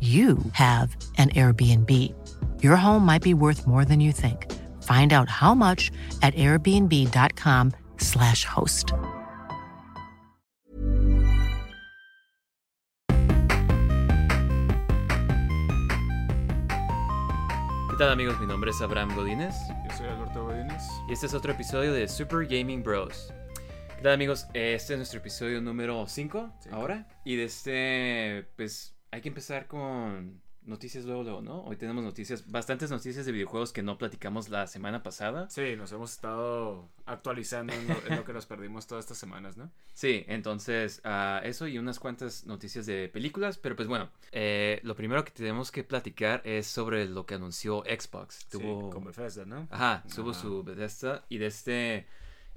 you have an Airbnb. Your home might be worth more than you think. Find out how much at airbnb.com/slash host. ¿Qué tal amigos? Mi nombre es Abraham Godínez Yo soy Alberto Godínez. y este es otro episodio de Super Gaming Bros. ¿Qué tal amigos? Este es nuestro episodio número 5 Cinco. ahora. Y de este, pues hay que empezar con noticias luego, luego, ¿no? Hoy tenemos noticias, bastantes noticias de videojuegos que no platicamos la semana pasada. Sí, nos hemos estado actualizando en lo, en lo que nos perdimos todas estas semanas, ¿no? Sí, entonces ah, eso y unas cuantas noticias de películas, pero pues bueno, eh, lo primero que tenemos que platicar es sobre lo que anunció Xbox. Tuvo... Sí, con Bethesda, ¿no? Ajá, tuvo su Bethesda y de este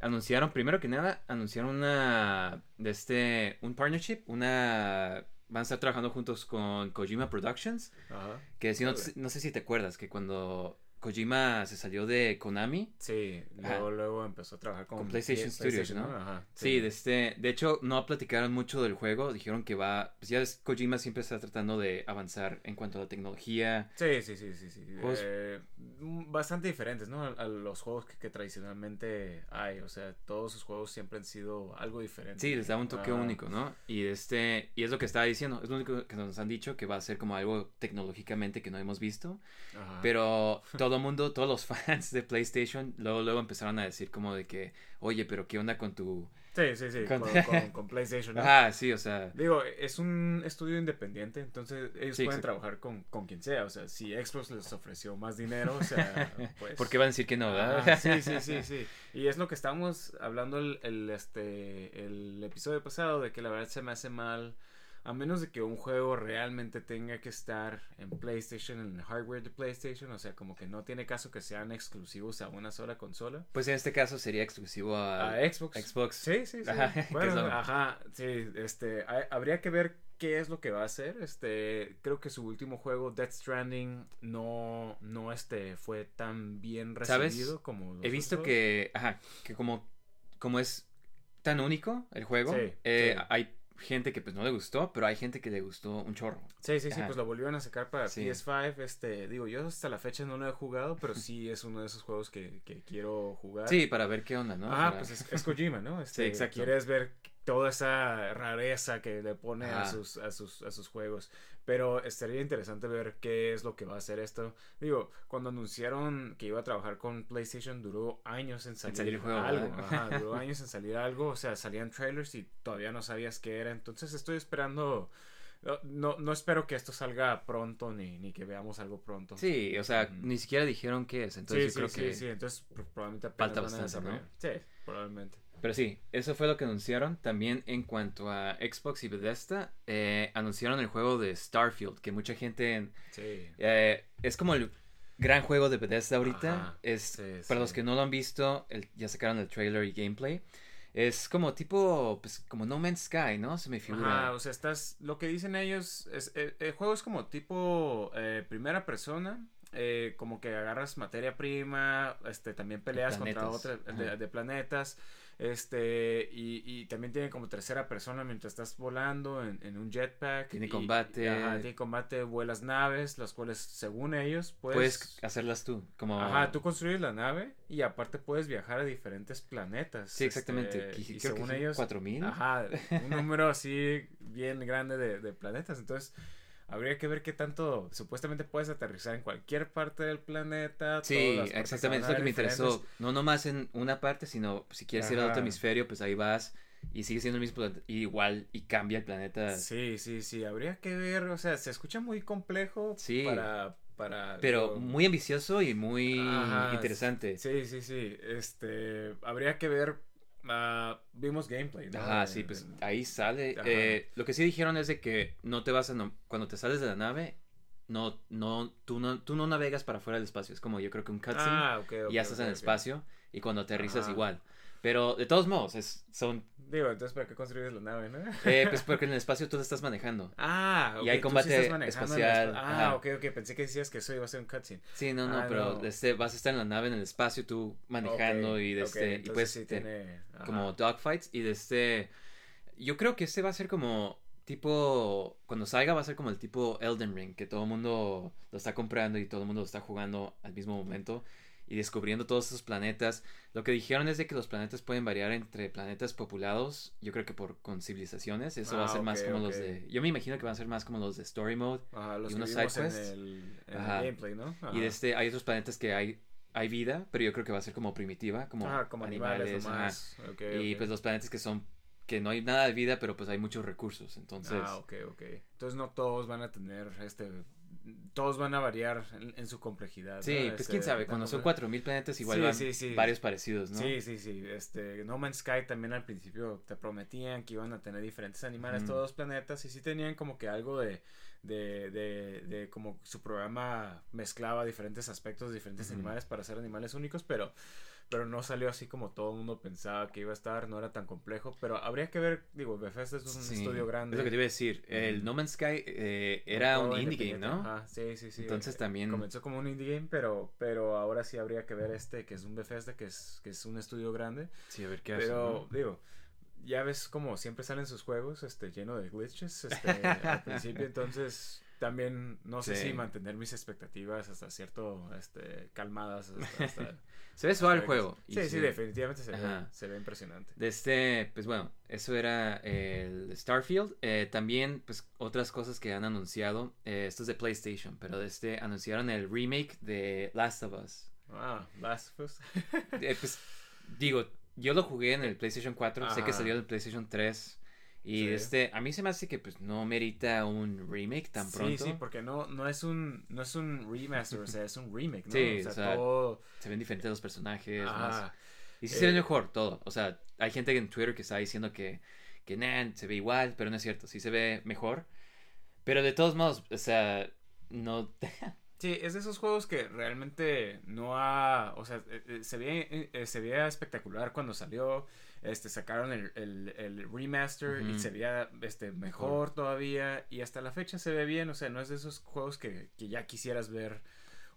anunciaron, primero que nada, anunciaron una, de este, un partnership, una, van a estar trabajando juntos con Kojima Productions, Ajá. que si no, no sé si te acuerdas, que cuando Kojima se salió de Konami, Sí, luego, luego empezó a trabajar con, Con PlayStation Studios, ¿no? Ajá. Sí, de este, de hecho no platicaron mucho del juego, dijeron que va, pues ya ves, Kojima siempre está tratando de avanzar en cuanto a la tecnología. Sí, sí, sí, sí, sí. Eh, mm, bastante diferentes, ¿no? A, a los juegos que, que tradicionalmente hay. O sea, todos sus juegos siempre han sido algo diferente. Sí, les da un toque único, ¿no? Y este, y es lo que estaba diciendo, es lo único que nos han dicho que va a ser como algo tecnológicamente que no hemos visto, Ajá. pero todo el mundo, todos los fans de PlayStation luego luego empezaron a decir como de que, "Oye, pero qué onda con tu Sí, sí, sí. con- Con, con- con PlayStation. ¿no? Ah, sí, o sea, Digo, es un estudio independiente, entonces ellos Sí, pueden exacto. trabajar con, con quien sea. O sea, si Xbox les ofreció más dinero, o sea, pues. ¿por qué van a decir que no, verdad? Ah, sí, sí, sí, sí. Y es lo que estábamos hablando el, el, este, el episodio pasado, de que la verdad se me hace mal, a menos de que un juego realmente tenga que estar en PlayStation, en el hardware de PlayStation, o sea, como que no tiene caso que sean exclusivos a una sola consola. Pues en este caso sería exclusivo a, A Xbox. Xbox. Sí, sí, sí. Ajá, Bueno, ajá, sí, este, hay- habría que ver qué es lo que va a hacer. Este, creo que su último juego, Death Stranding, no, no, este, fue tan bien ¿Sabes? recibido como. los He visto otros. que, ajá, que como, como es tan único el juego, Sí, eh, sí. hay gente que pues no le gustó, pero hay gente que le gustó un chorro. Sí, sí, sí, pues lo volvieron a sacar para Sí. PS5. Este, digo, yo hasta la fecha no lo he jugado, pero sí es uno de esos juegos que, que quiero jugar. Sí, para ver qué onda, ¿no? Para- pues es, es Kojima, ¿no? Este, exacto. Quieres ver toda esa rareza que le pone a sus, a, sus, a sus juegos. Pero estaría interesante ver qué es lo que va a hacer esto. Digo, cuando anunciaron que iba a trabajar con PlayStation, duró años en salir, juego, algo. Ajá, duró años en salir algo. O sea, salían trailers y todavía no sabías qué era. Entonces estoy esperando. No, no, no espero que esto salga pronto ni, ni que veamos algo pronto. Sí, o sea, ni siquiera dijeron qué es, entonces sí, yo sí, creo que... sí, sí. Entonces pr- probablemente Falta bastante, ¿no? Sí, probablemente. Pero sí, eso fue lo que anunciaron. También en cuanto a Xbox y Bethesda, eh, anunciaron el juego de Starfield, que mucha gente... Sí. eh, es como el gran juego de Bethesda ahorita. Ajá, es sí, Para sí. los que no lo han visto, el- ya sacaron el trailer y gameplay. Es como tipo, pues como No Man's Sky, ¿no? Se me figura. Ajá, o sea, estás. Lo que dicen ellos. Es, el, el juego es como tipo eh, primera persona. eh, como que agarras materia prima. Este, también peleas contra otras. De, de planetas. Este. Y, y también tiene como tercera persona mientras estás volando en, en un jetpack. Tiene y- combate. Ajá, tiene combate, vuelas naves. Las cuales, según ellos, puedes. Puedes hacerlas tú, como... Ajá, tú construyes la nave y aparte puedes viajar a diferentes planetas. Sí, exactamente. este, y que según ellos, 4000. Ajá, un número así bien grande de, de planetas. Entonces, habría que ver qué tanto supuestamente puedes aterrizar en cualquier parte del planeta. Sí, exactamente, es lo que me interesó. No nomás en una parte, sino si quieres ir a otro hemisferio, pues ahí vas y sigue siendo el mismo planeta, y igual y cambia el planeta. Sí, sí, sí, habría que ver, o sea, se escucha muy complejo Sí. para, para... Pero muy ambicioso y muy Ajá, interesante. Sí, sí, sí, este, habría que ver, ah, vimos gameplay, ¿no? De- sí, pues ahí sale. Eh, lo que sí dijeron es de que no te vas a... no- cuando te sales de la nave, no, no, tú no, tú no navegas para fuera del espacio. Es como yo creo que un cutscene Ah, y ya estás en el espacio y cuando aterrizas Ajá. igual. Pero de todos modos, es, son... Digo, entonces, ¿para qué construyes la nave, no? eh, pues porque en el espacio tú te estás manejando. Ah, ok, Y hay sí combate el espacial, espa- ajá. Ah, ok, ok, pensé que decías que eso iba a ser un cutscene. Sí, no, no, Ah, pero no. Este, vas a estar en la nave en el espacio tú manejando y de ok, este... y pues sí tiene... como dogfights y de este yo creo que este va a ser como tipo cuando salga va a ser como el tipo Elden Ring que todo el mundo lo está comprando y todo el mundo lo está jugando al mismo momento y descubriendo todos esos planetas lo que dijeron es de que los planetas pueden variar entre planetas populados yo creo que por con civilizaciones eso va a Ah, ser más como los de yo me imagino que van a ser más como los de story mode Ajá, los y que unos en sidequests. el, en el gameplay, ¿no? y de este hay otros planetas que hay hay vida pero yo creo que va a ser como primitiva como, Ajá, como animales, ajá. nomás. Ok, y pues los planetas que son que no hay nada de vida pero pues hay muchos recursos entonces Ah, ok, ok. Entonces no todos van a tener este... Todos van a variar en, en su complejidad. sí ¿no? pues Este, quién sabe tanto cuando son de- 4000 planetas igual Sí, van sí, sí. varios parecidos no Sí, sí, sí. Este, No Man's Sky también al principio te prometían que iban a tener diferentes animales todos los planetas y sí tenían como que algo de, de, de, de como su programa mezclaba diferentes aspectos de diferentes animales para hacer animales únicos, pero pero no salió así como todo el mundo pensaba que iba a estar, no era tan complejo, pero habría que ver, digo, Bethesda es un Sí, estudio grande. es lo que te iba a decir el. No Man's Sky eh, era un indie game no Ajá, sí, sí, sí. Entonces Eh, también- Comenzó como un indie game, pero, pero ahora sí habría que ver este, que es un Bethesda, que es, que es un estudio grande. sí a ver qué hace Pero, ¿no? digo, ya ves como siempre salen sus juegos, este, lleno de glitches, este, al principio, entonces también no sé Sí. si mantener mis expectativas hasta cierto, este, calmadas. hasta- hasta- se ve suave el juego Sí, sí, definitivamente se ve, se ve impresionante. De este, pues bueno, eso era el Starfield. Eh, también, pues, otras cosas que han anunciado. eh, esto es de PlayStation, pero de este anunciaron el remake de Last of Us. Ah, Last of Us. Eh, pues, digo, yo lo jugué en el PlayStation 4, sé que salió del PlayStation 3. Y Sí. este, a mí se me hace que pues no merita un remake tan Sí, pronto. sí, porque no, no es un, no es un remaster, o sea, es un remake, ¿no? Sí, o sea, o sea, todo... Se ven diferentes los personajes. más- Ajá. Y sí se ve Eh, mejor todo. O sea, hay gente en Twitter que está diciendo que, que nah, se ve igual, pero no es cierto. Sí se ve mejor. Pero de todos modos, o sea, no. Sí, es de esos juegos que realmente no ha, o sea, eh, eh, se ve, eh, se veía espectacular cuando salió, este, sacaron el, el, el remaster y se veía, este, mejor todavía y hasta la fecha se ve bien, o sea, no es de esos juegos que, que ya quisieras ver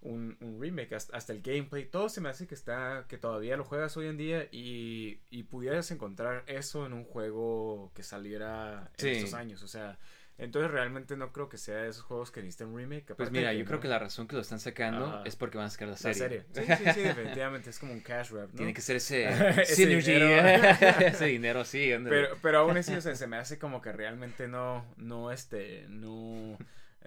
un, un remake, hasta, hasta el gameplay, todo se me hace que está, que todavía lo juegas hoy en día y, y pudieras encontrar eso en un juego que saliera en Sí. estos años, o sea, entonces realmente no creo que sea de esos juegos que necesitan un remake. Pues mira, yo creo que la razón que lo están sacando Ajá. es porque van a sacar la la serie. Sí, sí, sí, definitivamente. Es como un cash grab, ¿no? Tiene que ser ese, Ese dinero. ese dinero, sí. Pero, pero aún así, o sea, se me hace como que realmente no, no, este, no,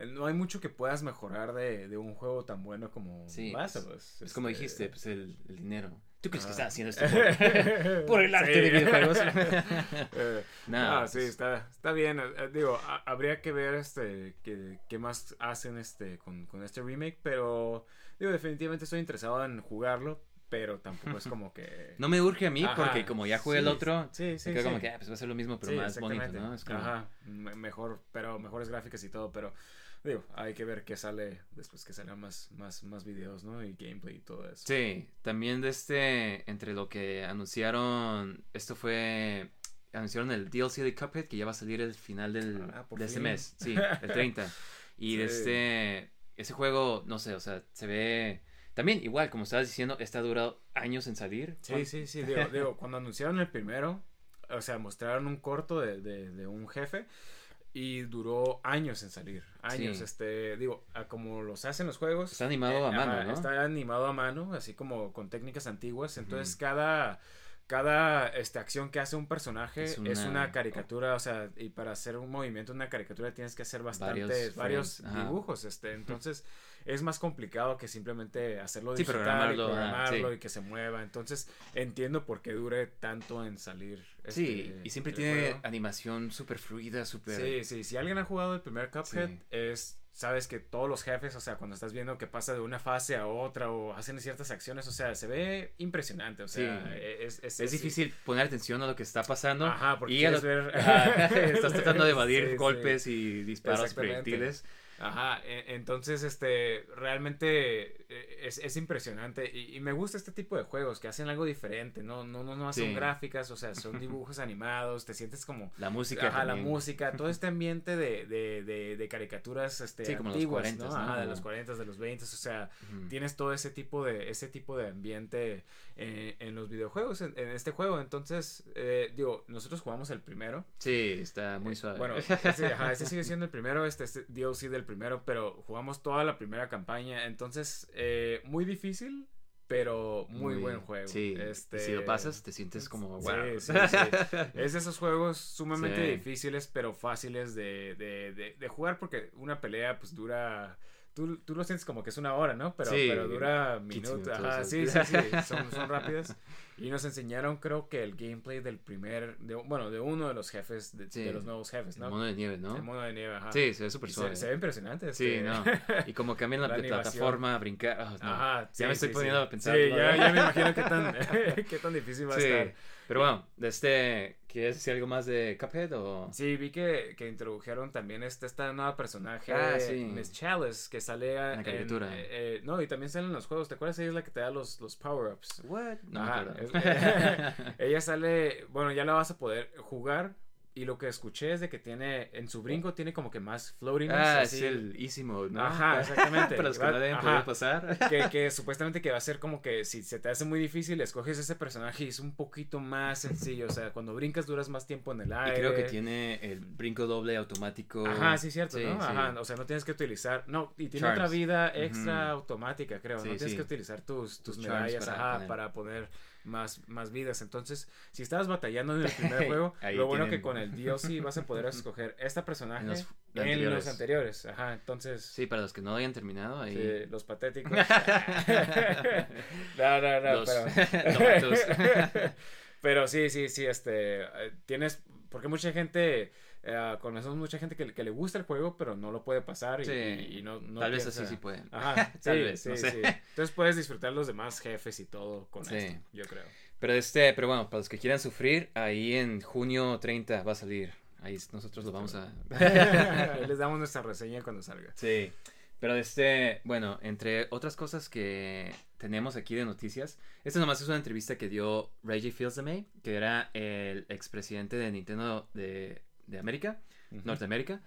no hay mucho que puedas mejorar de, de un juego tan bueno como Sí, Last pues, of Us. Es como este, dijiste, pues el, el dinero. ¿Tú crees que Ajá. estás haciendo esto por, por el arte Sí. de videojuegos? Eh, No, no, sí, pues- está, está bien. eh, digo, ha- habría que ver este qué, qué más hacen este con, con este remake, pero digo, definitivamente estoy interesado en jugarlo, pero tampoco es como que... No me urge a mí Ajá, porque como ya jugué el sí, otro, sí, sí, quedo como sí. que ah, pues va a ser lo mismo, pero Sí, más bonito. ¿no? Es como, Ajá, me- mejor, pero mejores gráficas y todo, pero digo, hay que ver qué sale después que salgan más, más, más videos, ¿no? Y gameplay y todo eso. Sí, también de este, entre lo que anunciaron, esto fue, anunciaron el DLC de Cuphead que ya va a salir el final del, Ah, de este mes, sí, el 30. Y de este, ese juego, no sé, o sea, se ve, también igual, como estabas diciendo, ha durado años en salir. Sí, sí, sí, digo, digo, cuando anunciaron el primero, o sea, mostraron un corto de, de, de un jefe y duró años en salir, años, Sí. este, digo, a como los hacen los juegos. Está animado a mano, ajá, ¿no? Está animado a mano, así como con técnicas antiguas, entonces cada cada este, acción que hace un personaje Es es una, caricatura, o sea, y para hacer un movimiento, una caricatura tienes que hacer bastantes, Varios varios, frames, ajá. dibujos, este, entonces es más complicado que simplemente hacerlo Sí, digital programarlo, y programarlo sí. y que se mueva, entonces entiendo por qué dure tanto en salir. Sí, este, y siempre tiene juego. animación súper fluida, súper... Sí, sí, si alguien ha jugado el primer Cuphead, Sí. es, sabes que todos los jefes, o sea, cuando estás viendo que pasa de una fase a otra o hacen ciertas acciones, o sea, se ve impresionante, o sea, Sí. es, es, Es difícil poner atención a lo que está pasando. Ajá, porque y a lo- ver- estás tratando de evadir Sí, sí. golpes y disparos proyectiles. Ajá, e- entonces, este, realmente es, es impresionante y, y me gusta este tipo de juegos que hacen algo diferente, no, no, no, no son Sí. gráficas, o sea, son dibujos animados, te sientes como... La música Ajá, la música, todo este ambiente de, de, de, de caricaturas este, Sí, como los antiguas, 40s, ¿no? ¿no? Ajá, de los 40, de los 20, o sea, tienes todo ese tipo de, ese tipo de ambiente eh, en los videojuegos, en, en este juego, entonces, eh, digo, nosotros jugamos el primero, Sí, está muy suave. bueno, ese, ajá, ese sigue siendo el primero, este, este DLC del primero, pero jugamos toda la primera campaña, entonces eh, muy difícil, pero muy, buen juego. Sí, Este, si lo pasas, te sientes como, wow. sí, sí. Es de esos juegos sumamente difíciles, pero fáciles de, de, de, de jugar porque una pelea pues dura... Tú, tú lo sientes como que es una hora, ¿no? Pero, pero dura 15 minutos. Ajá, sí, sí, sí. Son, son rápidas. Y nos enseñaron, creo que el gameplay del primer, de, bueno, de uno de los jefes, de, Sí. de los nuevos jefes, El ¿no? mono de nieve, ¿no? El mono de nieve, ajá. Sí, se ve súper suave. se, se ve impresionante. Sí, este. no. Y como cambian la, La plataforma, a brincar. ah, no. Ajá, ya me sí, estoy sí, poniendo sí. a pensar. Sí, ya, ya me imagino qué tan, qué tan difícil va Sí. a estar. Pero bueno, de este, ¿quieres decir algo más de Cuphead o...? Sí, vi que, que introdujeron también este, esta nueva personaje, Ah, sí. Miss Chalice, que sale a- En la caricatura. eh, eh, no, y también sale en los juegos. ¿Te acuerdas? Ella es la que te da los, los power-ups. What? No Ajá, es- ella sale, bueno, ya la vas a poder jugar. Y lo que escuché es de que tiene, en su brinco tiene como que más floating. ah, es el easy mode, ¿no? Ajá, exactamente. Para los que Va- no deben ajá. poder pasar. que, que supuestamente que va a ser como que si se te hace muy difícil, escoges ese personaje y es un poquito más sencillo. O sea, cuando brincas duras más tiempo en el Y aire. creo que tiene el brinco doble automático. Ajá, sí, cierto, Sí, ¿no? sí. Ajá, o sea, no tienes que utilizar. No, y tiene Charms. otra vida extra Ujú. automática, creo. Sí, no tienes que utilizar tus, tus, medallas para ajá, poner. para poner más, más vidas. Entonces, si estabas batallando en el primer juego, Ahí lo bueno tienen. que con el DLC vas a poder escoger esta personaje En los en anteriores. los anteriores. Ajá, entonces. Sí, para los que no hayan terminado, ahí... Sí, los patéticos. no, no, no, Los pero. pero sí, sí, sí, este. eh, Tienes. Porque mucha gente. Eh, conocemos mucha gente que, que le gusta el juego, pero no lo puede pasar. Y, Sí. y- y no, no Tal vez así sí pueden. Ajá, Tal vez, sí, no sé. sí. Entonces puedes disfrutar los demás jefes y todo con esto, yo creo. Pero este, pero bueno, para los que quieran sufrir, ahí en junio 30 va a salir. Ahí nosotros lo vamos a... Les damos nuestra reseña cuando salga. Sí. Pero este, bueno, entre otras cosas que tenemos aquí de noticias, esta nomás es una entrevista que dio Reggie Fils-Aimé, que era el expresidente de Nintendo de, de América, Norteamérica.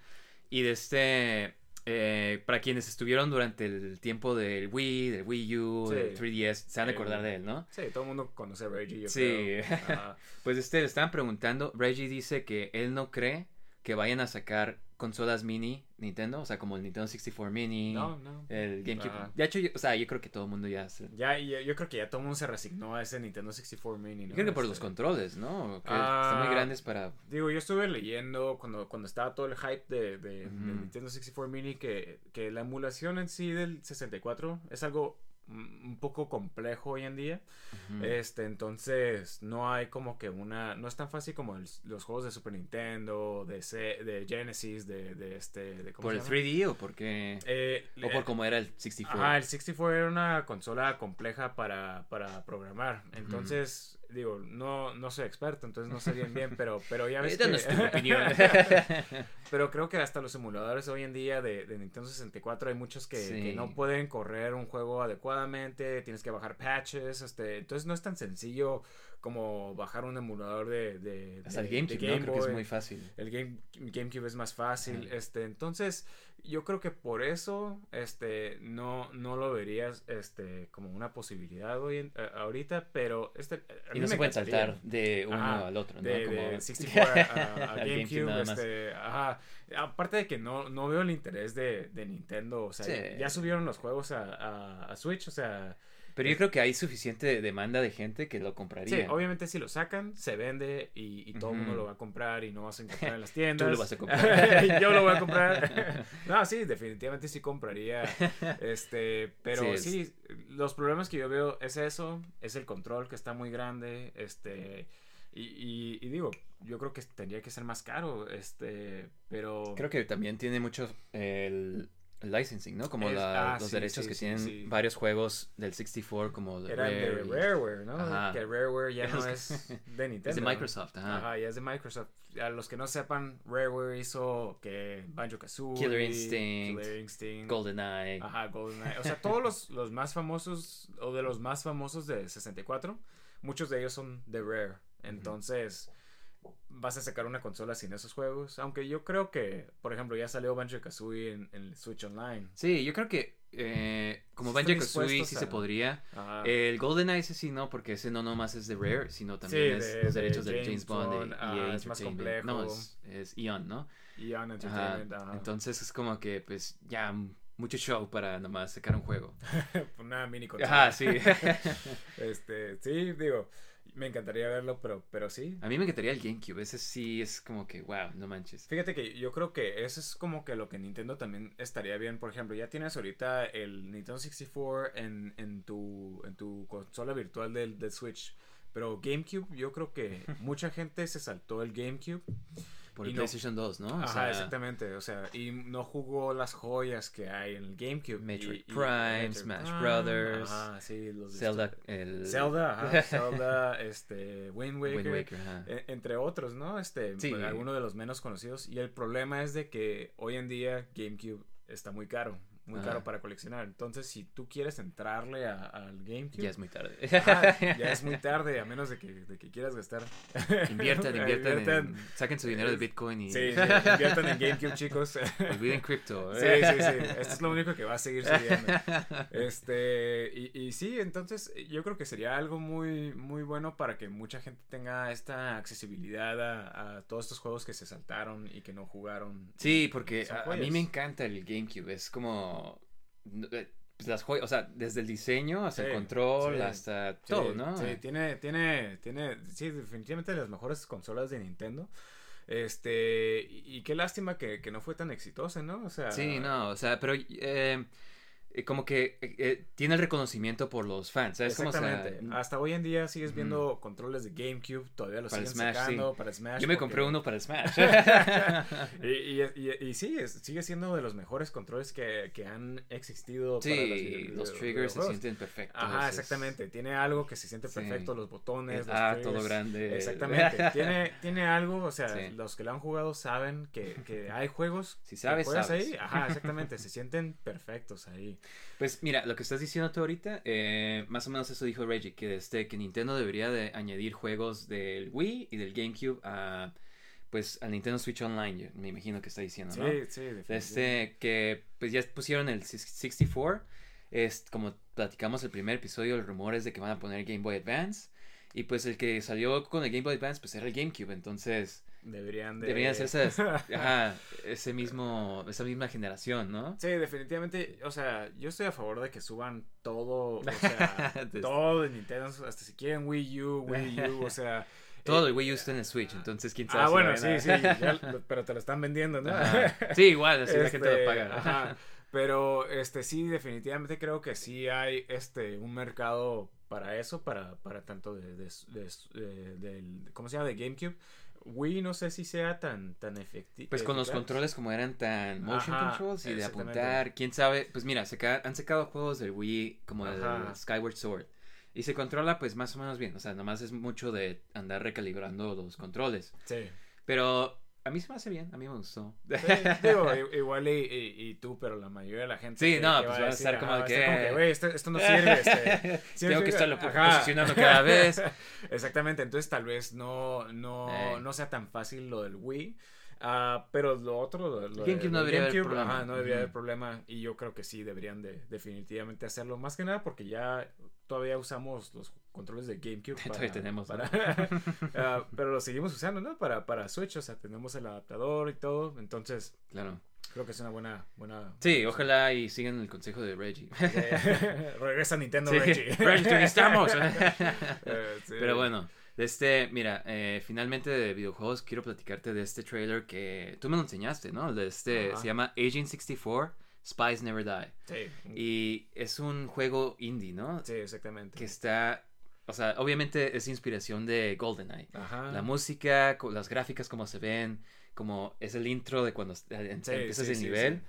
Y de este, eh, para quienes estuvieron durante el tiempo del Wii, del Wii U, Sí. del 3DS, se van a acordar de él, ¿no? Sí, todo el mundo conoce a Reggie, yo Sí. creo. Pues este, le estaban preguntando, Reggie dice que él no cree que vayan a sacar consolas mini Nintendo, o sea, como el Nintendo 64 mini, No, no. el GameCube. Ajá. De hecho, yo, o sea, yo creo que todo el mundo ya se... Ya, yo, yo creo que ya todo el mundo se resignó a ese Nintendo 64 Mini, Yo ¿no? creo que por Este, los controles, ¿no? Que Ah. están muy grandes para... Digo, yo estuve leyendo cuando, cuando estaba todo el hype de, de- Ujú. del Nintendo 64 Mini que, que la emulación en sí del 64 es algo un poco complejo hoy en día. Este, entonces no hay como que una, no es tan fácil como el- los juegos de Super Nintendo, de, C- de Genesis, de, de este, de, ¿cómo ¿Por se el llama? 3D o porque... Eh, o por cómo era el 64? Ajá, el 64 era una consola compleja para, para programar. Entonces, digo, no, no soy experto, entonces no sé bien bien, pero, pero ya ves Esta que... no es tu opinión. pero creo que hasta los emuladores hoy en día de, de Nintendo 64 hay muchos que, Sí. que no pueden correr un juego adecuadamente, tienes que bajar patches, este, entonces no es tan sencillo como bajar un emulador de, de, Hasta el de GameCube, Game ¿no? Creo que es muy fácil. El Game, GameCube es más fácil, este, entonces yo creo que por eso, este, no, no lo verías, este, como una posibilidad hoy en- a- ahorita, pero este, a Y mí no se pueden saltar de uno Ajá, al otro, ¿no? De, Como... de 64 a, a- a al GameCube, este, ajá. Aparte de que no, no veo el interés de, de Nintendo, o sea, Sí. ya subieron los juegos a, a Switch, o sea, Pero yo creo que hay suficiente demanda de gente que lo compraría. Sí, obviamente si lo sacan, se vende y, y todo el mundo lo va a comprar y no vas a encontrar en las tiendas. Tú lo vas a comprar. Yo lo voy a comprar. no, sí, definitivamente sí compraría. Este, pero Sí, sí, los problemas que yo veo es eso, es el control que está muy grande, este, y, y- y digo, yo creo que tendría que ser más caro, este, pero... Creo que también tiene mucho el licensing, ¿no? Como Es- la- ah, los sí, derechos sí, que sí, tienen varios juegos del 64 como de Era de Rare Rareware, ¿no? Ajá. Que Rareware ya no Es- de Nintendo. Es de Microsoft, ajá. Ajá, ya es de Microsoft. A los que no sepan, Rareware hizo que Banjo Kazooie, Killer Instinct, Killer Instinct, GoldenEye. Ajá, GoldenEye. O sea, todos los, los más famosos, o de los más famosos de 64, muchos de ellos son de Rare. Entonces, vas a sacar una consola sin esos juegos. Aunque yo creo que, por ejemplo, ya salió Banjo Kazooie en, en Switch Online. Sí, yo creo que eh, como Banjo Kazooie sí a- se podría. Ajá. El GoldenEye ese sí no, porque ese no nomás es de Rare, sino también Sí, es de- los de derechos de James James Bond, de Bond, EA ajá, es más Entertainment. No, complejo. es, es Eon, ¿no? y On Ajá. Entertainment. ajá. Entonces es como que, pues, ya mucho show para nomás sacar un juego. una mini consola. Ajá, sí. Este, sí, digo, me encantaría verlo, pero, pero sí. A mí me encantaría el GameCube. Ese sí es como que, wow, no manches. Fíjate que yo creo que eso es como que lo que Nintendo también estaría bien. Por ejemplo, ya tienes ahorita el Nintendo 64 en, en, tu, en tu consola virtual del, del Switch. Pero GameCube, yo creo que mucha gente se saltó el GameCube. Por Y el no- PlayStation 2, ¿no? O Ajá, sea, exactamente. O sea, y no jugó las joyas que hay en el GameCube. Metroid y- y- Prime, Smash Prime, Brothers, Ajá, sí, los Zelda, el... Zelda, ajá, Zelda, este, Wind Waker, Wind Waker, ajá. e- entre otros, ¿no? Este, Sí. algunos de los menos conocidos. Y el problema es de que hoy en día GameCube está muy caro, muy Ajá. caro para coleccionar. Entonces, si tú quieres entrarle a- al GameCube, Ya es muy tarde. ajá, ya es muy tarde, a menos de que, de que quieras gastar. inviertan, inviertan, Inviertan. en- saquen su dinero de Bitcoin y Sí, sí, inviertan en GameCube, chicos. olviden cripto. Sí, sí, sí. Esto es lo único que va a seguir subiendo. Este, y, y sí, entonces yo creo que sería algo muy, muy bueno para que mucha gente tenga esta accesibilidad a, a todos estos juegos que se saltaron y que no jugaron. Sí, porque a, a mí me encanta el GameCube. Es como. Eh, pues, las joyas, o sea, desde el diseño hasta el control, sí. hasta Sí, todo, ¿no? Sí, tiene, tiene, tiene, sí, definitivamente las mejores consolas de Nintendo. Este, y, y qué lástima que, que no fue tan exitosa, ¿no? O sea, Sí, no, o sea, pero eh, eh, como que eh, eh, tiene el reconocimiento por los fans, ¿sabes? Como, o sea, Exactamente. Hasta hoy en día sigues viendo controles de GameCube, todavía los Para siguen Smash, sacando sí. para Smash. yo me porque- compré uno para Smash. y, y, y- y sí, es- sigue siendo de los mejores controles que, que han existido para las sí, video- los triggers se sienten perfectos. Ajá, exactamente. Tiene algo que se siente Sí. perfecto, los botones, es- los ah, triggers. todo grande. Exactamente. tiene, tiene algo, o sea, Sí. los que lo han jugado saben que, que hay juegos Si que sabes, juegas sabes. ahí. Ajá, exactamente. se sienten perfectos ahí. Pues mira, lo que estás diciendo tú ahorita, eh, más o menos eso dijo Reggie, que, este, que Nintendo debería de añadir juegos del Wii y del GameCube a, pues, al Nintendo Switch Online, me imagino que está diciendo, Sí, ¿no? sí, definitivamente. Este, que pues ya pusieron el 64, es como platicamos el primer episodio, los rumores de que van a poner Game Boy Advance, y pues el que salió con el Game Boy Advance, pues era el GameCube, entonces Deberían de... deberían ser esas, ajá, ese mismo, esa misma generación, ¿no? Sí, definitivamente, o sea, yo estoy a favor de que suban todo, o sea, todo de Nintendo, hasta si quieren Wii U, Wii U, o sea... Todo eh, el Wii U está en el Switch, entonces quién sabe Ah, si bueno, sí, sí, ya pero te lo están vendiendo, ¿no? Ajá. Sí, igual, así la gente Este, lo paga. ajá. Pero, este, sí, definitivamente creo que sí hay, este, un mercado para eso, para, para tanto de, de, de- de- ¿cómo se llama? De GameCube. Wii no sé si sea tan, tan efectivo. Pues con los controles como eran tan motion Ajá, controls y de apuntar, quién sabe, pues mira, se han sacado juegos del Wii como el. Skyward Sword y se controla pues más o menos bien, o sea, nomás es mucho de andar recalibrando los controles, Sí. pero a mí se me hace bien, a mí me gustó. Sí, digo, igual y, y- y tú, pero la mayoría de la gente. Sí, no, pues va a estar como "Ah, estar que- güey, esto, esto no sirve. Este, Tengo que estarlo Ajá. posicionando cada vez. Exactamente, entonces tal vez no, no, Eh. no sea tan fácil lo del Wii. ah, pero lo otro, lo, lo GameCube de- no debería haber GameCube, problema. ajá, no debería haber problema. Y yo creo que sí deberían de definitivamente hacerlo. Más que nada porque ya todavía usamos los controles de GameCube. Todavía tenemos, ah, pero los seguimos usando, ¿no? Para, para Switch, o sea, tenemos el adaptador y todo. Entonces, Claro. Creo que es una buena... buena Sí, ojalá y sigan el consejo de Reggie. Eh, regresa Nintendo Sí, Reggie. Reggie, te necesitamos. Eh, sí. Pero bueno, este, mira, eh, finalmente de videojuegos quiero platicarte de este trailer que tú me lo enseñaste, ¿no? De este, se llama Agent 64, Spies Never Die. Sí, Y es un juego indie, ¿no? sí, exactamente. Que está, o sea, obviamente es inspiración de GoldenEye. Ajá. La música, las gráficas, como se ven, como es el intro de cuando eh, Sí, empiezas sí, el sí, nivel.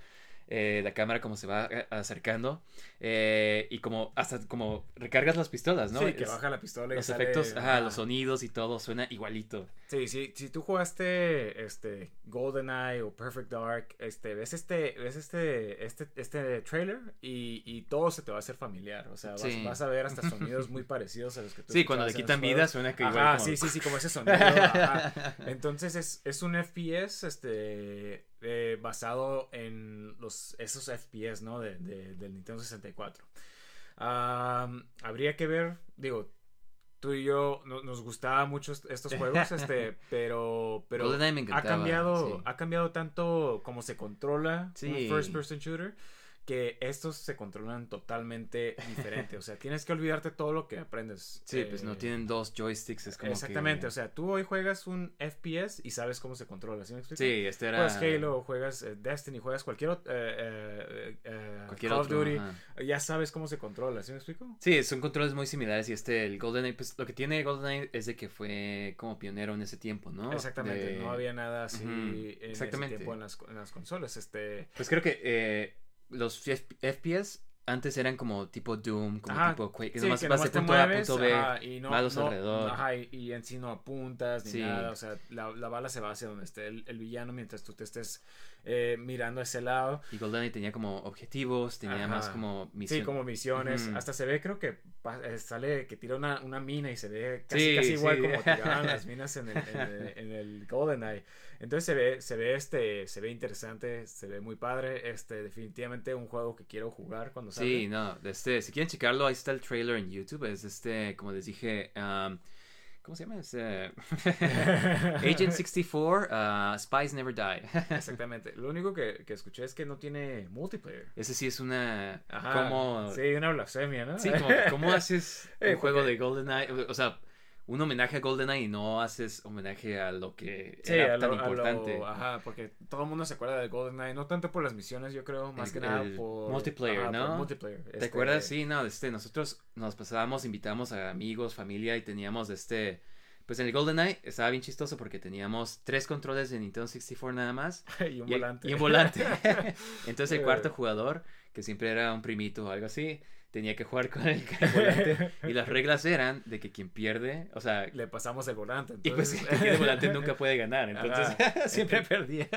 Eh, la cámara como se va eh, acercando eh, y como hasta como recargas las pistolas, ¿no? Sí, que Es- baja la pistola y los sale- efectos, ajá, los sonidos y todo suena igualito. Sí, sí, si tú jugaste este GoldenEye o Perfect Dark, este, ves este, ves este, este, este trailer y, y todo se te va a hacer familiar. O sea, vas, Sí. vas a ver hasta sonidos muy parecidos a los que tú Sí, cuando le quitan vida suena que Ajá, igual como- sí, sí, sí, como ese sonido. ajá. Entonces es, es un FPS este, eh, basado en los, esos FPS, ¿no? De, de- del Nintendo 64. Am, habría que ver, digo, tú y yo no- nos gustaba mucho est- estos juegos, este, pero, pero ha cambiado, sí. ha cambiado tanto como se controla Sí. un first person shooter que estos se controlan totalmente diferente. O sea, tienes que olvidarte todo lo que aprendes. Sí, pues no eh, tienen dos joysticks, es como Exactamente, que- o sea, tú hoy juegas un FPS y sabes cómo se controla, ¿sí me explico? Sí, este era... Juegas Halo, juegas eh, Destiny, juegas cualquier eh, eh, eh, Cualquier Call otro, of Duty, ajá. ya sabes cómo se controla, ¿sí me explico? Sí, son controles muy similares y este, el GoldenEye, pues lo que tiene GoldenEye es de que fue como pionero en ese tiempo, ¿no? Exactamente, De- no había nada así en exactamente. ese tiempo en las, en las consolas, este... Pues creo que eh, los F- FPS antes eran como tipo Doom, como Ajá, tipo Quake, que Sí, nomás que vas nomás de punto A punto B, ajá, y no, malos no- alrededor. Ajá, y, y en sí no apuntas ni Sí. nada, o sea, la, la bala se va hacia donde esté el, el villano mientras tú te estés eh, mirando a ese lado. Y GoldenEye tenía como objetivos, tenía más Ajá. como misión. Sí, como misiones. Hasta se ve, creo que eh, sale que tira una, una mina y se ve casi, Sí, casi igual sí. como tiraban las minas en el, en el, en el GoldenEye. Entonces se ve, se ve este, se ve interesante, se ve muy padre. Este, definitivamente un juego que quiero jugar cuando salga. Sí, no, este, si quieren checarlo, ahí está el trailer en YouTube, es este, como les dije, um, ¿cómo se llama? Este, Agent 64, uh, Spies Never Die. Exactamente. Lo único que, que escuché es que no tiene multiplayer. Ese sí es una, Ajá. como, Sí, una blasfemia, ¿no? Sí, como, ¿cómo haces un Eh, juego porque- de GoldenEye? O sea, un homenaje a GoldenEye y no haces homenaje a lo que Sí, era a tan lo, a lo- importante. ajá, porque todo el mundo se acuerda de GoldenEye, no tanto por las misiones, yo creo, más El- que nada por multiplayer, ajá, por ¿no? multiplayer. ¿Te Este, acuerdas? Sí, no, este, nosotros nos pasábamos, invitamos a amigos, familia y teníamos este... Pues en el GoldenEye estaba bien chistoso porque teníamos tres controles de Nintendo 64 nada más. y un y, volante. y un volante. Entonces el Eh. cuarto jugador, que siempre era un primito o algo así, tenía que jugar con el, el volante. y las reglas eran de que quien pierde, o sea, Le pasamos el volante. Y pues entonces- el volante nunca puede ganar, entonces siempre perdía.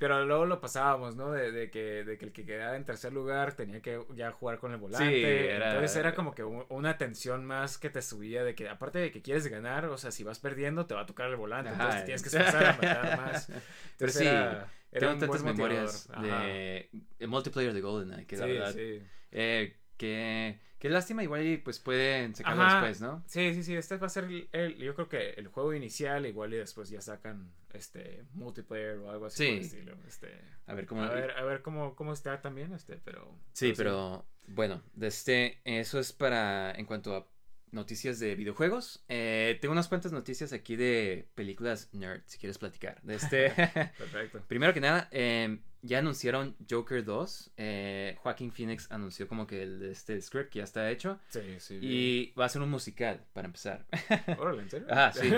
Pero luego lo pasábamos, ¿no? De, de que, de que el que quedara en tercer lugar tenía que ya jugar con el volante. era- Entonces era como que un- una tensión más que te subía de que aparte de que quieres ganar, o sea, si vas perdiendo te va a tocar el volante. Ajá. Entonces tienes que esforzar a matar más. Pero Entonces sí, era, era Tengo tantas memorias de el multiplayer de GoldenEye, que la sí, verdad, sí. Eh, que, que lástima, igual y pues pueden sacarlo Ajá. después, ¿no? Sí, sí, sí, este va a ser el, el- yo creo que el juego inicial, igual y después ya sacan este multiplayer o algo así Sí. por el estilo. Este, A ver cómo... a ver, a ver cómo, cómo está también, este, pero. Sí, pero bueno, de este, eso es para en cuanto a noticias de videojuegos. Eh, tengo unas cuantas noticias aquí de películas nerd, si quieres platicar. De este, Perfecto. primero que nada, eh, ya anunciaron Joker 2. Eh, Joaquín Phoenix anunció como que el, este el script ya está hecho Sí, sí. y va a ser un musical para empezar. Órale, ¿en serio? Ajá, sí.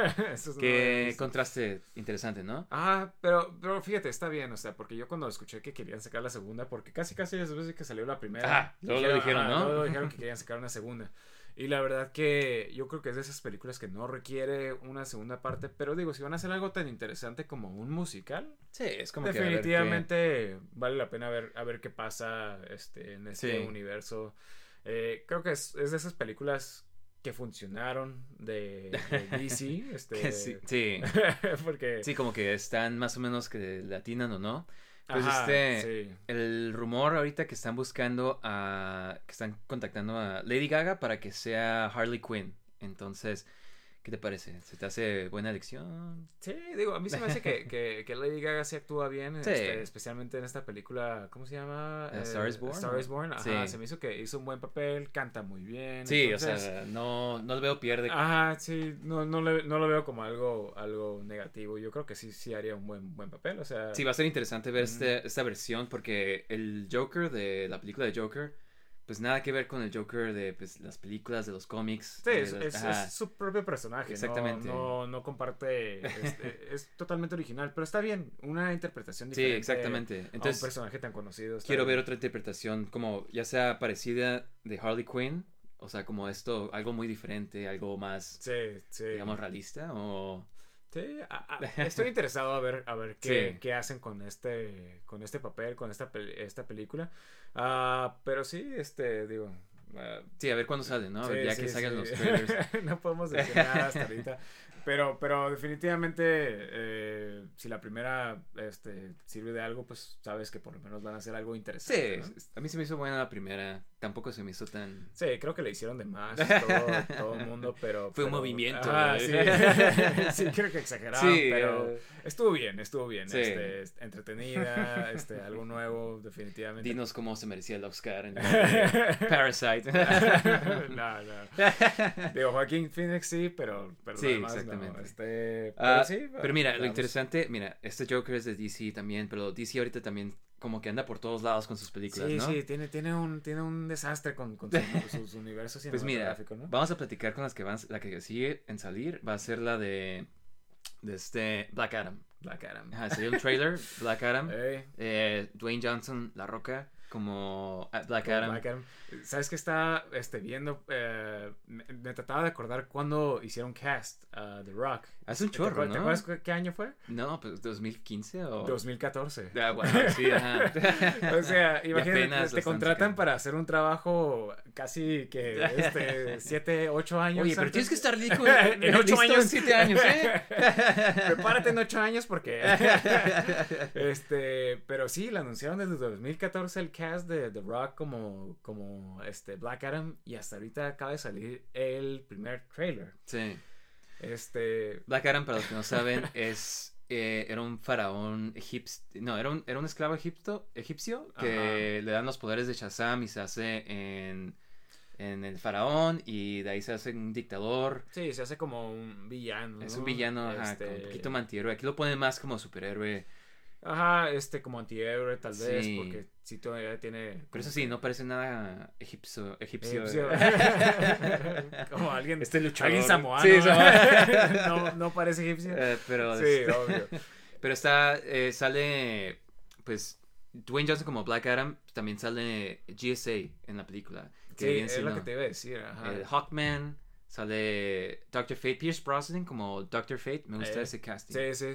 Qué contraste interesante, ¿no? Ah, pero, pero fíjate, está bien, o sea, porque yo cuando escuché que querían sacar la segunda, porque casi casi después de que salió la primera, Ah, luego lo dijeron, ¿no? Luego dijeron que querían sacar una segunda. Y la verdad que yo creo que es de esas películas que no requiere una segunda parte, pero digo, si van a hacer algo tan interesante como un musical, Sí, es como que definitivamente vale la pena ver a ver qué pasa este en este Sí. universo. Eh, creo que es, es de esas películas que funcionaron de, de DC, este, sí, sí. porque Sí, como que están más o menos que latinan o no. Pues Ajá, este, sí. el rumor ahorita que están buscando a, que están contactando a Lady Gaga para que sea Harley Quinn. Entonces, ¿Qué te parece? ¿Se te hace buena elección? Sí, digo, a mí se me hace que, que, que Lady Gaga sí actúa bien, Sí. este, especialmente en esta película, ¿cómo se llama? Eh, Star is Born, Star is Born, ajá, Sí. se me hizo que hizo un buen papel, canta muy bien. Sí, entonces- o sea, no, no lo veo pierde. Ajá, sí, no, no, le- no lo veo como algo, algo negativo. Yo creo que sí, sí haría un buen, buen papel. O sea, Sí, va a ser interesante ver este, esta versión porque el Joker de la película de Joker, pues nada que ver con el Joker de pues, las películas, de los cómics. sí, es, es- es su propio personaje. Exactamente. No, no, comparte. este, es totalmente original, pero está bien. Una interpretación Sí, diferente. exactamente. a un Entonces, personaje tan conocido. quiero ver otra interpretación como ya sea parecida de Harley Quinn, o sea, como esto, algo muy diferente, algo más, Sí, sí. digamos, realista o... Sí, a- a- estoy interesado a ver, a ver qué, Sí. qué hacen con este, con este papel, con esta, esta película. Ah, pero sí, este, digo. ah, Sí, a ver cuándo sale, ¿no? A ver, sí, ya sí, que salgan sí. los trailers. no podemos decir nada hasta ahorita. Pero, pero definitivamente, eh, si la primera este, sirve de algo, pues sabes que por lo menos van a hacer algo Sí, interesante. ¿no? a mí se me hizo buena la primera, tampoco se me hizo tan... Sí, creo que le hicieron de más todo, todo el mundo, pero... Fue un movimiento, Ah, sí. sí, creo que exageraron, Sí, pero eh, estuvo bien, estuvo bien. Sí. Este, est- entretenida, este, algo nuevo, definitivamente. Dinos cómo se merecía el Oscar en Parasite. no, no. Digo, Joaquín Phoenix sí, pero, pero Sí, no. exactamente. Este, pero Ah, sí, pero mira, lo interesante, mira, este Joker es de DC también, pero DC ahorita también como que anda por todos lados con sus películas, Sí, ¿no? sí, tiene, tiene, un, tiene un desastre con, con su, sus universos Pues mira, cinematográficos, ¿no? vamos a platicar con las que van, la que sigue en salir, va a ser la de, de este Black Adam. Black Adam. Ajá, sería un trailer, Black Adam, eh, Dwayne Johnson, La Roca, como ah, Black como Adam. Black Adam. ¿Sabes qué está este, viendo? Eh, me, me trataba de acordar cuando hicieron cast a The Rock. Hace un ¿Te chorro, ¿Te ¿no? acuerdas qué- año fue? No, pues 2015 o... 2014. Ah, bueno, sí, ajá. O sea, imagínate, te lo contratan para hacer un trabajo casi que este, 7, 8 años. Oye, pero antes. tienes que estar listo en 8 años. en 7 años, ¿eh? Prepárate en 8 años porque. este. Pero sí, la anunciaron desde 2014 el cast de The Rock como, como este Black Adam. Y hasta ahorita acaba de salir el primer trailer. Sí. Este. Black Adam, para los que no saben, es eh, era un faraón egipcio. No, era un, era un esclavo egipto, egipcio que le dan los poderes de Shazam y se hace en, en el faraón y de ahí se hace un dictador. Sí, se hace como un villano. Es un villano, ajá, Este, un poquito mantihéroe. Aquí lo ponen más como superhéroe. Ajá, este como antihéroe tal vez. Sí. Porque sí todavía tiene. Pero eso sí, no parece nada egipcio. egipcio. Egipcio. como alguien. Este luchador. Alguien samoano. Sí, no, no parece egipcio. Eh, pero, Sí, obvio. pero está, eh, sale, pues, Dwayne Johnson como Black Adam, también sale GSA en la película. Que Sí, es lo que te iba a decir. Ajá. eh, Hawkman, sale Doctor Fate, Pierce Brosnan como Doctor Fate, me gusta Eh, ese casting. Sí, sí,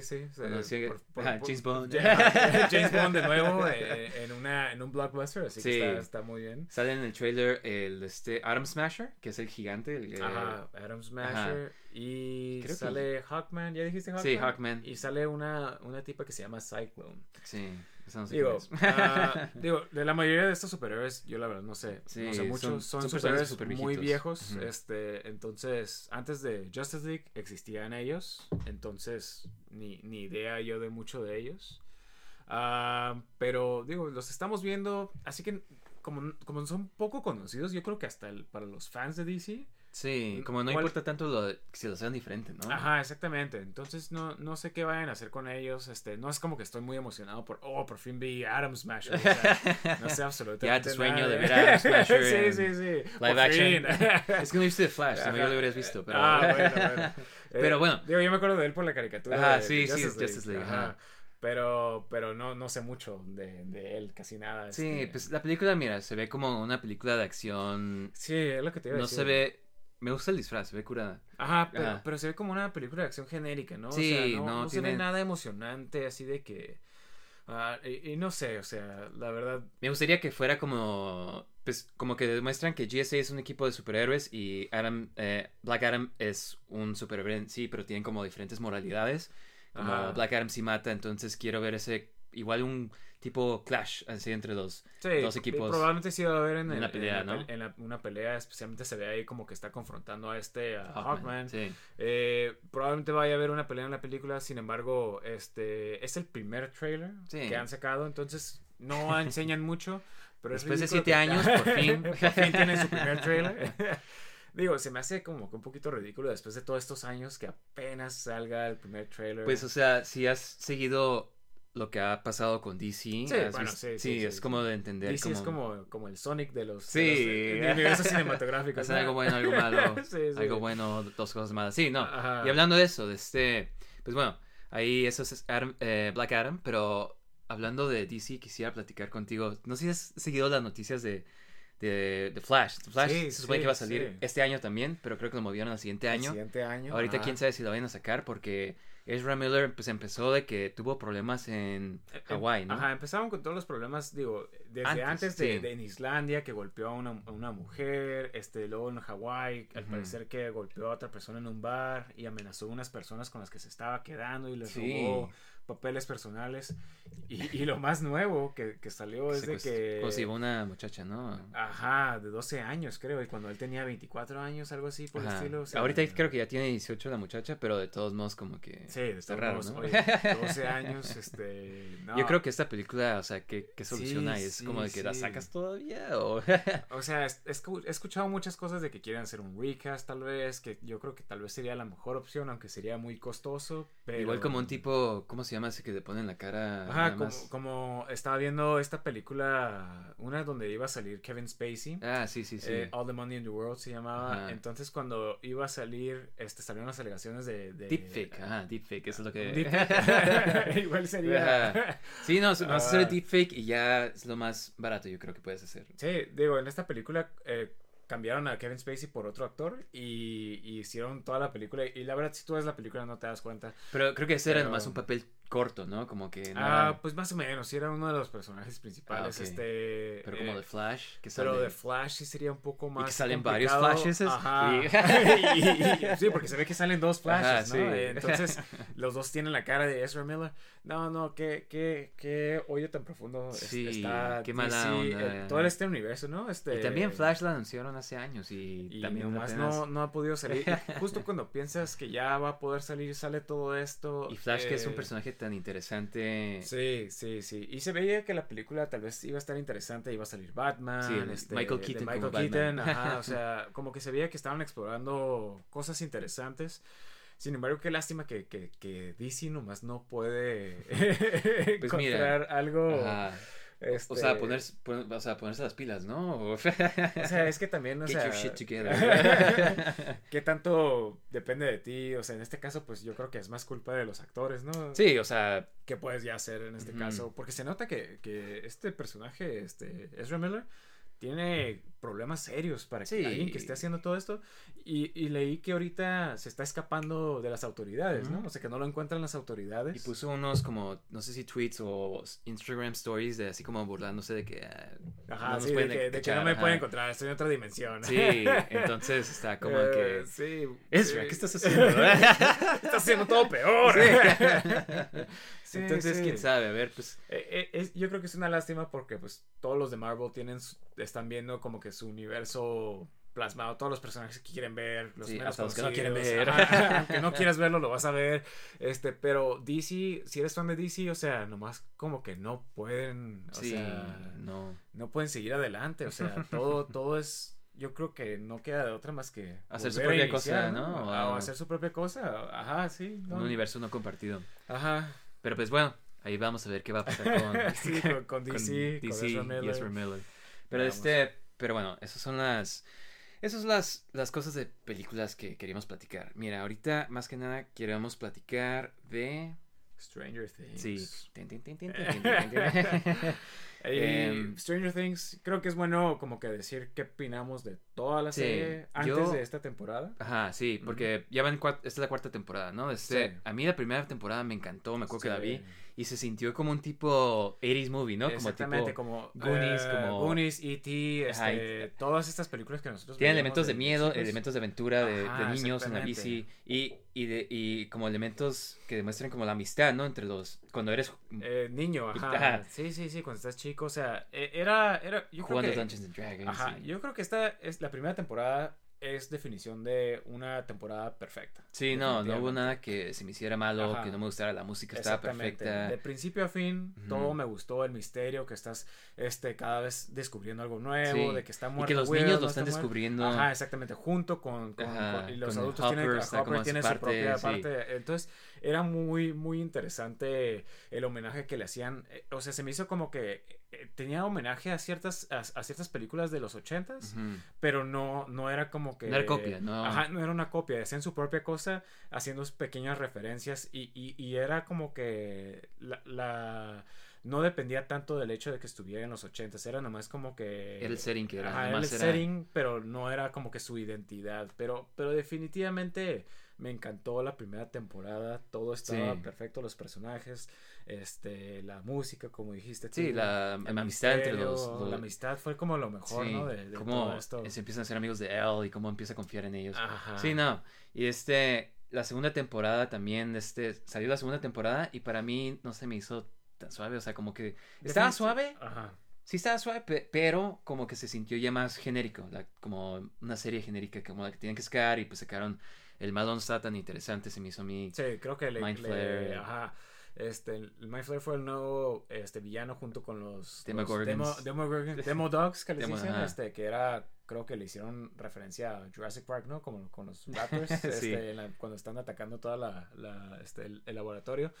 sí. por- por- ajá, por- James Bond. James Bond de nuevo eh, en, una, en un blockbuster, así Sí. que está, está muy bien. Sale en el trailer el este Adam Smasher, que es el gigante. el Ajá, Adam Smasher. Y Creo que- sale Hawkman, ¿ya dijiste Hawkman? Sí, Hawkman. Y sale una, una tipa que se llama Cyclone. Sí, Digo, ah, digo, de la mayoría de estos superhéroes, yo la verdad no sé, Sí, no sé mucho, son- superhéroes muy viejos, este, entonces, antes de Justice League existían ellos, entonces, ni, ni idea yo de mucho de ellos, Ah, pero, digo, los estamos viendo, así que, como, como son poco conocidos, yo creo que hasta el- para los fans de DC, Sí, como no ¿Cuál- importa tanto lo si lo sean diferente, ¿no? Ajá, exactamente. Entonces no, no sé qué vayan a hacer con ellos. Este, no es como que estoy muy emocionado por, oh, por fin vi Adam Smasher. O sea, no sé absolutamente Ya tu sueño nada de ver Adam Smasher sí, sí, sí. Live Por action. fin. Es que no viste The Flash, Ajá. lo habrías visto, pero... Ah, bueno, bueno. Pero Eh, bueno. Digo, yo me acuerdo de él por la caricatura. Ajá, de- sí, de sí, Justice League, ajá. Pero, pero no, no sé mucho de, de él, casi nada. Sí, este. pues la película, mira, se ve como una película de acción. Sí, es lo que te iba a No decir. se ve... Me gusta el disfraz, se ve curada. Ajá, pero, Ajá. pero se ve como una película de acción genérica, ¿no? Sí, o sea, no, no no se ve tiene- nada emocionante, así de que... ah, y, y no sé, o sea, la verdad... Me gustaría que fuera como... Pues como que demuestran que GSA es un equipo de superhéroes y Adam, eh, Black Adam es un superhéroe en sí, pero tienen como diferentes moralidades. Como Ajá. Black Adam sí mata, entonces quiero ver ese igual un tipo clash así entre Sí, dos equipos. Probablemente sí va a haber en, en el- la pelea, en la ¿no? en la- una pelea, especialmente se ve ahí como que está confrontando a este a Hawkman, Hawkman. Sí. Eh, probablemente vaya a haber una pelea en la película, sin embargo, este es el primer trailer Sí. que han sacado, entonces no enseñan mucho. Pero es Después de siete que- años, por fin. por fin tienen su primer trailer. Digo, se me hace como que un poquito ridículo después de todos estos años que apenas salga el primer trailer. Pues, o sea, si has seguido lo que ha pasado con DC, Sí, bueno, sí, sí, sí, es como de entender DC es como, como el Sonic de los, Sí. de los, universos cinematográficos. Algo bueno, algo malo, algo bueno, dos cosas malas. Sí, no. Ajá. Y hablando de eso, de este, pues bueno, ahí eso es Adam- eh, Black Adam, pero hablando de DC quisiera platicar contigo. No sé si has seguido las noticias de, de, de Flash. Flash Sí, se supone sí, que va a salir sí. este año también, pero creo que lo movieron al siguiente El año. siguiente año. Ahorita quién sabe si lo vayan a sacar porque Ezra Miller pues empezó de que tuvo problemas en Eh, Hawái, ¿no? Ajá, empezaron con todos los problemas, digo, desde Antes, antes, de, sí. de en Islandia que golpeó a una, a una mujer, este, luego en Hawái, al parecer que golpeó a otra persona en un bar y amenazó a unas personas con las que se estaba quedando y les Sí. robó papeles personales. Y, y lo más nuevo que, que salió es de que... Sí, una muchacha, ¿no? Ajá, de 12 años creo, y cuando él tenía 24 años, algo así por el estilo. o sea, Ahorita creo que ya tiene 18 la muchacha, pero de todos modos como que... Sí, está raro, ¿no? oye, 12 años, este... no. Yo creo que esta película, o sea, ¿qué, qué solución Sí? ¿Es como de que la sacas todavía o...? O sea, es- es que he escuchado muchas cosas de que quieren hacer un recast, tal vez, que yo creo que tal vez sería la mejor opción, aunque sería muy costoso. Pero... Igual como un tipo, ¿cómo se llama ese que te pone en la cara? Ajá, como, estaba viendo esta película, una donde iba a salir Kevin Spacey. Ah, sí, sí, sí. eh, All the Money in the World se llamaba. Ajá. Entonces, cuando iba a salir, este, salieron las alegaciones de. de Deepfake, ajá, deepfake, eso es lo que... deepfake. Igual sería. Ajá. Sí, no, vas a hacer Ah. deepfake y ya es lo más barato yo creo que puedes hacer. Sí, digo, en esta película eh, cambiaron a Kevin Spacey por otro actor y, y hicieron toda la película. Y la verdad, si tú ves la película no te das cuenta. Pero creo que ese era nomás un papel corto, ¿no? Como que... no Ah, era- pues más o menos, sí era uno de los personajes principales. Ah, ok. este, Pero como eh, de Flash, que Pero de Flash sí sería un poco más. que salen varios. Flashes, Ajá. y- Y- y- sí, porque se ve que salen dos Flashes, Ajá, ¿no? sí. Eh, Entonces, los dos tienen la cara de Ezra Miller. No, no, qué, qué, qué hoyo tan profundo Sí, está. qué mala DC, onda. eh, todo este universo, ¿no? Este, Y también Flash la anunciaron hace años y, Y también nomás apenas- no, no ha podido salir. Y justo cuando piensas que ya va a poder salir, sale todo esto. Y Flash que es un personaje tan interesante. Sí, sí, sí. Y se veía que la película tal vez iba a estar interesante, iba a salir Batman, Sí, este, Michael Keaton Michael. Keaton, ajá, o sea, como que se veía que estaban explorando cosas interesantes. Sin embargo, qué lástima que, que, que DC nomás no puede Pues mira, encontrar algo. Ajá. Este, O sea, ponerse, pon- o sea, ponerse las pilas, ¿no? O- sea, es que también, o Get sea, your shit together. ¿Qué tanto depende de ti? O sea, en este caso, pues yo creo que es más culpa de los actores, ¿no? sí, o sea, ¿Qué puedes ya hacer en este caso? Porque se nota que, que este personaje, este Ezra Miller, tiene problemas serios para que Sí. alguien que esté haciendo todo esto. Y, y leí que ahorita se está escapando de las autoridades, ¿no? Ujú. O sea, que no lo encuentran las autoridades. y puso unos como, no sé si tweets o Instagram stories de así como burlándose de que... ah, Ajá, no sí, de que, de que no me ajá. pueden encontrar, estoy en otra dimensión. Sí, entonces está como Eh, que... sí. Ezra, sí. ¿qué estás haciendo? Estás haciendo todo peor. Sí, Entonces, sí. quién sabe, a ver, pues... Eh, eh, es- yo creo que es una lástima porque pues todos los de Marvel tienen están viendo como que su universo plasmado, todos los personajes que quieren ver, los Sí, menos hasta los que no quieren ver. ajá, aunque no quieras verlo, lo vas a ver. Este, pero DC, si eres fan de DC, o sea, nomás como que no pueden, o Sí, sea, no. no pueden seguir adelante, o sea, todo, todo es, yo creo que no queda de otra más que Hacer su propia cosa, iniciar, ¿no? O O- hacer su propia cosa, ajá, sí, ¿no? Un universo no compartido. Ajá, Pero pues bueno, ahí vamos a ver qué va a pasar con, Sí, con- con DC, con DC Miller. Ezra Miller. Pero Veamos. este, pero bueno, esas son las, esas son las, las cosas de películas que queríamos platicar. Mira, ahorita más que nada queremos platicar de, Stranger Things. sí, Stranger Things, creo que es bueno como que decir qué opinamos de toda la Sí, serie antes yo- de esta temporada. Ajá, sí, porque ya van esta es la cuarta temporada, ¿no? Este, Sí. a mí la primera temporada me encantó, me acuerdo que la vi. Y se sintió como un tipo 80s movie, ¿no? Como Exactamente, tipo como Goonies, eh, como- Goonies, E.T., este, todas estas películas que nosotros Tiene veíamos elementos de de miedo, elementos de aventura, de, niños en la bici y, y, de, y como elementos que demuestran como la amistad, ¿no? Entre los... Cuando eres Eh, niño, ajá. Ajá. Sí, sí, sí, cuando estás chico, o sea, e- era, era, yo jugando creo que, Dungeons and Dragons. ajá, y- yo creo que esta es la primera temporada es definición de una temporada perfecta. Sí, no, no hubo nada que se me hiciera malo, Ajá. que no me gustara la música, estaba perfecta. De principio a fin, todo me gustó, el misterio, que estás este, cada vez descubriendo algo nuevo, Sí. de que está Y muerto. que los niños lo está están descubriendo. Ajá, exactamente, junto con, con- con- y los con adultos tienen, Hopper, como Hopper tiene su parte, propia sí. parte. Entonces, era muy, muy interesante el homenaje que le hacían. eh, O sea, se me hizo como que eh, tenía homenaje a ciertas, a, a ciertas películas de los ochentas, Ujú. pero no, no era como que... No era copia, no. Ajá, no era una copia, hacían su propia cosa, haciendo pequeñas referencias y, y, y era como que la, la- no dependía tanto del hecho de que estuviera en los ochentas, era nomás como que... Era el setting que era. Ajá, era el era- setting, pero no era como que su identidad. Pero, pero definitivamente me encantó la primera temporada. Todo estaba Sí. perfecto, los personajes, este, la música, como dijiste. tú, Sí, la el amistad entre los- los- La amistad fue como lo mejor, Sí, ¿no? De, de cómo todo esto. se empiezan a ser amigos de él y cómo empieza a confiar en ellos. Ajá. Sí, no. Y este, la segunda temporada también, este, salió la segunda temporada y para mí no se me hizo tan suave, o sea, como que estaba suave, Ajá. sí estaba suave, pe- pero como que se sintió ya más genérico, la- como una serie genérica, como la que tenían que sacar y pues sacaron, el malo no estaba tan interesante, se me hizo a mí. Sí, creo que le, le- ajá. Este, el Mind Flayer fue el nuevo este, villano junto con los Demogorgons. Demo, Demogorgons- Demo Dogs que les dicen, este, que era, creo que le hicieron referencia a Jurassic Park, ¿no? Como con los Raptors, Sí. este, la- cuando están atacando toda la, la, este, el, el laboratorio.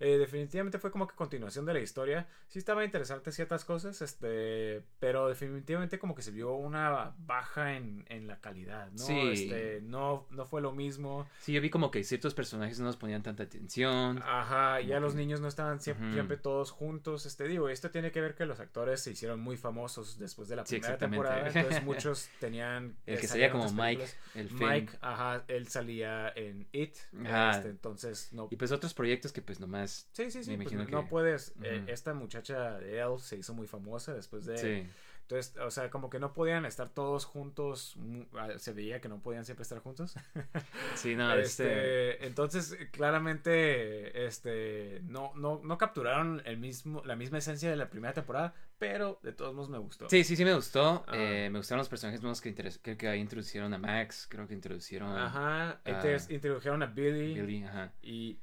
Eh, definitivamente fue como que continuación de la historia. Sí estaba interesante ciertas cosas, este, pero definitivamente como que se vio una baja en, en la calidad, ¿no? Sí. Este, no, no fue lo mismo. Sí, yo vi como que ciertos personajes no nos ponían tanta atención. Ajá, ya Como los que- niños no estaban siempre, Ujú. siempre todos juntos. Este digo, esto tiene que ver que los actores se hicieron muy famosos después de la Sí, primera exactamente. temporada. Entonces muchos tenían. El eh, que salía como Mike, el Finn. Mike, ajá, él salía en It. Ajá. este, entonces no. Y pues otros proyectos que pues nomás... Sí, sí, sí. me pues, imagino no que- puedes. eh, Ujú. esta muchacha Elle se hizo muy famosa después de. Sí. Entonces, o sea, como que no podían estar todos juntos. ah, Se veía que no podían siempre estar juntos. Sí, no, este... Este, entonces claramente este no, no, no capturaron el mismo la misma esencia de la primera temporada pero de todos modos me gustó Sí, sí, sí me gustó. Ajá. Eh, me gustaron los personajes nuevos que que ahí introducieron a Max, creo que introducieron ajá Ah. Inter- introdujeron a Billy, Billy, ajá. y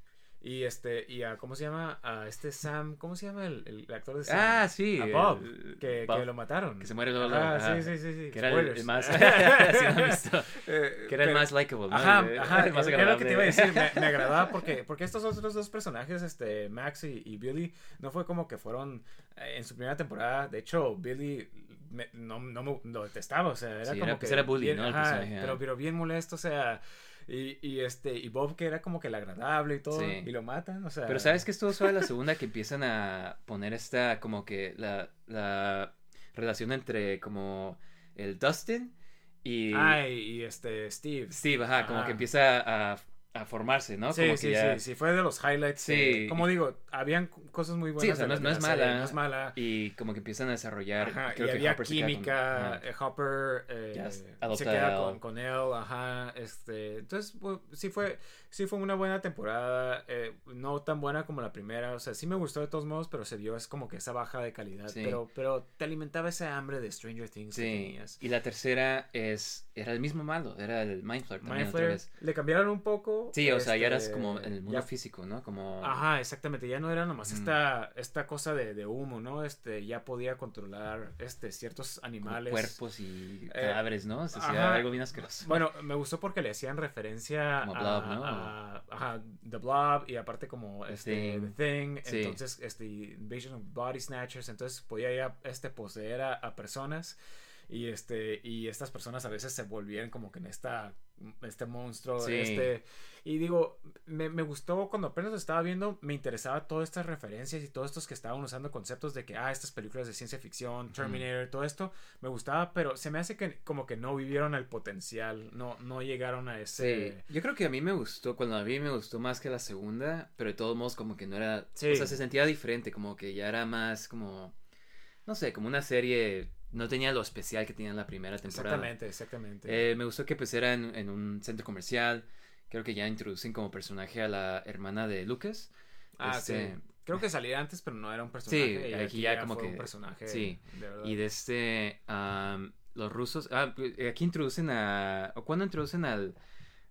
y este y a cómo se llama a este Sam cómo se llama el, el actor de Sam Ah, sí. a Bob el- que, Bob, que lo mataron que se muere luego, ajá. sí sí sí sí Que era el, más... sí, visto. Eh, Que era el más likable, ¿no? Ajá, ajá, el más era lo que te iba a decir, me, me agradaba porque, porque estos otros dos personajes, este, Max y, y Billy, no fue como que fueron eh, en su primera temporada, de hecho, Billy me- no, no me lo detestaba, o sea, era Sí, como era- que pues era bully, bien- ¿no? El ajá, personaje, pero, pero bien molesto, o sea, y, y este, y Bob que era como que el agradable y todo, Sí. y lo matan, o sea. Pero ¿sabes qué estuvo suave la segunda? Que empiezan a poner esta, como que la, la relación entre como el Dustin y Ay, y este, Steve. Steve, ajá, como que empieza a, a formarse, ¿no? Sí, como que sí, ya- sí, sí, fue de los highlights. Sí. como digo, habían cosas muy buenas. Sí, o sea, no no es serie, mala. No es mala. Y como que empiezan a desarrollar. Ajá, creo y que había Hopper se queda con- química, eh, Hopper eh, se queda con, él. con él, ajá, este, entonces pues, sí fue, sí fue una buena temporada, eh, no tan buena como la primera, o sea, sí me gustó de todos modos, pero se vio es como que esa baja de calidad, Sí. pero, pero te alimentaba ese hambre de Stranger Things que Sí, tenías. y la tercera es, era el mismo malo, era el Mind Flayer también Mind otra Flayer, vez. le cambiaron un poco. Sí, o sea, ya eras este, como en el mundo ya- físico, ¿no? Como... Ajá, exactamente, ya no era nomás esta, esta cosa de, de humo, ¿no? Este, ya podía controlar este, ciertos como animales. cuerpos y Eh, cadáveres, ¿no? O sea, algo bien asqueroso. Bueno, me gustó porque le hacían referencia Como a, Blob, ¿no? a- ajá, The Blob y aparte como este Thing. The Thing, Sí. entonces este Invasion of Body Snatchers, entonces podía ya este poseer a, a personas y este y estas personas a veces se volvían como que en esta este monstruo Sí. este y digo me, me gustó cuando apenas lo estaba viendo me interesaba todas estas referencias y todos estos que estaban usando conceptos de que ah estas películas de ciencia ficción Terminator todo esto me gustaba pero se me hace que como que no vivieron el potencial no no llegaron a ese Sí, yo creo que a mí me gustó, cuando la vi me gustó más que la segunda, pero de todos modos como que no era, Sí. o sea, se sentía diferente, como que ya era más como, no sé, como una serie, no tenía lo especial que tenía en la primera temporada. exactamente exactamente Eh, me gustó que pues era en, en un centro comercial, creo que ya introducen como personaje a la hermana de Lucas. ah este, sí creo que salía antes pero no era un personaje Sí, y aquí ya como fue que- un personaje sí, de verdad. Y de este, los rusos, ah, pues, aquí introducen a, o cuando introducen al,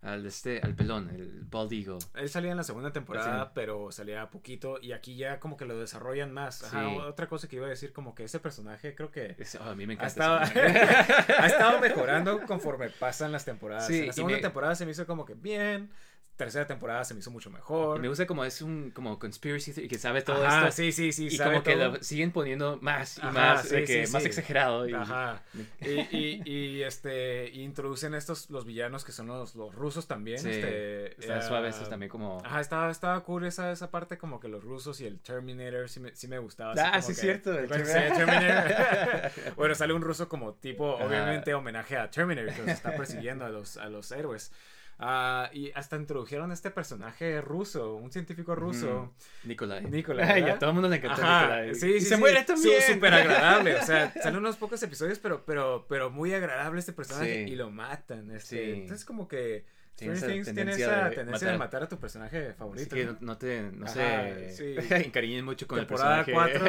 al este, al pelón, el Bald Eagle. Él salía en la segunda temporada, Sí. pero salía poquito y aquí ya como que lo desarrollan más. Ajá, Sí. otra cosa que iba a decir, como que ese personaje creo que oh, a mí me ha encanta. estado, ese personaje. ha estado mejorando conforme pasan las temporadas. Sí, en la segunda me- temporada se me hizo como que bien, tercera temporada se me hizo mucho mejor. Y me gusta como es un como conspiracy theory, que sabe todo Ajá, esto. sí, sí, sí, y sabe como que lo siguen poniendo más y Ajá, más, de sí, que sí, más sí. exagerado. Y, Ajá. Y, y, y, este introducen estos los villanos que son los, los rusos también. Este, Están eh, suaves estos también como... Ajá, estaba, estaba cool esa, esa parte como que los rusos y el Terminator sí me, sí me gustaba. Ah, sí, es cierto, el Terminator. Bueno, sale un ruso como tipo, obviamente, homenaje a Terminator, que los está persiguiendo a los, a los héroes. Ah, y hasta introdujeron a este personaje ruso, un científico ruso. Nikolai. Nikolai, ¿verdad? a todo el mundo le encantó Ajá, Nikolai. sí, y sí, se sí. muere también. Súper agradable. O sea, salen unos pocos episodios, pero, pero, pero muy agradable este personaje Sí. y lo matan. Este, Sí. Entonces, como que Tiene esa Things tiene esa de tendencia de matar. a tu personaje Así favorito. que ¿no? te, no Ajá, se sí. encariñen mucho con Temporada el personaje.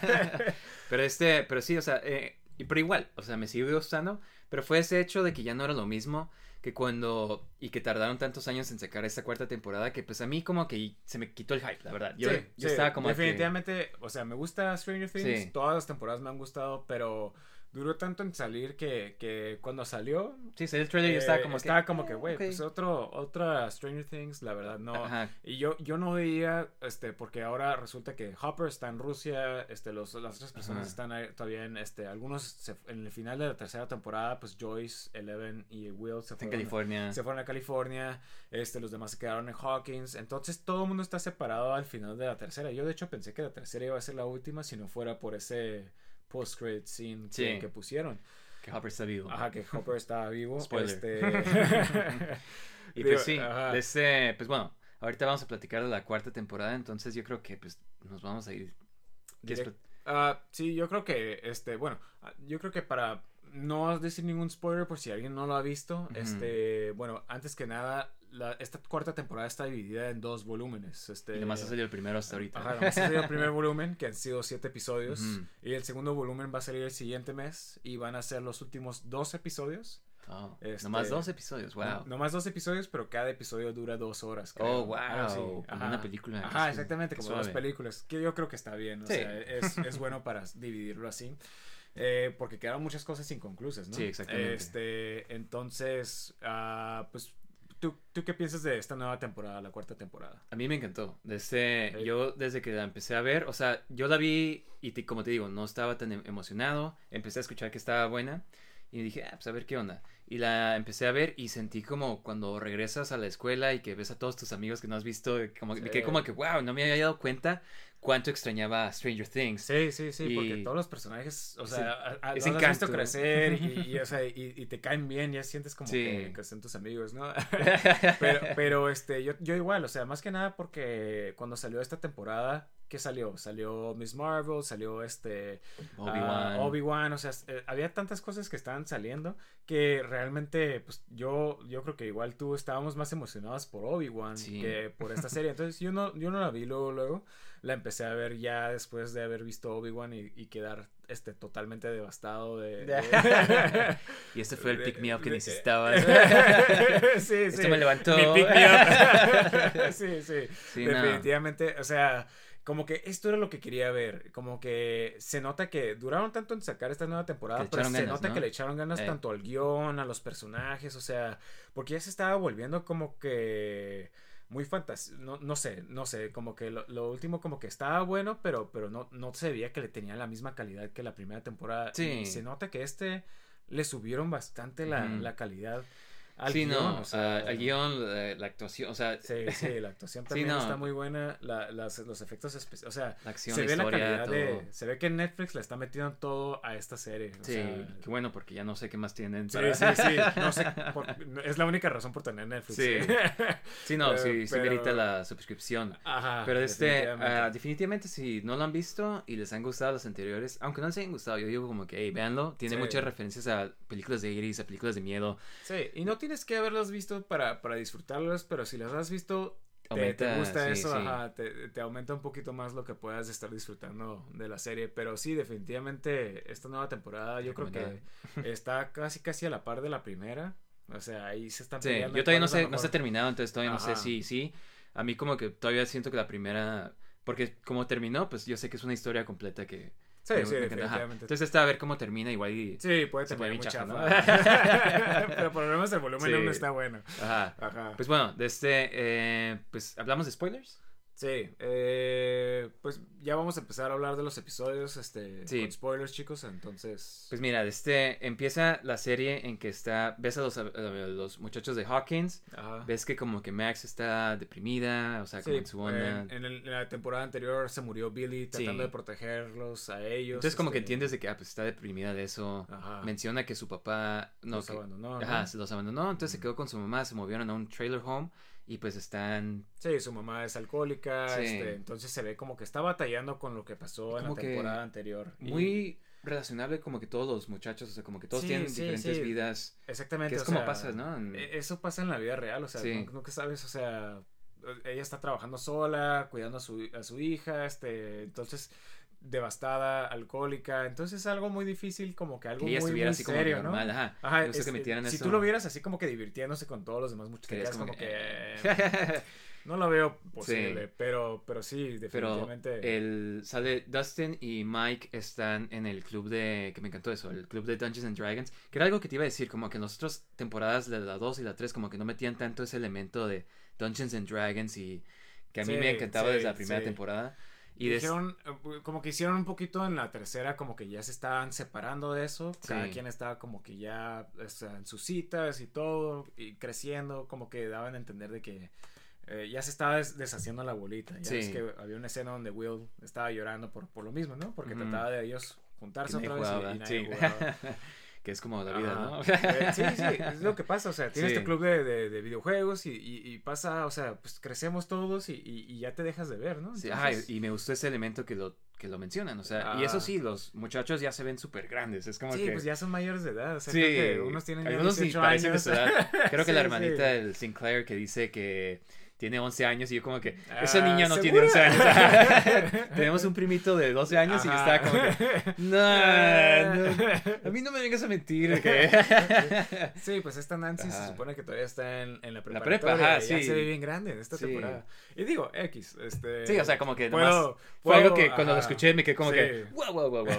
4. pero este, pero sí, o sea, eh, pero igual, o sea, me sigue gustando, pero fue ese hecho de que ya no era lo mismo que cuando, y que tardaron tantos años en sacar esta cuarta temporada, que pues a mí como que se me quitó el hype, la verdad. Yo, Sí, yo sí, estaba como que- Definitivamente, o sea, me gusta Stranger Things. Sí. Todas las temporadas me han gustado, pero duró tanto en salir que, que cuando salió. sí, salió el trailer yo estaba eh, como estaba que... como que, güey, ok. pues otro, otra Stranger Things, la verdad, no. Ajá. Y yo, yo no veía, este, porque ahora resulta que Hopper está en Rusia, este, los, las otras personas Ajá. están ahí todavía en, este, algunos se- en el final de la tercera temporada, pues Joyce, Eleven y Will se En fueron, California. se fueron a California, este, los demás se quedaron en Hawkins, entonces todo el mundo está separado al final de la tercera. Yo de hecho pensé que la tercera iba a ser la última si no fuera por ese post-credit scene que, Sí. que pusieron. Que Hopper está vivo. Ajá, que Hopper estaba vivo. Spoiler. Este... Y pues sí, este, pues bueno, ahorita vamos a platicar de la cuarta temporada, entonces yo creo que pues nos vamos a ir. ¿Quieres Direct- Ah, sí, yo creo que, este, bueno, ah, yo creo que para no decir ningún spoiler por si alguien no lo ha visto, este, bueno, antes que nada, la- esta cuarta temporada está dividida en dos volúmenes. Este, Y nomás ha salido el primero hasta ahorita. Ajá, nomás ha salido el primer volumen, que han sido siete episodios, Ujú. y el segundo volumen va a salir el siguiente mes, y van a ser los últimos dos episodios. Oh, Este, Nomás dos episodios, wow. No, nomás dos episodios, pero cada episodio dura dos horas. Oh, creo. wow, Algo así. como una película. Ajá, exactamente, como dos suave. películas. Que yo creo que está bien. O Sí. sea, es, es bueno para dividirlo así. eh, porque quedaron muchas cosas inconclusas, ¿no? Sí, exactamente. Este, entonces, ah, pues, ¿tú, ¿tú qué piensas de esta nueva temporada, la cuarta temporada? A mí me encantó. Desde, Sí. Yo desde que la empecé a ver, o sea, yo la vi y te- como te digo, no estaba tan em- emocionado. Empecé a escuchar que estaba buena y dije, ah, pues a ver qué onda. Y la empecé a ver y sentí como cuando regresas a la escuela y que ves a todos tus amigos que no has visto, como, Sí. quedé como que, wow, no me había dado cuenta cuánto extrañaba a Stranger Things. Sí, sí, sí, porque todos los personajes, o sea, a- has visto crecer y, y, o sea, y, y te caen bien, ya sientes como Sí. que, que son tus amigos, ¿no? pero, pero este, yo, yo igual, o sea, más que nada porque cuando salió esta temporada, ¿qué salió? Salió Miss Marvel, salió este Obi-Wan. ah, Obi-Wan, o sea, eh, había tantas cosas que estaban saliendo que realmente, pues yo, yo creo que igual tú estábamos más emocionados por Obi-Wan Sí. que por esta serie. Entonces yo no, yo no la vi luego, luego. La empecé a ver ya después de haber visto Obi-Wan y, y quedar este totalmente devastado de. de- y este fue el pick me up que necesitabas. sí, sí. Esto me levantó. Mi pick me up. sí, sí. Sí, no. Definitivamente, o sea, como que esto era lo que quería ver. Como que se nota que duraron tanto en sacar esta nueva temporada, pero se ganas, nota ¿no? que le echaron ganas Eh. tanto al guion, a los personajes, o sea, porque ya se estaba volviendo como que muy fantasía, no, no sé, no sé, como que lo, lo, último como que estaba bueno, pero, pero no, no se veía que le tenía la misma calidad que la primera temporada. Sí. Y se nota que este le subieron bastante la, Ujú. la calidad al sí, guion, no, o sea, el guion, la, la actuación, o sea, Sí, sí, la actuación Sí, también no. está muy buena, la- las- los efectos especiales, o sea, la acción, se la ve la historia, calidad todo. de, se ve que Netflix le está metiendo todo a esta serie. o Sí, sea, qué bueno, porque ya no sé qué más tienen. Sí, para- sí, sí. No sé, por- es la única razón por tener Netflix. Sí. Sí, no, Eh, sí, sí pero- merita la suscripción. Ajá. Pero este, definitivamente. ah, definitivamente si no lo han visto y les han gustado los anteriores, aunque no les hayan gustado, yo digo como que, hey, véanlo, tiene Sí. muchas referencias a películas de Iris, a películas de miedo. Sí, y no tienes que haberlos visto para, para disfrutarlos, pero si los has visto, te, gusta sí, eso, sí. ajá, te, te aumenta un poquito más lo que puedas estar disfrutando de la serie. Pero sí, definitivamente esta nueva temporada yo creo que está casi casi a la par de la primera. O sea, ahí se están Sí, peleando yo todavía no sé, no mejor. está terminado, entonces todavía no sé si sí. A mí como que todavía siento que la primera, porque como terminó, pues yo sé que es una historia completa que... Sí, me- sí, me definitivamente. Entonces está a ver cómo termina igual y... Sí, puede tener puede mucha hinchar, ¿no? Pero por lo menos el volumen Sí. aún no está bueno. Ajá. Ajá. Pues bueno, de este, eh, pues hablamos de spoilers. Sí, eh, pues ya vamos a empezar a hablar de los episodios, este, Sí. con spoilers, chicos, entonces... Pues mira, este empieza la serie en que está, ves a los, a los muchachos de Hawkins, Ajá. ves que como que Max está deprimida, o sea, como Sí, en su onda. en, en el- en la temporada anterior se murió Billy tratando Sí. de protegerlos a ellos. Entonces como que este, entiendes de que ah, pues está deprimida de eso. Ajá. Menciona que su papá no los que- abandonó. ¿no? ajá, se los abandonó, entonces se Ujú. quedó con su mamá, se movieron a un trailer home y pues están Sí, su mamá es alcohólica, Sí. este, entonces se ve como que está batallando con lo que pasó en la temporada anterior. Y- muy relacionable como que todos los muchachos, o sea, como que todos Sí, tienen sí, diferentes vidas. Exactamente. Que es o como sea, pasa, ¿no? En- e- Eso pasa en la vida real, o sea, nunca sabes, o sea, ella está trabajando sola, cuidando a su, a su hija, este, entonces devastada, alcohólica, entonces es algo muy difícil, como que algo Que ella muy, estuviera muy así como serio, ¿no? ajá. Ajá, gusta es- que metieran si eso. tú lo vieras así como que divirtiéndose con todos los demás muchachos, como como que... que- No lo veo posible, Sí. pero, pero sí, Pero definitivamente. el sale Dustin y Mike están en el club de que me encantó eso, el club de Dungeons and Dragons, que era algo que te iba a decir, como que en las otras temporadas de la 2 y la 3 como que no metían tanto ese elemento de Dungeons and Dragons y que a mí Sí, me encantaba sí, desde la primera temporada. Y Dijeron, eh, como que hicieron un poquito en la tercera, como que ya se estaban separando de eso. Cada quien estaba como que ya o sea, en sus citas y todo, y creciendo, como que daban a entender de que eh, ya se estaba des- deshaciendo la bolita. Ya Sí. ves que había una escena donde Will estaba llorando por, por lo mismo, ¿no? Porque trataba de ellos juntarse otra vez y- y, nadie sí. que es como la vida, Ajá. ¿no? Eh, sí, sí, es lo que pasa, o sea, tienes Sí. este club de, de- de videojuegos y, y- y pasa, o sea, pues crecemos todos y, y- ya te dejas de ver, ¿no? Sí, Entonces- y me gustó ese elemento que lo que lo mencionan, o sea, y eso Ah. sí, los muchachos ya se ven súper grandes, es como Sí, que pues ya son mayores de edad. O sea, Sí, creo que unos tienen ya algunos ni 18 parecen de años. Creo que la Sí, hermanita sí. del Sinclair que dice que tiene 11 años y yo como que Ah, esa niña no ¿segura? tiene 11 años. Tenemos un primito de 12 años y yo Ajá. estaba como que no, no, a mí no me vengas a mentir Sí, pues esta Nancy Ajá. se supone que todavía está en, en la prepa, preparatoria. ajá, ya sí. se ve bien grande en esta Sí. temporada. Y digo, X, este... Sí, o sea, como que puedo- nomás fue algo puedo- que cuando lo ajá. escuché me quedé como Sí. que wow, wow, wow, wow.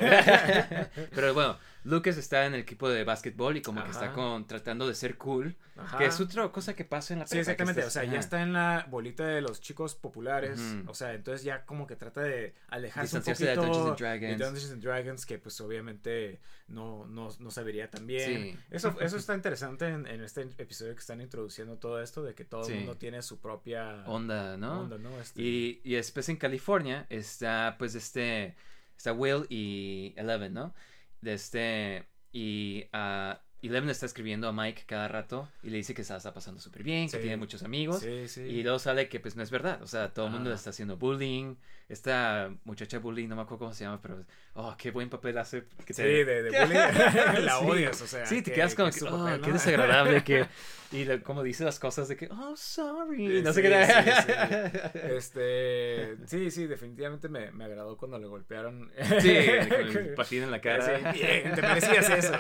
Pero bueno, Lucas está en el equipo de básquetbol y como que está con tratando de ser cool, Ajá. que es otra cosa que pasa en la Sí, exactamente. estás- O sea, ya está en la bolita de los chicos populares. O sea, entonces ya como que trata de alejarse un Distanciarse de poquito Dungeons and Dragons. de Dungeons and Dragons, que pues obviamente no, no, no se vería tan bien. Sí. Eso, eso está interesante en, en este episodio que están introduciendo todo esto, de que todo Sí. el mundo tiene su propia onda, ¿no? onda, ¿no? Este, Y, y después en California está pues este, está Will y Eleven, ¿no? De este, y ah, Eleven le está escribiendo a Mike cada rato y le dice que se está pasando súper bien, que tiene muchos amigos. Sí, sí. Y luego sale que pues no es verdad, o sea, todo el mundo le está haciendo bullying. Esta muchacha bullying, no me acuerdo cómo se llama, pero oh, qué buen papel hace. Que Sí, te- de, de bullying. la odias, o sea. Sí, te que- quedas como que oh, papel, qué desagradable que... Y le- como dice las cosas de que, oh, sorry, no sé Sí, qué. Este, sí, sí, definitivamente me, me agradó cuando le golpearon. Sí, con el patín en la cara. Bien, te merecías eso.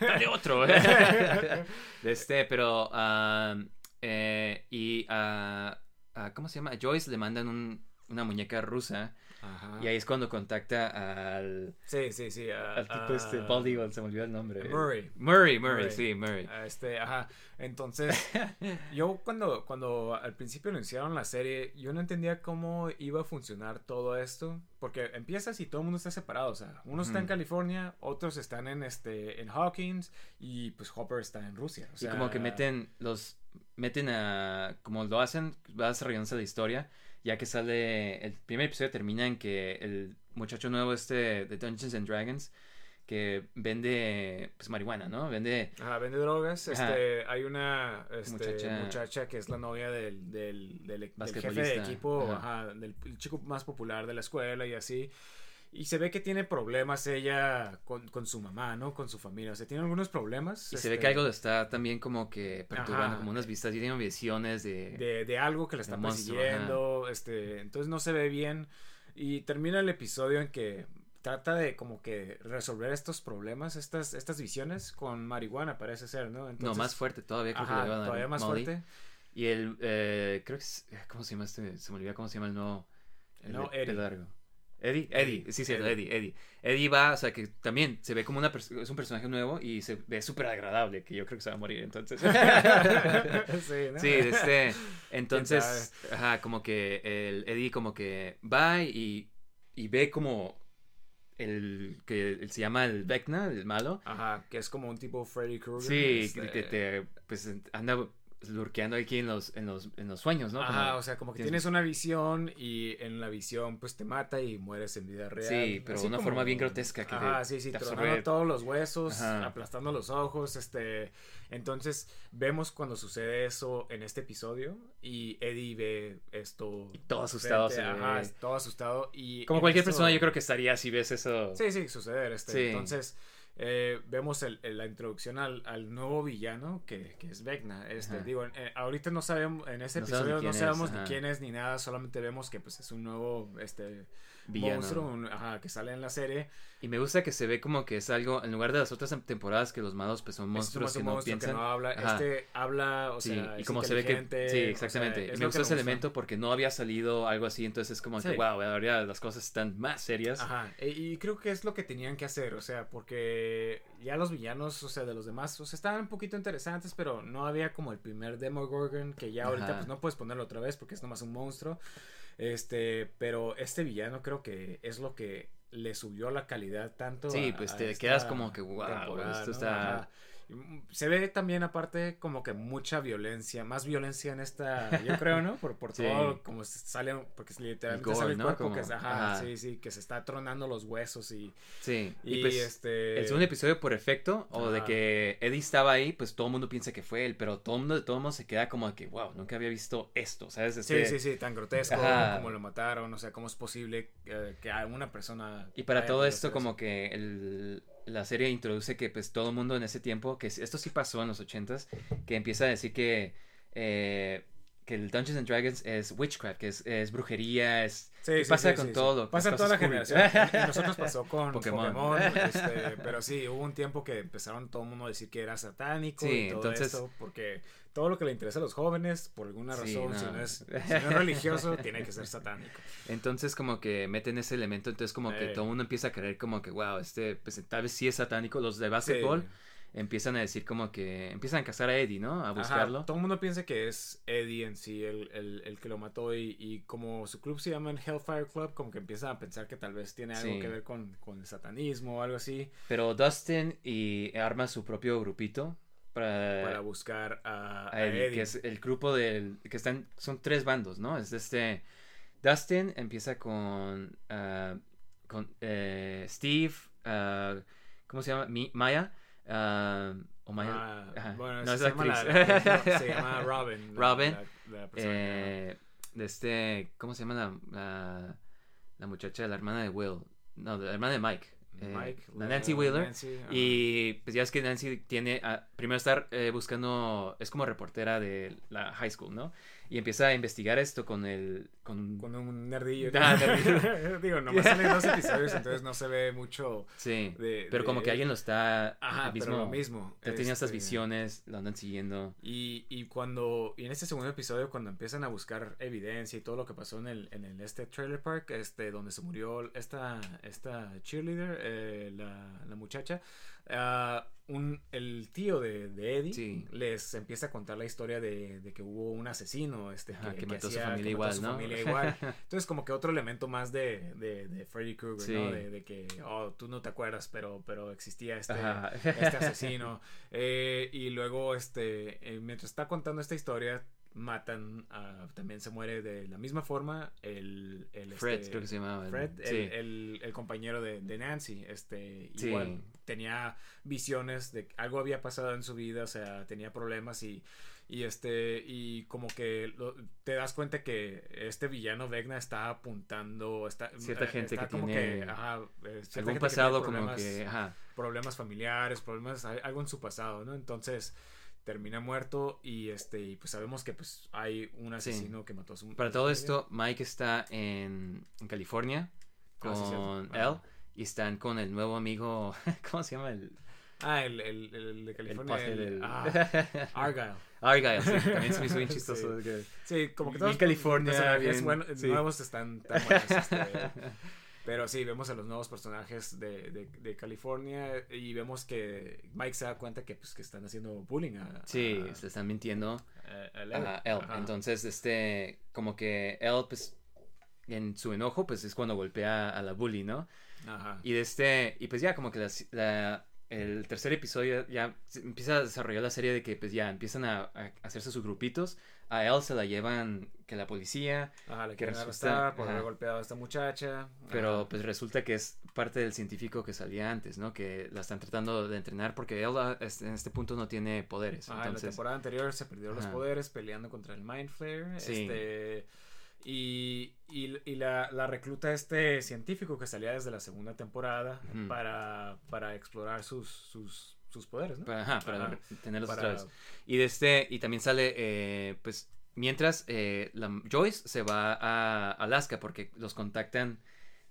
Dale otro. este, pero. eh, y a. a- ¿Cómo se llama? A Joyce le mandan un- una muñeca rusa. Ajá. Y ahí es cuando contacta al, Sí, sí, sí. al tipo este, Bald Eagle, se me olvidó el nombre. Murray. Murray, Murray, Murray. sí, Murray. Este, ajá. Entonces, yo cuando, cuando al principio anunciaron la serie, yo no entendía cómo iba a funcionar todo esto. Porque empiezas y todo el mundo está separado. O sea, uno está en Ujú. California, otros están en este, en Hawkins, y pues Hopper está en Rusia. O Y sea, como que meten los meten a como lo hacen va desarrollándose la historia ya que sale el primer episodio termina en que el muchacho nuevo este de Dungeons and Dragons que vende pues marihuana no vende Ajá, vende drogas. Ajá. Este, hay una este, Muchacha- muchacha... que es la novia del, del, del- del jefe de equipo, Ajá. ajá, del el chico más popular de la escuela y así. Y se ve que tiene problemas ella con, con su mamá, ¿no? Con su familia. O sea, tiene algunos problemas. y se ve este, que algo lo está también como que perturbando Ajá. como unas vistas y tiene visiones de, de, de algo que le está monstruo, persiguiendo. Este, entonces no se ve bien. Y termina el episodio en que trata de como que resolver estos problemas, estas, estas visiones con marihuana, parece ser, ¿no? no más fuerte todavía creo que le todavía más Molly. fuerte. y el eh, creo que es, cómo se llama este se me olvidó cómo se llama el nuevo el No, de largo Eddie, Eddie, Eddie, sí, sí, Eddie. Eddie, Eddie. Eddie va, o sea, que también se ve como una es un personaje nuevo y se ve súper agradable, que yo creo que se va a morir, entonces. sí, ¿no? sí, este, entonces, ajá, como que el Eddie como que va y, y ve como el que se llama el Vecna, el malo. Ajá, que es como un tipo Freddy Krueger. Sí, este, que te, pues anda lurqueando aquí en los, en los, en los sueños, ¿no? Como- o sea, como que tienes- tienes una visión y en la visión pues te mata y mueres en vida real. Sí, pero de una forma bien grotesca que te- sí, sí, te tronando todos los huesos, Ajá. aplastando los ojos, este... Entonces, vemos cuando sucede eso en este episodio y Eddie ve esto... todo asustado frente, se ve. Ajá, todo asustado y... Como cualquier persona yo creo que estaría si ves eso. Sí, sí, suceder. Este. Sí. Entonces, eh, vemos el- el- la introducción al, al nuevo villano que, que es Vecna. Este, Ajá. digo, eh, ahorita no sabemos, en este No sabemos episodio no sabemos es, ni quién es ni nada, solamente vemos que pues es un nuevo este Villano. monstruo un- ajá, que sale en la serie. Y me gusta que se ve como que es algo, en lugar de las otras temporadas que los malos pues son monstruos que un no monstruo piensan. que no habla. Este habla, o Sí, sea, y es como se ve que... Sí, o sea, exactamente. y me gusta que ese elemento porque no había salido algo así, entonces es como que, Sí. wow, ahora las cosas están más serias. Ajá, e- y creo que es lo que tenían que hacer, o sea, porque ya los villanos, o sea, de los demás, o sea, estaban un poquito interesantes, pero no había como el primer Demogorgon, que ya ahorita Ajá. pues no puedes ponerlo otra vez porque es nomás un monstruo, este, pero este villano creo que es lo que le subió la calidad tanto Sí, a- pues te quedas como que, wow, esto ¿no? está... Ajá. Se ve también aparte como que mucha violencia, más violencia en esta, yo creo, ¿no? Por, por Sí. todo, como sale, porque literalmente gore, sale el ¿no? cuerpo Como- que ajá, ajá. sí, sí, que se está tronando los huesos y, Sí, y, y, pues este... el segundo episodio por efecto, o de que Eddie estaba ahí, pues todo el mundo piensa que fue él, pero todo el mundo, de todo mundo se queda como que, wow, nunca había visto esto, ¿sabes? Sí, Este- sí, sí, tan grotesco Ajá. como lo mataron, o sea, cómo es posible eh, que a una persona... Y para todo esto como que el- la serie introduce que pues todo el mundo en ese tiempo, que esto sí pasó en los ochentas, que empieza a decir que, eh, que el Dungeons and Dragons es witchcraft, que es, es brujería, es... Sí, ¿Qué sí, pasa sí, con todo Pasa en toda la generación. Y nosotros pasó con Pokémon. Pokémon. este, pero sí, hubo un tiempo que empezaron todo el mundo a decir que era satánico Sí, y todo entonces- esto, porque todo lo que le interesa a los jóvenes, por alguna Sí, razón, si, no. es, si no es religioso, tiene que ser satánico. Entonces como que meten ese elemento, entonces como que todo el mundo empieza a creer como que, wow, este, pues tal vez sí es satánico, los de básquetbol Sí. empiezan a decir como que, empiezan a cazar a Eddie, ¿no? A Ajá, buscarlo. todo el mundo piensa que es Eddie en sí el, el, el que lo mató y, y como su club se llama el Hellfire Club, como que empiezan a pensar que tal vez tiene algo Sí. que ver con, con el satanismo o algo así Pero Dustin y arma su propio grupito para, para buscar a, a a Eddie, Eddie. que es el grupo del que están son tres bandos, ¿no? Es este Dustin empieza con ah, con eh, Steve, ah, ¿cómo se llama? Mi- Maya ah, o Maya. Ajá. bueno, No, se, es la actriz. la- se llama Robin. Robin. Eh, de este, ¿cómo se llama la, la, la muchacha, la hermana de Will? No, la hermana de Mike. Eh, Mike, la Nancy Wheeler. Nancy. Y pues ya es que Nancy tiene, ah, primero estar eh, buscando, es como reportera de la high school, ¿no? Y empieza a investigar esto con el... Con, Con un nerdillo. Ah, nerdillo. Digo, nomás salen dos episodios, entonces no se ve mucho. Sí, de- pero como que alguien lo está... Ajá, pero lo mismo. Tenía estas este, visiones, lo andan siguiendo. Y, y cuando, y en este segundo episodio, cuando empiezan a buscar evidencia y todo lo que pasó en el, en el este trailer park, este, donde se murió esta, esta cheerleader, eh, la, la muchacha, un, el tío de, de Eddie Sí. les empieza a contar la historia de, de que hubo un asesino, este, que que, mató a su familia que mató a igual, su ¿no? familia igual. Entonces, como que otro elemento más de, de, de Freddy Krueger, Sí. ¿no? De, que, oh, tú no te acuerdas, pero, pero existía este, este asesino. Eh, y luego, este, eh, mientras está contando esta historia, matan, a- también se muere de la misma forma el... el Fred, este, creo que se llamaba. Fred, el, Sí. el- el compañero de, de Nancy, este, Sí. igual tenía visiones de que algo había pasado en su vida, o sea, tenía problemas y, y este, y como que lo- te das cuenta que este villano Vecna está apuntando, está, Cierta eh, gente está que como tiene que, ajá, eh, cierta Algún gente que pasado tiene como problemas- que... Ajá. problemas familiares, problemas, algo en su pasado, ¿no? Entonces termina muerto y este y pues sabemos que pues hay un Sí. asesino que mató a su Para todo esto, Mike está en, en California Ah, sí, con él y están con el nuevo amigo, ¿cómo se llama? El, Ah, el, el, el de el California. el- del... ah, Argyle. Argyle, sí, también se me hizo bien Sí. chistoso. que- Sí, como que todos California, los personajes bien- bueno- sí. nuevos están tan buenos. este, pero sí, vemos a los nuevos personajes de, de, de California y vemos que Mike se da cuenta que, pues, que están haciendo bullying a, Sí, a- se están mintiendo a- a. Ajá. Entonces, este, como que él, pues, en su enojo, pues es cuando golpea a la bully, ¿no? Ajá. Y de este, y pues ya como que la- la- el tercer episodio ya empieza a desarrollar la serie de que pues ya empiezan a, a hacerse sus grupitos. A él se la llevan que la policía, Ajá, le que quieren resulta- arrestar por haber golpeado a esta muchacha. pero Ajá. pues resulta que es parte del científico que salía antes, ¿no? Que la están tratando de entrenar porque él ah, en este punto no tiene poderes. Ajá, en la entonces, temporada anterior se perdió los poderes peleando contra el Mind Flayer. Sí. Este, y y, y la, la recluta este científico que salía desde la segunda temporada para, para explorar sus, sus, sus poderes, ¿no? para, ajá, para Ajá. tenerlos Para- otra vez. Y de este, y también sale, eh, pues, mientras eh, la, Joyce se va a Alaska porque los contactan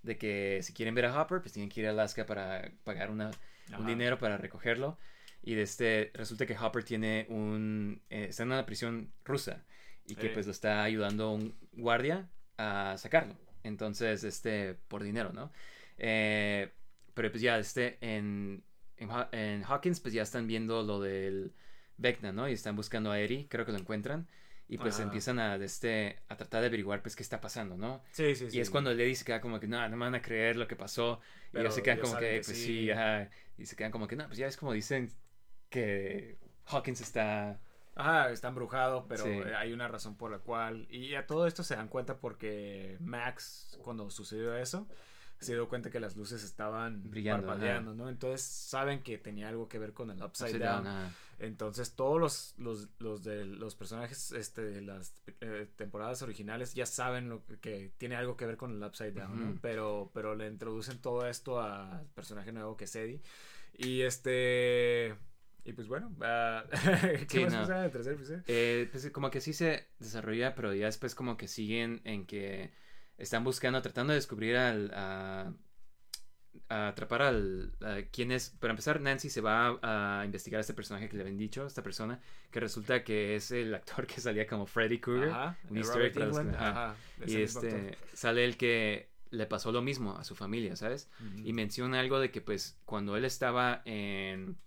de que si quieren ver a Hopper, pues tienen que ir a Alaska para pagar una, un dinero para recogerlo. Y de este, resulta que Hopper tiene un, eh, está en una prisión rusa y que Eh. pues lo está ayudando un guardia a sacarlo. Entonces, este, por dinero, ¿no? Eh, pero pues ya, este, en, en, en Hawkins, pues ya están viendo lo del Vecna, ¿no? Y están buscando a Eri, creo que lo encuentran. Y pues Ajá. empiezan a, este, a tratar de averiguar, pues, qué está pasando, ¿no? Sí, sí, sí. Y es cuando Lady se queda como que, no, no me van a creer lo que pasó. y ellos se quedan como que, que pues sí. sí, ajá. Y se quedan como que, no, pues ya es como dicen que Hawkins está... Ajá, está embrujado, pero Sí. hay una razón por la cual. Y a todo esto se dan cuenta porque Max, cuando sucedió eso, se dio cuenta que las luces estaban Brillando, parpadeando, ¿no? Entonces saben que tenía algo que ver con el Upside, Upside Down. Entonces todos los, los, los de los personajes este, de las eh, temporadas originales ya saben lo que, tiene algo que ver con el Upside Down, ¿no? Pero, pero le introducen todo esto al personaje nuevo que es Eddie. Y este... Y pues bueno, ah, ¿qué Sí, más no. pasa en el tercer episodio? Eh, pues como que sí se desarrolla, pero ya después como que siguen en que están buscando, tratando de descubrir al... A, a atrapar al... a quién es... Para empezar, Nancy se va a, a investigar a este personaje que le habían dicho, esta persona, que resulta que es el actor que salía como Freddy Krueger. Ajá, un easter egg los ajá. ajá, Y este actor. sale el que le pasó lo mismo a su familia, ¿sabes? Y menciona algo de que pues cuando él estaba en,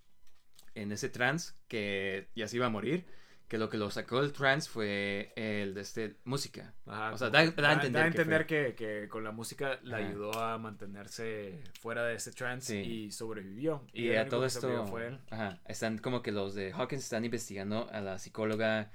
en ese trance, que ya se iba a morir, que lo que lo sacó del trance fue el de este música. Ajá, o sea, da- da a entender que entender que, que con la música le Ajá. ayudó a mantenerse fuera de ese trance Sí. y sobrevivió. Y, el a todo esto, fue él. ajá, están como que los de Hawkins están investigando a la psicóloga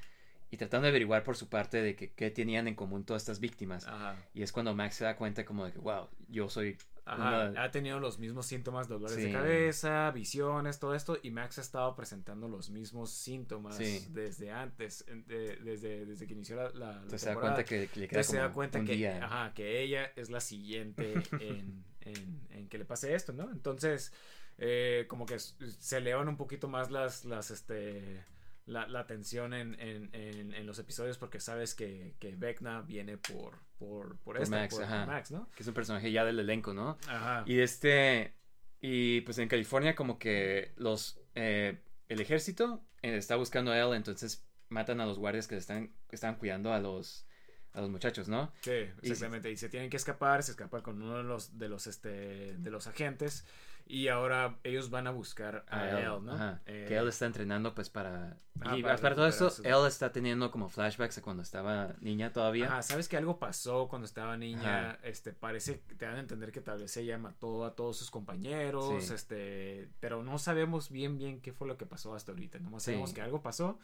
y tratando de averiguar por su parte de que qué tenían en común todas estas víctimas. Ajá. Y es cuando Max se da cuenta como de que, wow, yo soy Ajá, una- ha tenido los mismos síntomas, dolores Sí. de cabeza, visiones, todo esto, y Max ha estado presentando los mismos síntomas Sí. desde antes, de- desde, desde que inició la, la, Entonces se da cuenta que, le queda Entonces se da como cuenta que, día. ajá, que ella es la siguiente en, en- en que le pase esto, ¿no? Entonces, eh, como que se elevan un poquito más las, las, este, la, la tensión en, en, en, en los episodios porque sabes que, que Vecna viene por, por, por, Por esta, Max, por- por ajá. Max, ¿no? Que es un personaje ya del elenco, ¿no? Ajá. Y este. Y pues en California, como que los. eh, el ejército eh, está buscando a él, entonces matan a los guardias que están, estaban cuidando a los. A los muchachos, ¿no? Sí, Y- exactamente. Y, se tienen que escapar, se escapan con uno de los, de los, este, de los agentes. Y ahora ellos van a buscar a, A él, ¿no? ajá. Eh, que él está entrenando, pues para. Ah, y para para, todo esto, él está teniendo como flashbacks a cuando estaba niña todavía. Ajá, sabes que algo pasó cuando estaba niña, Ajá. este, parece, que te dan a entender que tal vez ella mató a todos sus compañeros, Sí. este, pero no sabemos bien bien qué fue lo que pasó hasta ahorita, nomás Sí. sabemos que algo pasó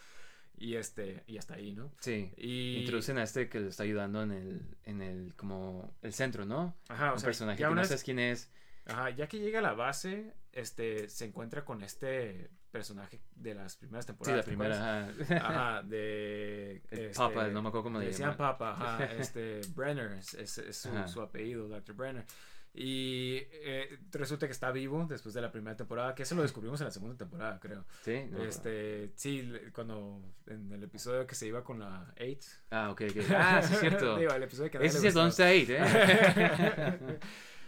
y este, y hasta ahí, ¿no? Sí. Y... Introducen a este que le está ayudando en el, en el, como, el centro, ¿no? Ajá, o un sea, personaje que no sabes quién es. Ajá, ya que llega a la base, este, se encuentra con este personaje de las primeras Sí, temporadas. la ¿te primera. ajá. Ajá, de... El este, Papa, no me acuerdo cómo le decían. Papa, ajá, este, Brenner es, es- es su, Ajá. su apellido, Dr. Brenner. Y eh, resulta que está vivo después de la primera temporada, que eso lo descubrimos en la segunda temporada, creo. Sí, no. Este, sí, le- cuando en el episodio que se iba con la 8. Ah, ok, ok. Ah, sí, es cierto. Digo, el episodio que Ese sí es. Don't Say It, ¿eh?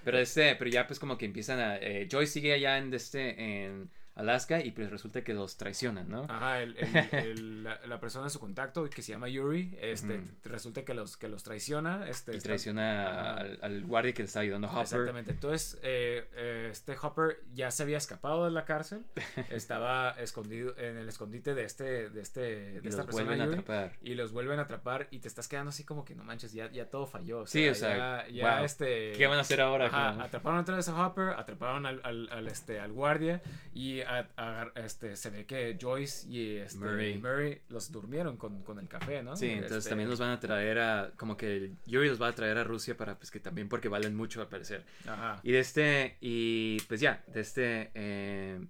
Pero este, pero ya pues como que empiezan a... eh, Joy sigue allá en, este, en Alaska y pues resulta que los traicionan, ¿no? Ajá, el- el- el- la, la persona de su contacto que se llama Yuri, este, resulta que los, que los traiciona. Este, y traiciona al, al guardia que le está ayudando a Hopper. Exactamente. Entonces, eh, eh, este Hopper ya se había escapado de la cárcel. estaba escondido en el escondite de este, de este, de Y esta los persona vuelven a Yuri, atrapar. Y los vuelven a atrapar y te estás quedando así como que no manches, ya, ya todo falló. O Sí, o sea, ya, ya, wow. este. ¿Qué van a hacer ahora? Ajá, atraparon otra vez a Hopper, atraparon al, al, al, este, al guardia y a- este, se ve que Joyce y este, Murray. los durmieron con, con el café, ¿no? Sí, entonces Este, también los van a traer a... Como que Yuri los va a traer a Rusia para pues que también porque valen mucho al parecer. Ajá. Y de este, y pues ya, de este, eh,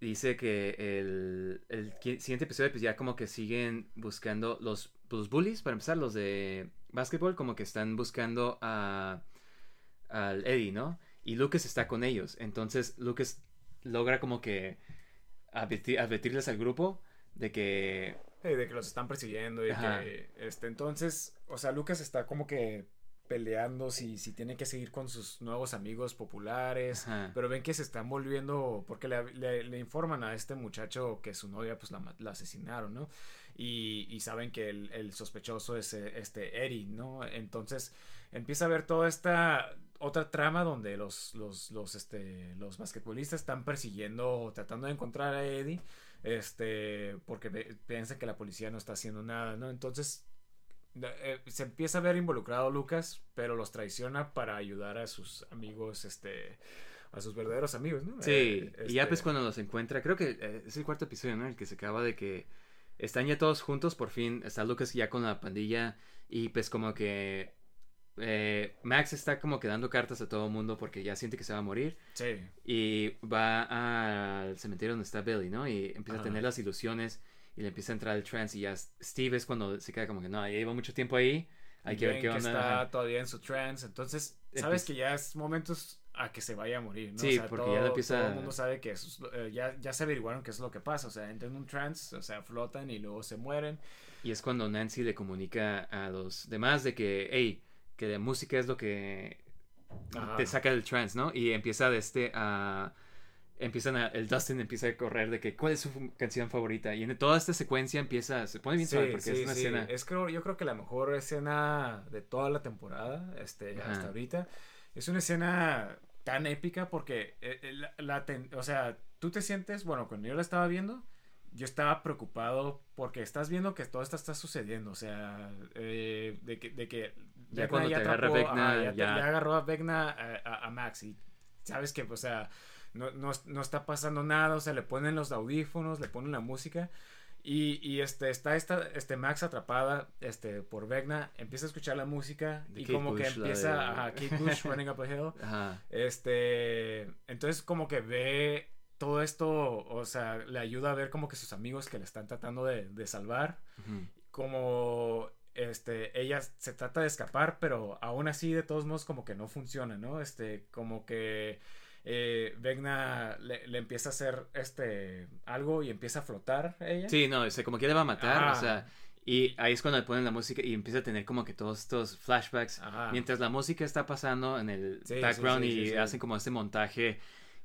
dice que el, el siguiente episodio, pues ya como que siguen buscando los, los bullies, para empezar, los de básquetbol, como que están buscando a, al Eddie, ¿no? Y Lucas está con ellos, entonces Lucas logra como que advertir- advertirles al grupo de que Sí, de que los están persiguiendo y Ajá. que este entonces, o sea, Lucas está como que peleando si, si tiene que seguir con sus nuevos amigos populares, Ajá. pero ven que se están volviendo, porque le, le- le informan a este muchacho que su novia pues la, la asesinaron, ¿no? Y, y saben que el, el sospechoso es eh, este Eddie, ¿no? Entonces empieza a ver toda esta otra trama donde los, los, los, este, los basquetbolistas están persiguiendo, tratando de encontrar a Eddie, este, porque piensan que la policía no está haciendo nada, ¿no? Entonces eh, se empieza a ver involucrado Lucas, pero los traiciona para ayudar a sus amigos, este, a sus verdaderos amigos, ¿no? Sí, Eh, y ya este, pues cuando los encuentra, creo que eh, es el cuarto episodio, ¿no? El que se acaba de que están ya todos juntos, por fin está Lucas ya con la pandilla y pues como que eh, Max está como que dando cartas a todo el mundo porque ya siente que se va a morir Sí, y va al cementerio donde está Billy, ¿no? Y empieza Ajá. a tener las ilusiones y le empieza a entrar el trance y ya Steve es cuando se queda como que no, ya lleva mucho tiempo ahí, hay que ver qué que onda. está ajá. todavía en su trance, entonces sabes que ya es momentos a que se vaya a morir, ¿no? Sí, porque ya lo empieza- Todo el mundo sabe que eso es eh, ya, ya se averiguaron qué es lo que pasa, o sea, entran en un trance, o sea, flotan y luego se mueren. Y es cuando Nancy le comunica a los demás de que, hey, que la música es lo que Ajá. te saca del trance, ¿no? Y empieza de este a... Empiezan a... El Dustin empieza a correr de que, ¿cuál es su canción favorita? Y en toda esta secuencia empieza... Se pone bien suave porque es una sí. escena... Es creo, yo creo que la mejor escena de toda la temporada, este, Ajá. hasta ahorita. Es una escena tan épica porque, eh, eh, la, la ten- o sea, tú te sientes, bueno, cuando yo la estaba viendo, yo estaba preocupado porque estás viendo que todo esto está sucediendo, o sea, eh, de que, de que Ya cuando te agarra Vecna, ajá, ya, te- ya- ya agarró a Vecna a, a- a Max y sabes que, o sea, no, no, no está pasando nada, o sea, le ponen los audífonos, le ponen la música y, y, este, está esta, este Max atrapada este, por Vecna, empieza a escuchar la música De y Kate como que Bush, la empieza, ajá, Kate Bush, Running Up a Hill, Ajá. este, entonces como que ve todo esto, o sea, le ayuda a ver como que sus amigos que le están tratando de, de salvar, Ujú. como este ella se trata de escapar pero aún así de todos modos como que no funciona no este como que eh, Vegna le, le empieza a hacer este algo y empieza a flotar ella. Sí, no, o sea, como que le va a matar, o sea, y ahí es cuando le ponen la música y empieza a tener como que todos estos flashbacks Ajá. mientras la música está pasando en el Sí, background sí, y sí, hacen como este montaje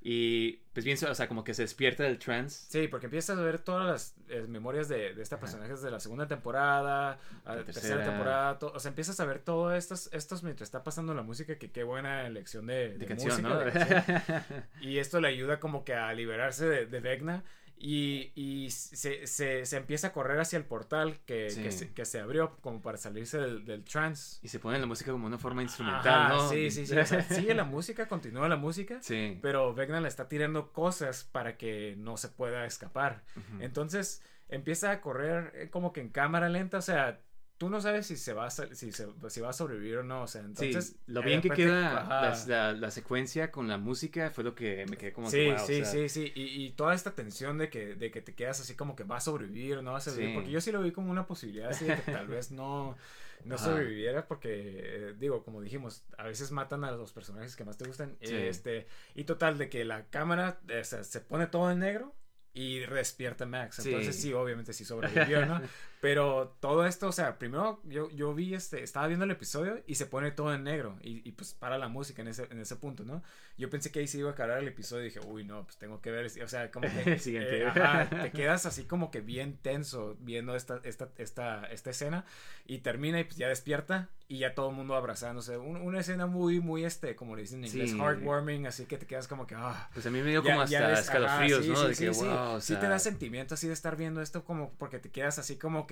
y pues bien, o sea, como que se despierta del trance. Sí, porque empiezas a ver todas las eh, memorias de, de esta personaje desde la segunda temporada, la tercera, tercera. temporada, to- o sea, empiezas a ver todo estos, estos mientras está pasando la música, que qué buena elección de, De de canción, música, ¿no? de canción. Y esto le ayuda como que a liberarse de, de Vecna y, y se, se, se empieza a correr hacia el portal que, Sí. que, se, que se abrió como para salirse del, del trance. y se pone la música como una forma instrumental, Ajá, ¿no? Sí, sí, sí. o sea, sigue la música, continúa la música. Sí. Pero Vecna le está tirando cosas para que no se pueda escapar. Entonces empieza a correr eh, como que en cámara lenta. O sea, tú no sabes si se va a, si se, si va a sobrevivir o no. O sea, entonces. sí, lo bien que queda la, la secuencia con la música fue lo que me quedé como Sí, que, wow, o sí, sea, sí, sí. Y, y toda esta tensión de que, de que te quedas así como que va a sobrevivir o no va a sobrevivir. Sí. Porque yo sí lo vi como una posibilidad así de que tal vez no, no Ajá. sobreviviera. Porque, eh, digo, como dijimos, a veces matan a los personajes que más te gustan. Sí. Este, y total, de que la cámara o sea, se pone todo en negro. Y despierta Max. Sí. Entonces sí, obviamente sí sobrevivió, ¿no? Pero todo esto, o sea, primero yo, yo vi este, estaba viendo el episodio y se pone todo en negro y, y pues para la música en ese, en ese punto, ¿no? Yo pensé que ahí se iba a acabar el episodio y dije, uy, no, pues tengo que ver, o sea, como que... Siguiente. eh, ajá, te quedas así como que bien tenso viendo esta, esta, esta, esta escena y termina y pues ya despierta y ya todo el mundo abrazándose. Un- una escena muy, muy, este, como le dicen en inglés, Sí. heartwarming, así que te quedas como que, ah, Pues a mí me dio ya- como hasta ves- escalofríos, ajá, sí, ¿no? sí, de sí, que, sí. wow, o Sí te sea, da sentimiento así de estar viendo esto como porque te quedas así como que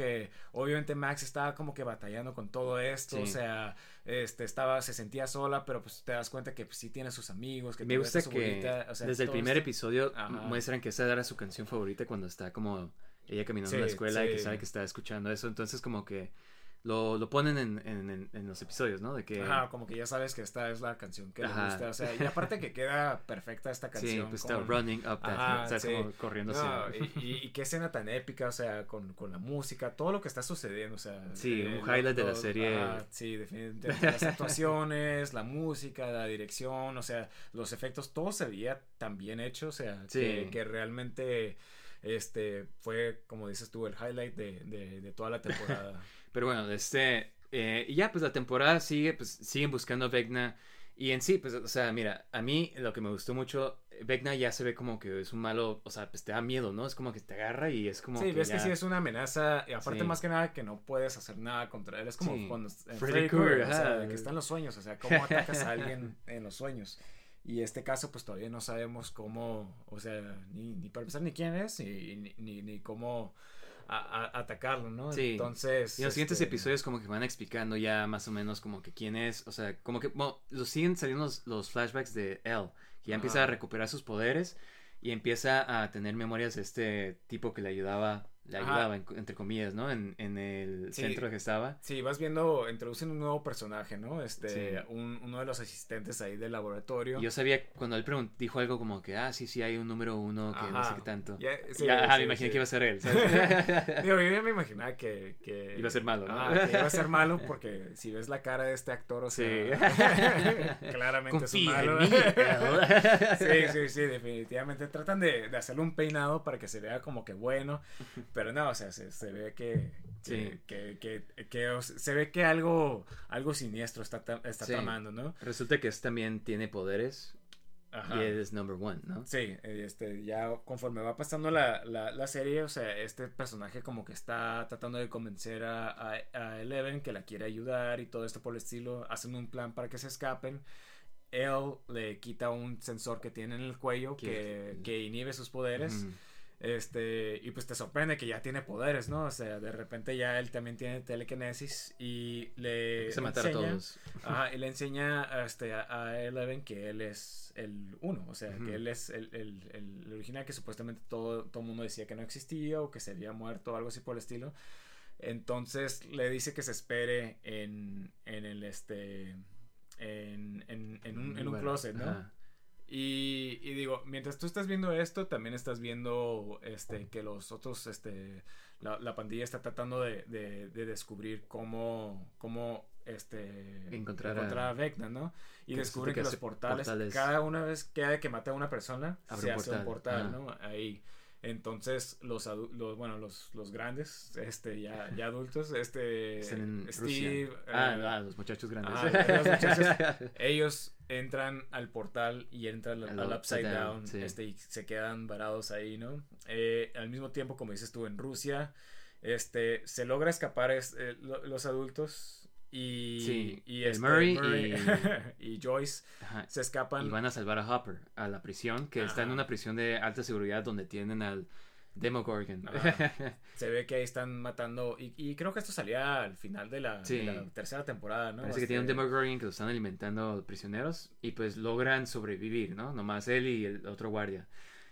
obviamente Max estaba como que batallando con todo esto, Sí. o sea, este estaba se sentía sola, pero pues te das cuenta que pues, sí tiene sus amigos, que Me gusta su que abuelita, o sea, desde el primer esto- episodio Ajá. muestran que esa era su canción favorita cuando está como ella caminando en la Sí, escuela y que sí. sabe que está escuchando eso. Entonces como que lo, lo ponen en, en, los episodios, ¿no? De que... Ajá, como que ya sabes que esta es la canción que Ajá. le gusta, o sea, y aparte que queda perfecta esta sí, canción. pues está running up that Ajá, sí. como corriendo No, hacia- y, qué escena tan épica, o sea, con, con la música, todo lo que está sucediendo, o sea. Sí, un lo- highlight de la serie. ajá, sí, definitivamente. Las actuaciones, la música, la dirección, o sea, los efectos, todo se veía tan bien hecho, o sea, que, Sí. que realmente este fue, como dices tú, el highlight de, de, de toda la temporada. Pero bueno, este... eh, y ya, pues la temporada sigue, pues siguen buscando a Vecna. Y en sí, pues, o sea, mira, a mí lo que me gustó mucho, Vecna ya se ve como que es un malo, o sea, pues te da miedo, ¿no? Es como que te agarra y es como sí, que ves que sí es una amenaza, y aparte Sí. más que nada que no puedes hacer nada contra él, es como Sí. cuando Freddy Krueger, o sea, que está en los sueños, o sea, cómo atacas a alguien en los sueños. Y este caso, pues todavía no sabemos cómo, o sea, ni, ni para empezar ni quién es, ni, ni, ni cómo a- a- atacarlo, ¿no? Sí. Entonces... Y en los siguientes este, episodios como que van explicando ya más o menos como que quién es, o sea, como que, bueno, los siguen saliendo los, los flashbacks de él, que ya empieza a recuperar sus poderes y empieza a tener memorias de este tipo que le ayudaba, le Ajá. ayudaba, en- entre comillas, ¿no? En, en el Sí. centro que estaba. Sí, vas viendo, introducen un nuevo personaje, ¿no? Este, Sí. un- uno de los asistentes ahí del laboratorio. Yo sabía, cuando él pregun- dijo algo como que, ah, sí, sí, hay un número uno que no sé Ajá. qué tanto. Ya, sí, Ya, ajá, me imaginé que iba a ser él. Digo, yo ya me imaginaba que, que... Iba a ser malo, ¿no? Ah, que iba a ser malo porque si ves la cara de este actor, o Sí. sea, claramente Confía es un malo. en mí, sí, sí, sí, definitivamente. Tratan de, de hacerle un peinado para que se vea como que bueno, pero no, o sea, se, se ve que, Sí. que, que, que- que, o sea, se ve que algo, algo siniestro está, está Sí. tramando, ¿no? Resulta que este también tiene poderes Ajá. y es number one, ¿no? Sí, este, ya conforme va pasando la, la, la serie, o sea, este personaje como que está tratando de convencer a, a, a Eleven que la quiere ayudar y todo esto por el estilo, hacen un plan para que se escapen. Él le quita un sensor que tiene en el cuello que, Que- inhibe sus poderes. Ujú. Este, y pues te sorprende que ya tiene poderes, ¿no? O sea, de repente ya él también tiene telequinesis y le a matar a enseña- todos. Ajá, y le enseña a, este, a, Eleven que él es el uno, o sea, que él es el, el, el- original que supuestamente todo todo mundo decía que no existía o que se había muerto o algo así por el estilo. Entonces le dice que se espere en, en el este en, en, en un, en un Bueno, closet, ¿no? ajá. Y, y digo, mientras tú estás viendo esto, también estás viendo este que los otros, este, la, la pandilla está tratando de, de- de descubrir cómo, cómo este Encontrar a, a- Vecna, ¿no? Y que descubren que, que los portales, portales. cada una vez que hay que matar a una persona, Abre se un hace un portal. ¿no? Ahí. Entonces, los, los bueno, los, los grandes, este, ya, ya adultos, este, Steve. Ah, eh, ah, los muchachos grandes. Ajá, los muchachos. ellos entran al portal y entran al, Upside Down, Down, sí. este, y se quedan varados ahí, ¿no? Eh, al mismo tiempo, como dices tú, en Rusia, este, se logra escapar es- eh, lo- los adultos y, Sí, y este, Murray y Joyce Ajá. se escapan. Y van a salvar a Hopper a la prisión, que está en Ajá. una prisión de alta seguridad donde tienen al Demogorgon. Ajá. Se ve que ahí están matando. Y, y creo que esto salía al final de la, Sí. de la tercera temporada, ¿no? Parece que tienen un Este, Demogorgon que lo están alimentando prisioneros y pues logran sobrevivir, ¿no? Nomás él y el otro guardia.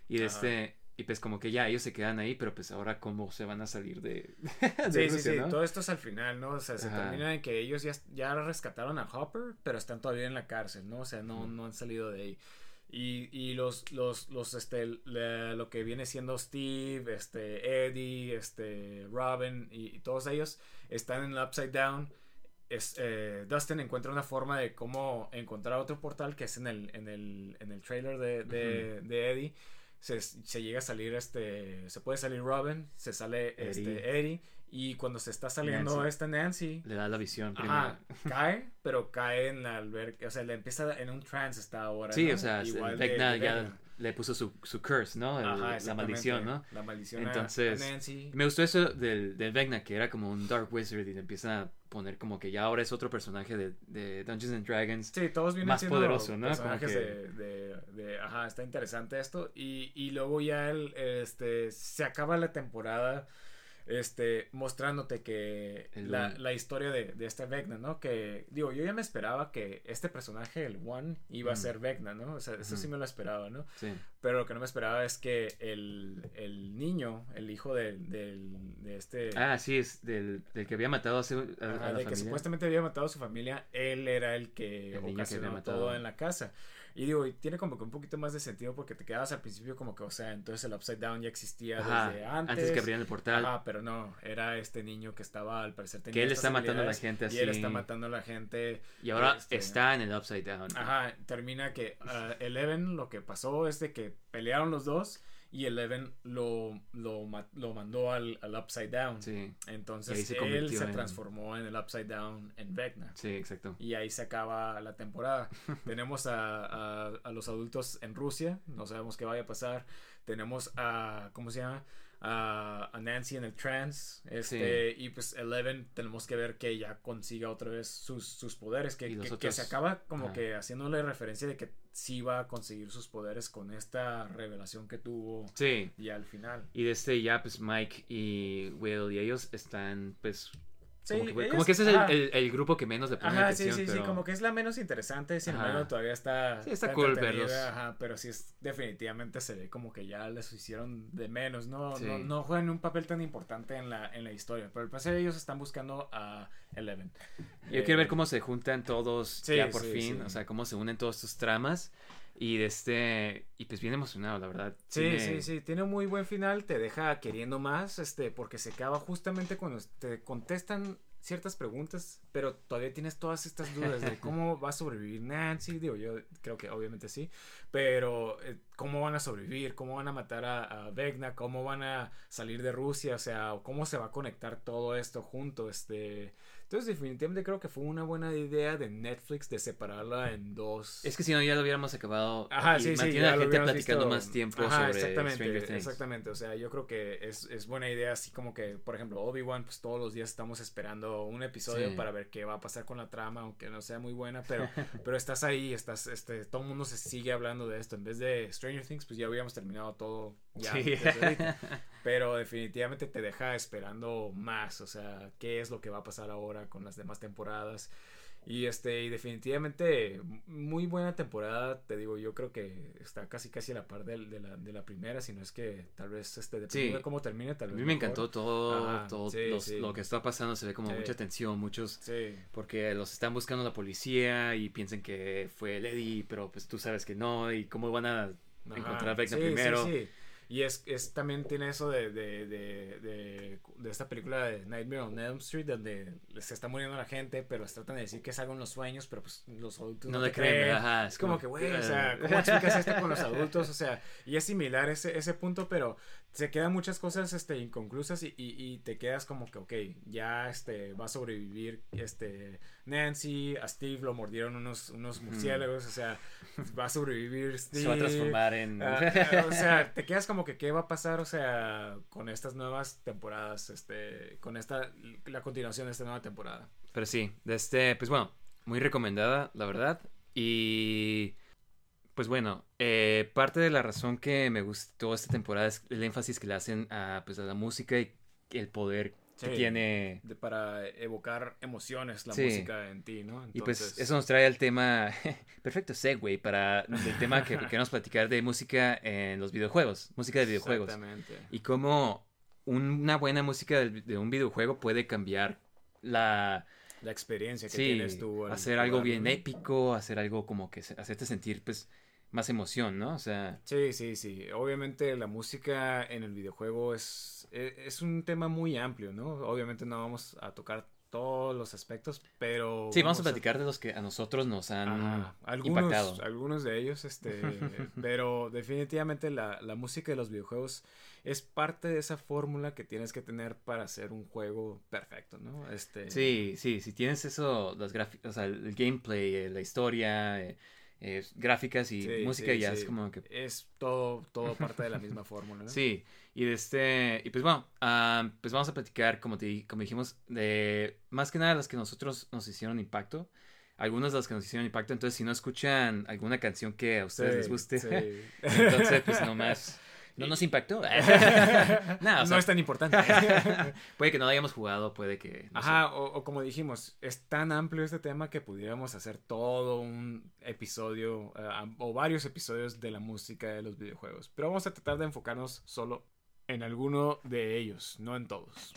Y Ajá. este y pues como que ya ellos se quedan ahí, pero pues ahora cómo se van a salir de, de Sí, sí, Rusia, sí, ¿no? todo esto es al final, ¿no? O sea, se Ajá. termina en que ellos ya, ya rescataron a Hopper, pero están todavía en la cárcel, ¿no? O sea, no, Ujú. no han salido de ahí. Y, y los, los, los, este, lo que viene siendo Steve, este, Eddie, este, Robin y, y todos ellos están en el Upside Down. Es, eh, Dustin encuentra una forma de cómo encontrar otro portal que es en el, en el, en el trailer de, de, de Eddie. Se, se llega a salir este. Se puede salir Robin, se sale Eddie. este Eddie. Y cuando se está saliendo Nancy. esta Nancy, Le da la visión Ajá, primero. cae, pero cae en la alberca, o sea, le empieza en un trance esta ahora. Sí, ¿no? o sea, Igual de- de ya. Le puso su, su curse, ¿no? El- Ajá, la maldición, ¿no? La maldición a- Entonces, a Nancy. Me gustó eso del, del Vecna, que era como un Dark Wizard y le empieza a poner como que ya ahora es otro personaje de, de Dungeons and Dragons. Sí, todos vienen más poderoso, ¿no? personajes Como que- de, de, de- ajá, está interesante esto. Y, y luego ya el, este, se acaba la temporada, este, mostrándote que El la, la historia de, de este Vecna, ¿no? Que, digo, yo ya me esperaba que este personaje, el One, iba a Ujú. ser Vecna, ¿no? O sea, eso sí me lo esperaba, ¿no? Sí. Pero lo que no me esperaba es que el, el niño, el hijo del, del- de este... Ah, sí, es del, del que había matado a, su- a- a Ajá, la de familia. que supuestamente había matado a su familia, él era el que El que ocasionó había matado. todo en la casa. Y digo, y tiene como que un poquito más de sentido porque te quedabas al principio como que, o sea, entonces el Upside Down ya existía Ajá, desde antes. antes que abrieran el portal. Ajá, pero no, era este niño que estaba al parecer tenía Que él está matando a la gente Y él así. está matando a la gente. Y ahora este, está en el Upside Down. Ajá, termina que ah, Eleven lo que pasó es de que pelearon los dos y Eleven lo, lo, lo mandó al, al Upside Down. Sí, Entonces se él se en- transformó en el Upside Down en Vecna. sí, exacto. Y ahí se acaba la temporada. Tenemos a, a- a los adultos en Rusia, no sabemos qué vaya a pasar. Tenemos a, ¿cómo se llama? A, a Nancy en el trance. Este, Y pues Eleven tenemos que ver que ya consiga otra vez sus, sus poderes. Que, Y que- se acaba como Ajá. que haciéndole referencia de que sí va a conseguir sus poderes con esta revelación que tuvo Sí. ya al final. Y desde ya, pues Mike y Will y ellos están, pues. Sí, como, que, como ellos- que ese es el, el- el grupo que menos le pone Ajá, sí, atención. sí, sí, pero- como que es la menos interesante, sin Ajá. embargo todavía está... Sí, está cool verlos. Ajá, pero sí es, definitivamente se ve como que ya les hicieron de menos, ¿no? Sí. No, no juegan un papel tan importante en la, en la historia, pero al parecer ellos están buscando a Eleven. Yo Eh, quiero ver cómo se juntan todos Sí, ya por sí, fin, sí. o sea, cómo se unen todos sus tramas. Y este. Y pues bien emocionado, la verdad. Sí, sí, sí, tiene un muy buen final, te deja queriendo más, este, porque se acaba justamente cuando te contestan ciertas preguntas, pero todavía tienes todas estas dudas de cómo va a sobrevivir Nancy, digo, yo creo que obviamente sí, pero eh, cómo van a sobrevivir, cómo van a matar a, a Vecna, cómo van a salir de Rusia, o sea, cómo se va a conectar todo esto junto, este... Entonces definitivamente creo que fue una buena idea de Netflix de separarla en dos... Es que si no, ya lo hubiéramos acabado. Ajá, y sí, sí. ya a la gente platicando visto. más tiempo Ajá, sobre exactamente, Stranger Things. Exactamente, o sea, yo creo que es, es buena idea, así como que, por ejemplo, Obi-Wan, pues todos los días estamos esperando un episodio Sí. para ver qué va a pasar con la trama, aunque no sea muy buena, pero, pero estás ahí, estás, este, todo el mundo se sigue hablando de esto. En vez de Stranger Things, pues ya hubiéramos terminado todo ya. Sí. Pero definitivamente te deja esperando más, o sea, qué es lo que va a pasar ahora con las demás temporadas. Y este, y definitivamente muy buena temporada, te digo, yo creo que está casi casi a la par del- de, la, de la primera, si no es que tal vez este dependiendo Sí. de cómo termine, tal A vez. mí me mejor. encantó todo, Ajá, todo sí, los- sí. lo que está pasando. Se ve como mucha tensión, muchos. Porque los están buscando la policía y piensan que fue el Eddie, pero pues tú sabes que no. Y cómo van a Ajá, encontrar a Vecna primero. Sí, sí. Y es, es también tiene eso de, de, de, de, de esta película de Nightmare on Elm Street, donde se está muriendo la gente, pero tratan de decir que es algo en los sueños, pero pues los adultos no, No le creen, creen. ajá, Es como que, güey, o sea, ¿cómo explicas esto con los adultos? O sea, y es similar ese, ese punto, pero se quedan muchas cosas este, inconclusas y, y, y te quedas como que, ok, ya este, va a sobrevivir este, Nancy, a Steve lo mordieron unos, unos murciélagos, o sea, va a sobrevivir Steve. Se va a transformar en... Ah, ah, o sea, te quedas como que qué va a pasar, o sea, con estas nuevas temporadas, este, con esta, la continuación de esta nueva temporada. Pero sí, este, pues bueno, muy recomendada, la verdad. Y pues bueno, eh, parte de la razón que me gustó esta temporada es el énfasis que le hacen a, pues, a la música y el poder que tiene. De- para evocar emociones, la Sí. música en ti, ¿no? Y pues eso nos trae al tema, perfecto segue para el tema que queremos platicar de música en los videojuegos, música de videojuegos. Exactamente. Y cómo una buena música de, de un videojuego puede cambiar la... La experiencia que Sí, tienes tú. al hacer algo bien ¿no? épico, hacer algo como que se- hacerte sentir pues más emoción, ¿no? O sea, Sí, sí, sí. Obviamente la música en el videojuego es, e- es un tema muy amplio, ¿no? Obviamente no vamos a tocar todos los aspectos, pero... sí, vamos a platicar de los que a nosotros nos han algunos, impactado. algunos de ellos, este, pero definitivamente la, la música de los videojuegos es parte de esa fórmula que tienes que tener para hacer un juego perfecto, ¿no? Este, Sí, sí, si tienes eso, las gráficas, o sea, el gameplay, eh, la historia, eh, eh, gráficas y sí, música sí, ya sí. es como que... Es todo, todo parte de la misma fórmula, ¿no? Sí, y de este, y pues bueno, ah, pues vamos a platicar, como, te, como dijimos, de más que nada las que nosotros nos hicieron impacto, algunas de las que nos hicieron impacto, entonces si no escuchan alguna canción que a ustedes les guste, entonces pues nomás, no nos impactó. no, o no sea, es tan importante. puede que no hayamos jugado, puede que... no. Ajá, o, o como dijimos, es tan amplio este tema que pudiéramos hacer todo un episodio eh, o varios episodios de la música de los videojuegos. Pero vamos a tratar de enfocarnos solo en alguno de ellos, no en todos.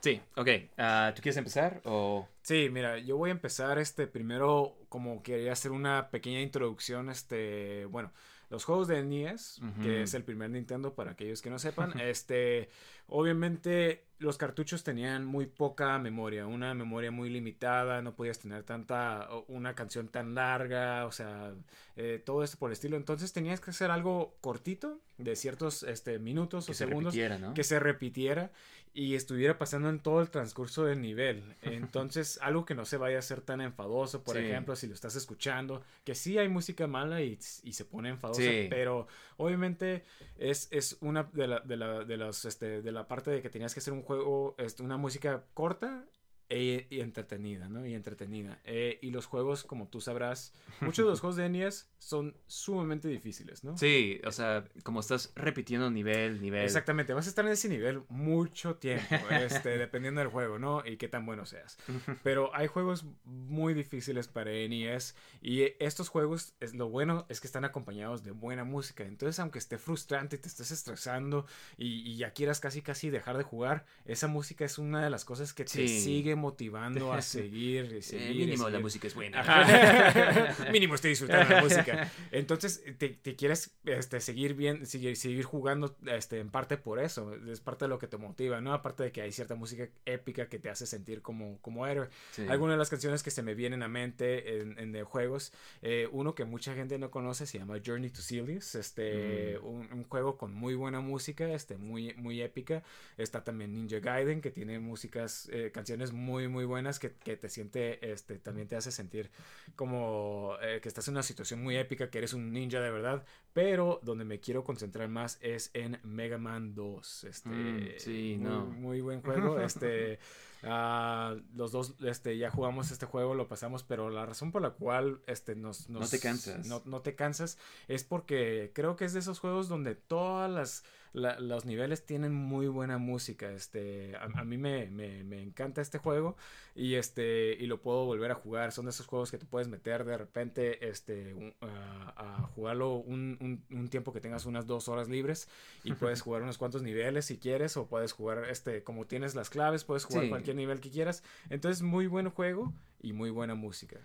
Sí, ok, ah, ¿tú quieres empezar o...? Sí, mira, yo voy a empezar este primero como quería hacer una pequeña introducción, este, bueno, los juegos de NES, que es el primer Nintendo para aquellos que no sepan, este, obviamente los cartuchos tenían muy poca memoria, una memoria muy limitada, no podías tener tanta, una canción tan larga, o sea, eh, todo esto por el estilo, entonces tenías que hacer algo cortito, de ciertos, este, minutos Que o se segundos, repitiera, ¿no? que se repitiera y estuviera pasando en todo el transcurso del nivel. Entonces, algo que no se vaya a ser tan enfadoso, por Sí. ejemplo, si lo estás escuchando, que sí hay música mala y, y se pone enfadosa, Sí. pero obviamente es, es una de la, de la, de los, este, de la parte de que tenías que hacer un juego, este, una música corta. E, y entretenida, ¿no? Y entretenida. Eh, y los juegos, como tú sabrás, muchos de los juegos de NES son sumamente difíciles, ¿no? Sí, o sea, como estás repitiendo nivel, nivel. Exactamente, vas a estar en ese nivel mucho tiempo, este, dependiendo del juego, ¿no? Y qué tan bueno seas. Pero hay juegos muy difíciles para NES y estos juegos, es, lo bueno es que están acompañados de buena música. Entonces, aunque esté frustrante, te estés estresando y, y ya quieras casi casi dejar de jugar, esa música es una de las cosas que te Sí. sigue motivando a seguir y Eh, seguir. y mínimo la seguir. música es buena. Ajá. Mínimo estoy disfrutando la música. Entonces, te, te quieres este, seguir bien, seguir, seguir jugando este, en parte por eso. Es parte de lo que te motiva, ¿no? Aparte de que hay cierta música épica que te hace sentir como, como héroe. Sí. Algunas de las canciones que se me vienen a mente en, en de juegos, eh, uno que mucha gente no conoce se llama Journey to Silius, este, Mm. un, un juego con muy buena música, este, muy, muy épica. Está también Ninja Gaiden, que tiene músicas, eh, canciones muy, muy buenas que, que te siente, este, también te hace sentir como eh, que estás en una situación muy épica, que eres un ninja de verdad. Pero donde me quiero concentrar más es en Mega Man 2. Este, Mm, sí, muy, no. muy buen juego. Este, ah, los dos este, ya jugamos este juego, lo pasamos, pero la razón por la cual este, nos, No te cansas. No, no te cansas es porque creo que es de esos juegos donde todas las la- los niveles tienen muy buena música. Este, a, a mí me, me- me encanta este juego y este y lo puedo volver a jugar. Son de esos juegos que te puedes meter de repente este, un- a, a jugarlo un, un- un tiempo que tengas unas dos horas libres y puedes jugar unos cuantos niveles si quieres o puedes jugar este como tienes las claves puedes jugar Sí. cualquier nivel que quieras. Entonces muy buen juego y muy buena música.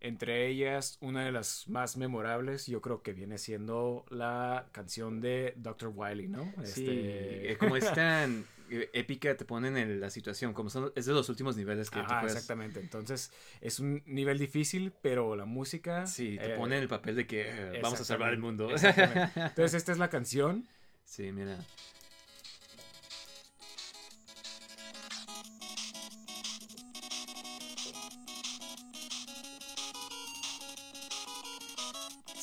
Entre ellas, una de las más memorables, yo creo que viene siendo la canción de Dr. Wily, ¿no? Sí, Este- eh, como es tan eh, épica, te ponen en la situación, como son, es de los últimos niveles que Ajá, puedes... exactamente. Entonces, es un nivel difícil, pero la música. Sí, te eh, ponen en el papel de que eh, vamos a salvar el mundo. Entonces, esta es la canción. sí, mira.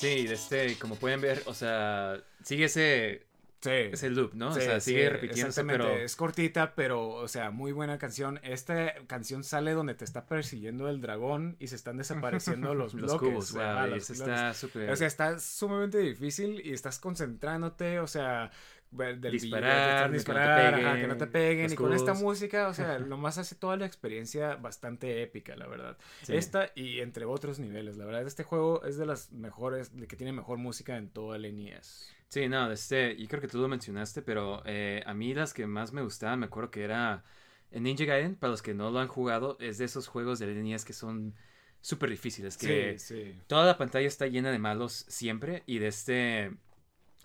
Sí, este, como pueden ver, o sea, sigue ese, Sí. ese loop, ¿no? Sí, o sea, sí, sigue repitiéndose, exactamente. pero... Es cortita, pero, o sea, muy buena canción. Esta canción sale donde te está persiguiendo el dragón y se están desapareciendo los, Los bloques. cubos, wow, los está súper... O sea, está sumamente difícil y estás concentrándote, o sea, del Disparar, billete, de que no te disparar, ajá, que no te peguen. Y con esta música, o sea, nomás hace toda la experiencia bastante épica, la verdad. Sí. Esta y entre otros niveles, la verdad, este juego es de las mejores, de que tiene mejor música en todo el NES. Sí, no, este, yo creo que tú lo mencionaste, pero eh, a mí las que más me gustaban, me acuerdo que era en Ninja Gaiden, para los que no lo han jugado, es de esos juegos de NES que son súper difíciles, que Sí, sí. toda la pantalla está llena de malos siempre y de este...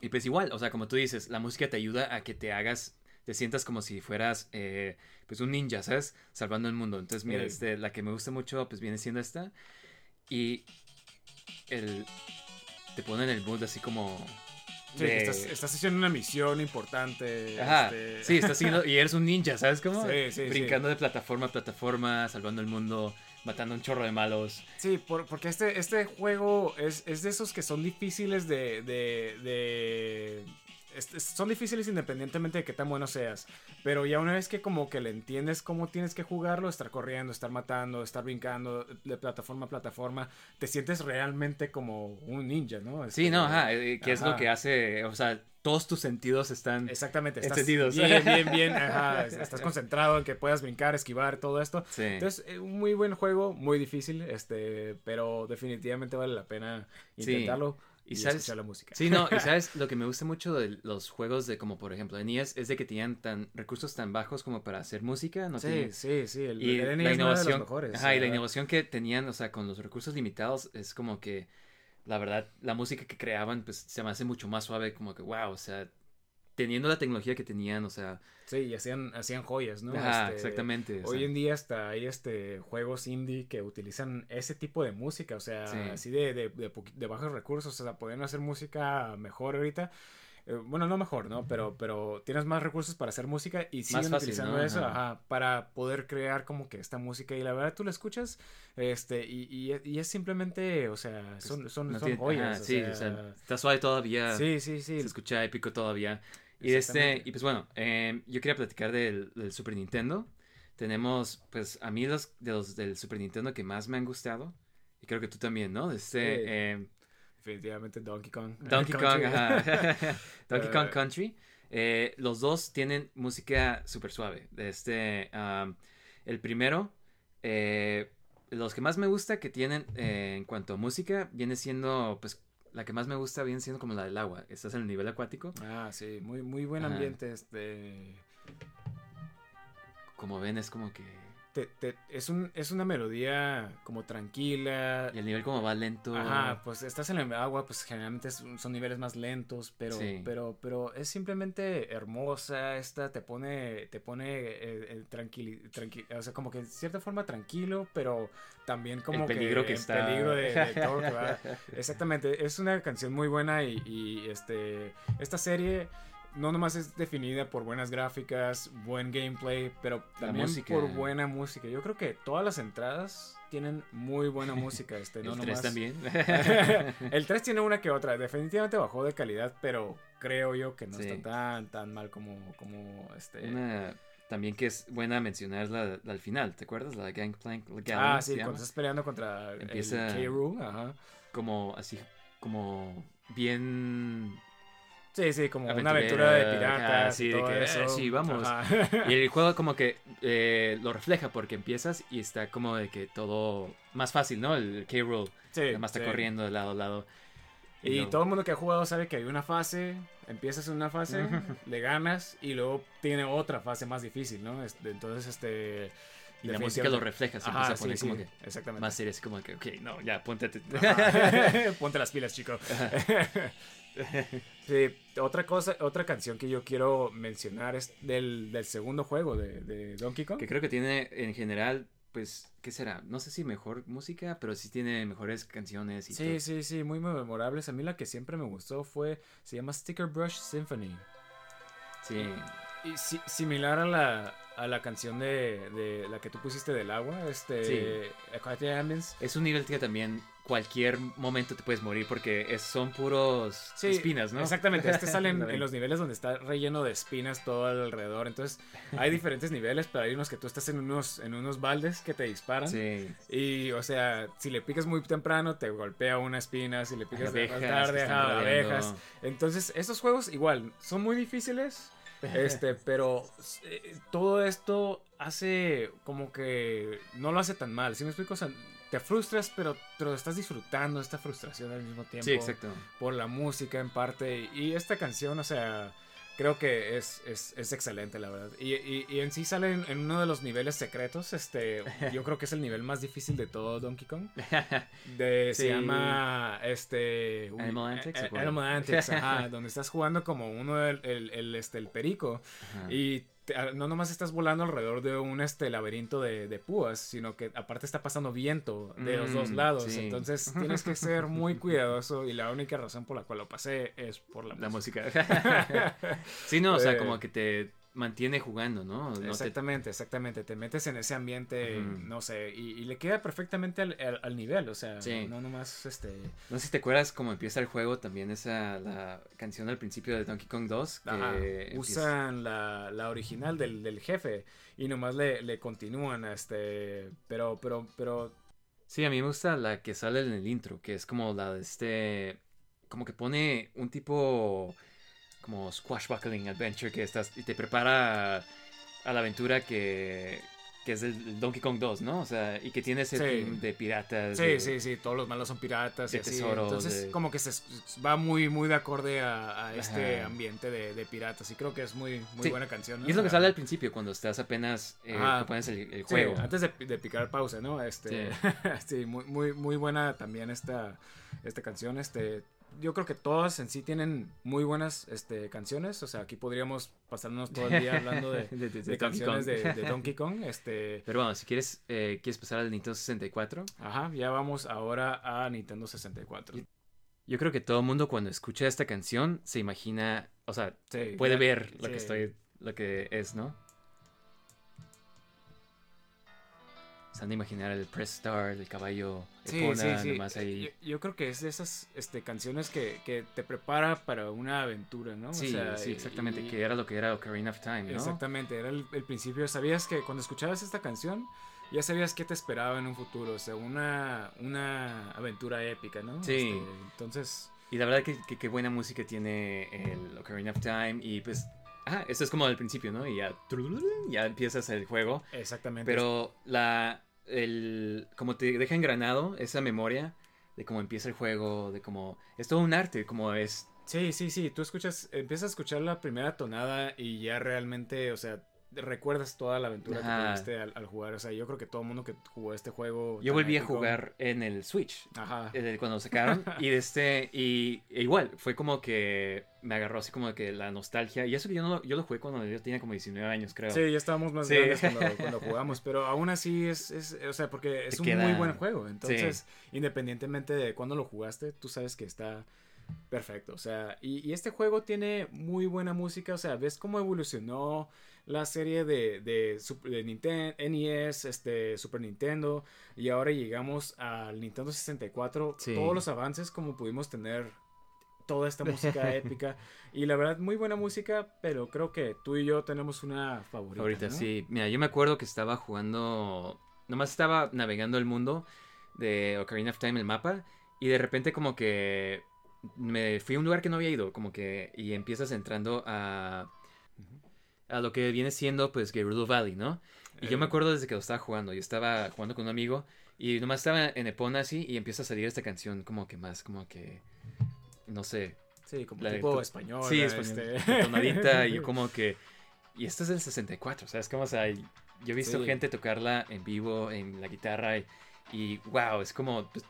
Y pues igual, o sea, como tú dices, la música te ayuda a que te hagas, te sientas como si fueras eh, pues un ninja, ¿sabes? Salvando el mundo. Entonces, mira, este, la que me gusta mucho pues viene siendo esta. Y el... Te pone en el mood así como... Sí, de- estás, estás haciendo una misión importante. Ajá, este, sí, estás haciendo, y eres un ninja, ¿sabes cómo? Sí, sí, Brincando de plataforma a plataforma, salvando el mundo, matando un chorro de malos. Sí, por- porque este, este juego es, es de esos que son difíciles de... de, de- es- es- son difíciles independientemente de qué tan bueno seas. Pero ya una vez que como que le entiendes cómo tienes que jugarlo, estar corriendo, estar matando, estar brincando de plataforma a plataforma, te sientes realmente como un ninja, ¿no? Sí, Este, no, ajá, eh, que es lo que hace, o sea, todos tus sentidos están... Exactamente, estás Encendidos. bien, bien, bien, ajá, estás concentrado en que puedas brincar, esquivar, todo esto. Sí. Entonces, eh, un muy buen juego, muy difícil, este, pero definitivamente vale la pena Sí. Y y, sabes- escuchar la música. Sí, no, y sabes, lo que me gusta mucho de los juegos de como por ejemplo de NES es de que tenían tan recursos tan bajos como para hacer música, no sí, tiene- sí, sí, el, y el NES la no era de los innovación, mejores. ajá, y la innovación que tenían, o sea, con los recursos limitados es como que la verdad la música que creaban pues se me hace mucho más suave, como que wow, o sea, teniendo la tecnología que tenían, o sea, Sí, y hacían, hacían joyas, ¿no? ajá, Este, exactamente. Hoy en día hasta hay este juegos indie que utilizan ese tipo de música, o sea, Sí. así de, de, de bajos recursos, o sea, pueden hacer música mejor ahorita. Eh, bueno, no mejor, ¿no? Pero, pero tienes más recursos para hacer música y siguen fácil, utilizando ¿no? eso Ajá. ajá, para poder crear como que esta música. Y la verdad tú la escuchas este y, y, y es simplemente, o sea, son, son, pues, no son tiene- joyas. ajá, o sí, sea, o sea, está suave todavía. sí, sí, sí. Se escucha épico todavía. Y este, y pues bueno, eh, yo quería platicar del, del Super Nintendo. Tenemos, pues, a mí los de los del Super Nintendo que más me han gustado. Y creo que tú también, ¿no? Este, Sí. eh, Definitivamente Donkey Kong. Donkey Kong, Country. ajá. Donkey Kong. Country. Eh, los dos tienen música súper suave. Este, um, el primero, eh, los que más me gusta que tienen eh, en cuanto a música, viene siendo, pues, la que más me gusta viene siendo como la del agua. Estás en el nivel acuático. Ah, sí, muy, muy buen Ajá. ambiente. Este. Como ven, es como que... te- te- es, un, es una melodía como tranquila. Y el nivel como va lento. Ajá, pues estás en el agua, pues generalmente son niveles más lentos, pero, Sí. pero, pero es simplemente hermosa. Esta te pone, te pone eh, eh, tranquili- tranqui- o sea, como que en cierta forma tranquilo, pero también como peligro que en está. peligro de, de todo lo que va. Exactamente, es una canción muy buena y, y, este, esta serie no nomás es definida por buenas gráficas, buen gameplay, pero también por buena música. Yo creo que todas las entradas tienen muy buena música. Este, el no 3 nomás... también. el 3 tiene una que otra. Definitivamente bajó de calidad, pero creo yo que no Sí. está tan, tan mal como, como este. Una también que es buena mencionar la, la al final, ¿te acuerdas? La Gangplank ah, sí, cuando estás peleando contra Empieza- el K-Rool, ajá. Como así, como bien... Sí, sí, como una aventura de ajá, piratas sí, y de todo que, eh, eso. sí, vamos. Ajá. Y el juego como que eh, lo refleja porque empiezas y está como de que todo más fácil, ¿no? El K-Roll. Sí, Nada más está sí. corriendo de lado a lado. Y todo el mundo que ha jugado sabe que hay una fase, empiezas en una fase, le ganas y luego tiene otra fase más difícil, ¿no? Entonces, este, Y la música lo refleja, se Ajá, empieza a poner sí, como sí, que exactamente. más serio, así como que, ok, no, ya, ponte. Ponte las pilas, chico. sí, otra cosa, otra canción que yo quiero mencionar es del, del segundo juego de, de Donkey Kong. que creo que tiene en general, pues, ¿qué será? No sé si mejor música, pero sí tiene mejores canciones y Sí, todo. sí, sí, muy memorables. A mí la que siempre me gustó fue, se llama Sticker Brush Symphony. Sí. Y si- similar a la, a la canción de, de la que tú pusiste del agua, este, Sí. Ambience. Es un nivel que también cualquier momento te puedes morir porque es, son puros Sí, espinas, ¿no? Exactamente, este sale en, en los niveles donde está relleno de espinas todo alrededor. Entonces, hay diferentes niveles, pero hay unos que tú estás en unos, en unos baldes que te disparan. Sí. Y, o sea, si le picas muy temprano, te golpea una espina. Si le picas de más Abejas tarde, ajá, rodeando. abejas. Entonces, esos juegos igual son muy difíciles. Este, pero eh, todo esto hace como que no lo hace tan mal. ¿Sí me explico? O sea, te frustras, pero, pero estás disfrutando esta frustración al mismo tiempo. Sí, exacto. Por la música en parte. Y esta canción, o sea, creo que es, es, es excelente, la verdad. Y, y, y en sí sale en, en uno de los niveles secretos. Este, yo creo que es el nivel más difícil de todo Donkey Kong. De, Sí. Se llama este Animal Antics, eh, ¿o cuál? Animal Antics, ajá, donde estás jugando como uno el, el, el, este el perico Ajá. y te- no nomás estás volando alrededor de un este laberinto de, de púas, sino que aparte está pasando viento de los dos Mm, lados, sí. entonces tienes que ser muy cuidadoso y la única razón por la cual lo pasé es por la, La música. música. sí, no, o sea, Eh. como que te mantiene jugando, ¿no? No te- Exactamente, exactamente. Te metes en ese ambiente, no sé, y, y le queda perfectamente al, al- al nivel, o sea, Sí. no nomás este... No sé si te acuerdas cómo empieza el juego, también esa la canción al principio de Donkey Kong 2. Que Ajá, empieza- usan la, la original del, del jefe y nomás le, le continúan, este, pero, pero, pero, Sí, a mí me gusta la que sale en el intro, que es como la de este... Como que pone un tipo... Como squashbuckling adventure que estás... Y te prepara a la aventura que... Que es el Donkey Kong 2, ¿no? O sea, y que tiene ese Sí. team de piratas. sí, de- sí, sí, todos los malos son piratas y de así, tesoros, entonces de- como que se va muy, muy de acorde a, a este Ajá. ambiente de, de piratas y creo que es muy, muy Sí, buena canción. ¿no? Y es lo que sale al principio, cuando estás apenas... Eh, pones el, el sí, juego. antes de, de picar pausa, ¿no? Este, sí, muy, muy, muy buena también esta, esta canción, este, yo creo que todas en sí tienen muy buenas este, canciones. O sea, aquí podríamos pasarnos todo el día hablando de, De- de- de de Donkey canciones de, Donkey Kong. Este, Pero bueno, si quieres, eh, quieres pasar al Nintendo 64, ajá, ya vamos ahora a Nintendo 64. yo creo que todo el mundo cuando escucha esta canción se imagina, o sea, Sí, puede ya- ver lo sí. que estoy, lo que es, ¿no? Se han de imaginar el Press Star, el caballo Epona, sí, sí. nomás ahí. Yo, yo creo que es de esas este, canciones que, que te prepara para una aventura, ¿no? O Sí, sea, sí, exactamente, y- que era lo que era Ocarina of Time, ¿no? Exactamente, era el, el principio. Sabías que cuando escuchabas esta canción, ya sabías qué te esperaba en un futuro. O sea, una, una aventura épica, ¿no? Sí. Este, entonces, Y la verdad que, que, qué buena música tiene el Ocarina of Time y pues, ah, esto es como al principio, ¿no? Y ya, ya empiezas el juego. exactamente. Pero la. El, como te deja engranado esa memoria de cómo empieza el juego, de cómo. Es todo un arte, como es. Sí, sí, sí. Tú escuchas, empiezas a escuchar la primera tonada y ya realmente, o sea, recuerdas toda la aventura Ajá. que tuviste al, al jugar. O sea, yo creo que todo el mundo que jugó este juego. Yo volví a jugar en el Switch. Ajá. eh, Cuando lo sacaron. y de este. Y e igual, fue como que me agarró así como que la nostalgia. Y eso que yo no lo, yo lo jugué cuando yo tenía como 19 años, creo. Sí, ya estábamos más Sí. grandes cuando, cuando jugamos, pero aún así es, es, o sea, porque es Te un queda- muy buen juego. Entonces, independientemente de cuándo lo jugaste, tú sabes que está perfecto. O sea, y, y este juego tiene muy buena música. O sea, ves cómo evolucionó la serie de, de, Sup- de Ninten- NES, este, Super Nintendo, y ahora llegamos al Nintendo 64. Sí. Todos los avances como pudimos tener toda esta música épica. Y la verdad, muy buena música, pero creo que tú y yo tenemos una favorita. Ahorita ¿no? sí. Mira, yo me acuerdo que estaba jugando. Nomás estaba navegando el mundo de Ocarina of Time, el mapa. Y de repente, como que. Me fui a un lugar que no había ido. Como que. Y empiezas entrando a. A lo que viene siendo, pues, Gerudo Valley, ¿no? Y yo me Eh. acuerdo desde que lo estaba jugando. Yo estaba jugando con un amigo. Y nomás estaba en Epona así. Y empieza a salir esta canción, como que más, como que. No sé, Sí, como La tipo español. Sí, español. Este- tonadita y yo como que... Y esto es del 64, ¿sabes? Como, o sea, yo he visto Sí. gente tocarla en vivo, en la guitarra, y, y wow, es como, pues,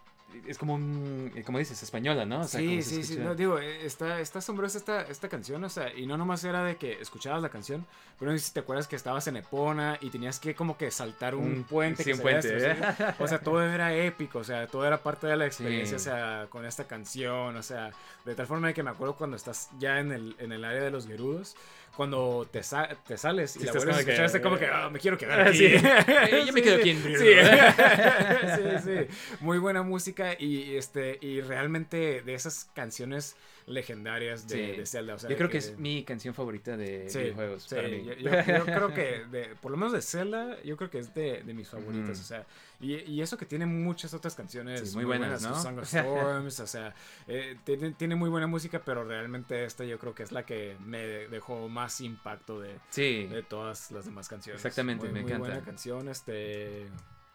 es como un, como dices, española, ¿no? O sea, sí, sí, sí. No, digo, eh, está, está asombrosa esta, esta canción, o sea, y no nomás era de que escuchabas la canción, pero no sé si te acuerdas que estabas en Epona y tenías que como que saltar un, Un- puente. sí, que un puente, ¿sí? O sea, todo era épico, o sea, todo era parte de la experiencia, Sí. o sea, con esta canción, o sea, de tal forma que me acuerdo cuando estás ya en el, en el área de los Gerudos, cuando te, sa- te sales y Sí, la vuelves a que- escuchar, está como que, ah, me quiero quedar aquí. Sí. Eh, yo me quedo aquí en Sí, sí, sí. Muy buena música y este y realmente de esas canciones legendarias de, Sí. de Zelda. O sea, Yo creo que es mi canción favorita de Sí, videojuegos. sí, para mí. Yo, yo- yo creo que, de- por lo menos de Zelda, yo creo que es de, de mis favoritas. Ujú. O sea, y, y eso que tiene muchas otras canciones Sí, muy buenas, ¿no? Song of Storms, o sea, eh, tiene, tiene muy buena música, pero realmente esta yo creo que es la que me dejó más impacto de, de todas las demás canciones. Exactamente, Muy- me muy encanta. buena canción, este...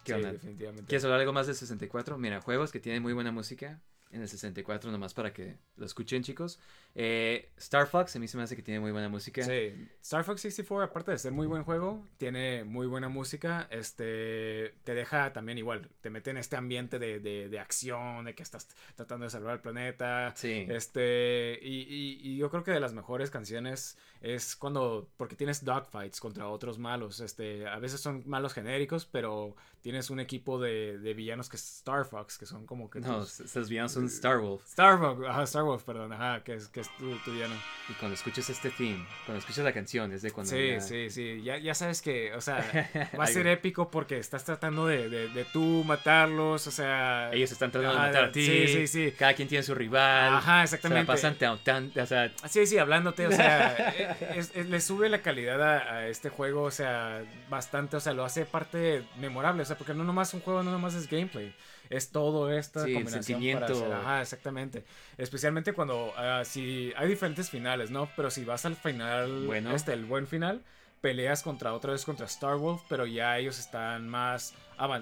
¿Qué onda? definitivamente. ¿Quieres hablar algo más del 64? Mira, juegos que tienen muy buena música en el 64, nomás para que lo escuchen, chicos. Eh, Star Fox, a mí se me hace que tiene muy buena música. Sí, Star Fox 64, aparte de ser muy buen juego, tiene muy buena música. Este te deja también igual, te mete en este ambiente de, de, de acción, de que estás tratando de salvar el planeta. Sí. Este, y, y- y yo creo que de las mejores canciones es cuando, porque tienes dogfights contra otros malos. Este, a veces son malos genéricos, pero tienes un equipo de, de villanos que es Star Fox, que son como que. No, tus- estos villanos son Star Wolf. Star Fox, ajá, Star Wolf, perdón, ajá, que es, que es tu, tu villano. Y cuando escuches este theme, cuando escuches la canción, es de cuando. Sí, ya- sí, sí. Ya, ya sabes que, o sea, va a ser épico porque estás tratando de, de, de tú matarlos, o sea. Ellos están tratando Ajá, de matar a ti. Sí, sí, sí. Cada quien tiene su rival. Ajá, exactamente. la pasan tan, o sea, Sí, sí, hablándote, o sea, es- es- le sube la calidad a, a este juego, o sea, bastante, o sea, lo hace parte memorable, o sea, porque no nomás un juego, no nomás es gameplay, es todo esta Sí, el sentimiento. para hacer- ajá, exactamente, especialmente cuando, ah, si hay diferentes finales, ¿no? Pero si vas al final, Bueno. este, el buen final, peleas contra otra vez contra Star Wolf, pero ya ellos están más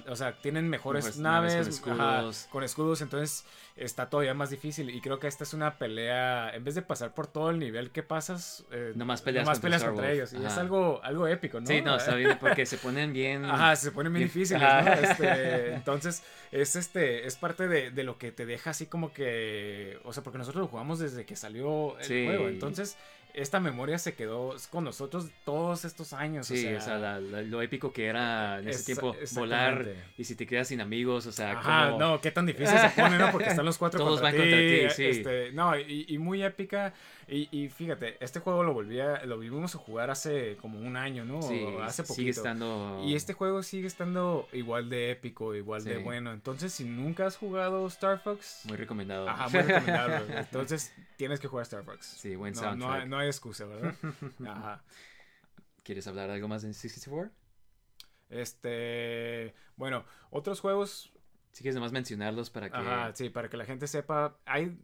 o sea, tienen mejores naves, naves con ajá, escudos. con escudos, entonces está todavía más difícil y creo que esta es una pelea, en vez de pasar por todo el nivel que pasas, eh, Nomás peleas nomás contra peleas contra ellos y es algo, algo épico, ¿no? sí, no, está bien porque se ponen bien. Ajá, se ponen bien bien- difíciles, ajá. ¿no? Este, entonces, es este, es parte de, de lo que te deja así como que, o sea, porque nosotros lo jugamos desde que salió el Sí. juego, entonces esta memoria se quedó con nosotros todos estos años, Sí, o sea, la- la- lo épico que era en ese tiempo volar y si te quedas sin amigos, o sea, Ajá, como- no, qué tan difícil se pone, ¿no? Porque están los cuatro Todos contra van contra ti, ti, sí. este, no, y, y muy épica. Y, y fíjate, este juego lo volví a, lo vimos a jugar hace como un año, ¿no? sí, hace poquito. sigue estando Y este juego sigue estando igual de épico, igual de bueno. Entonces, si nunca has jugado Star Fox, muy recomendado. ajá, muy recomendable. Entonces, tienes que jugar Star Fox. Sí, buen no, no, soundtrack. hay, no hay excusa, ¿verdad? Ajá. ¿Quieres hablar algo más de 64? Este, bueno, otros juegos Si quieres nomás mencionarlos para que Ajá, sí, para que la gente sepa, hay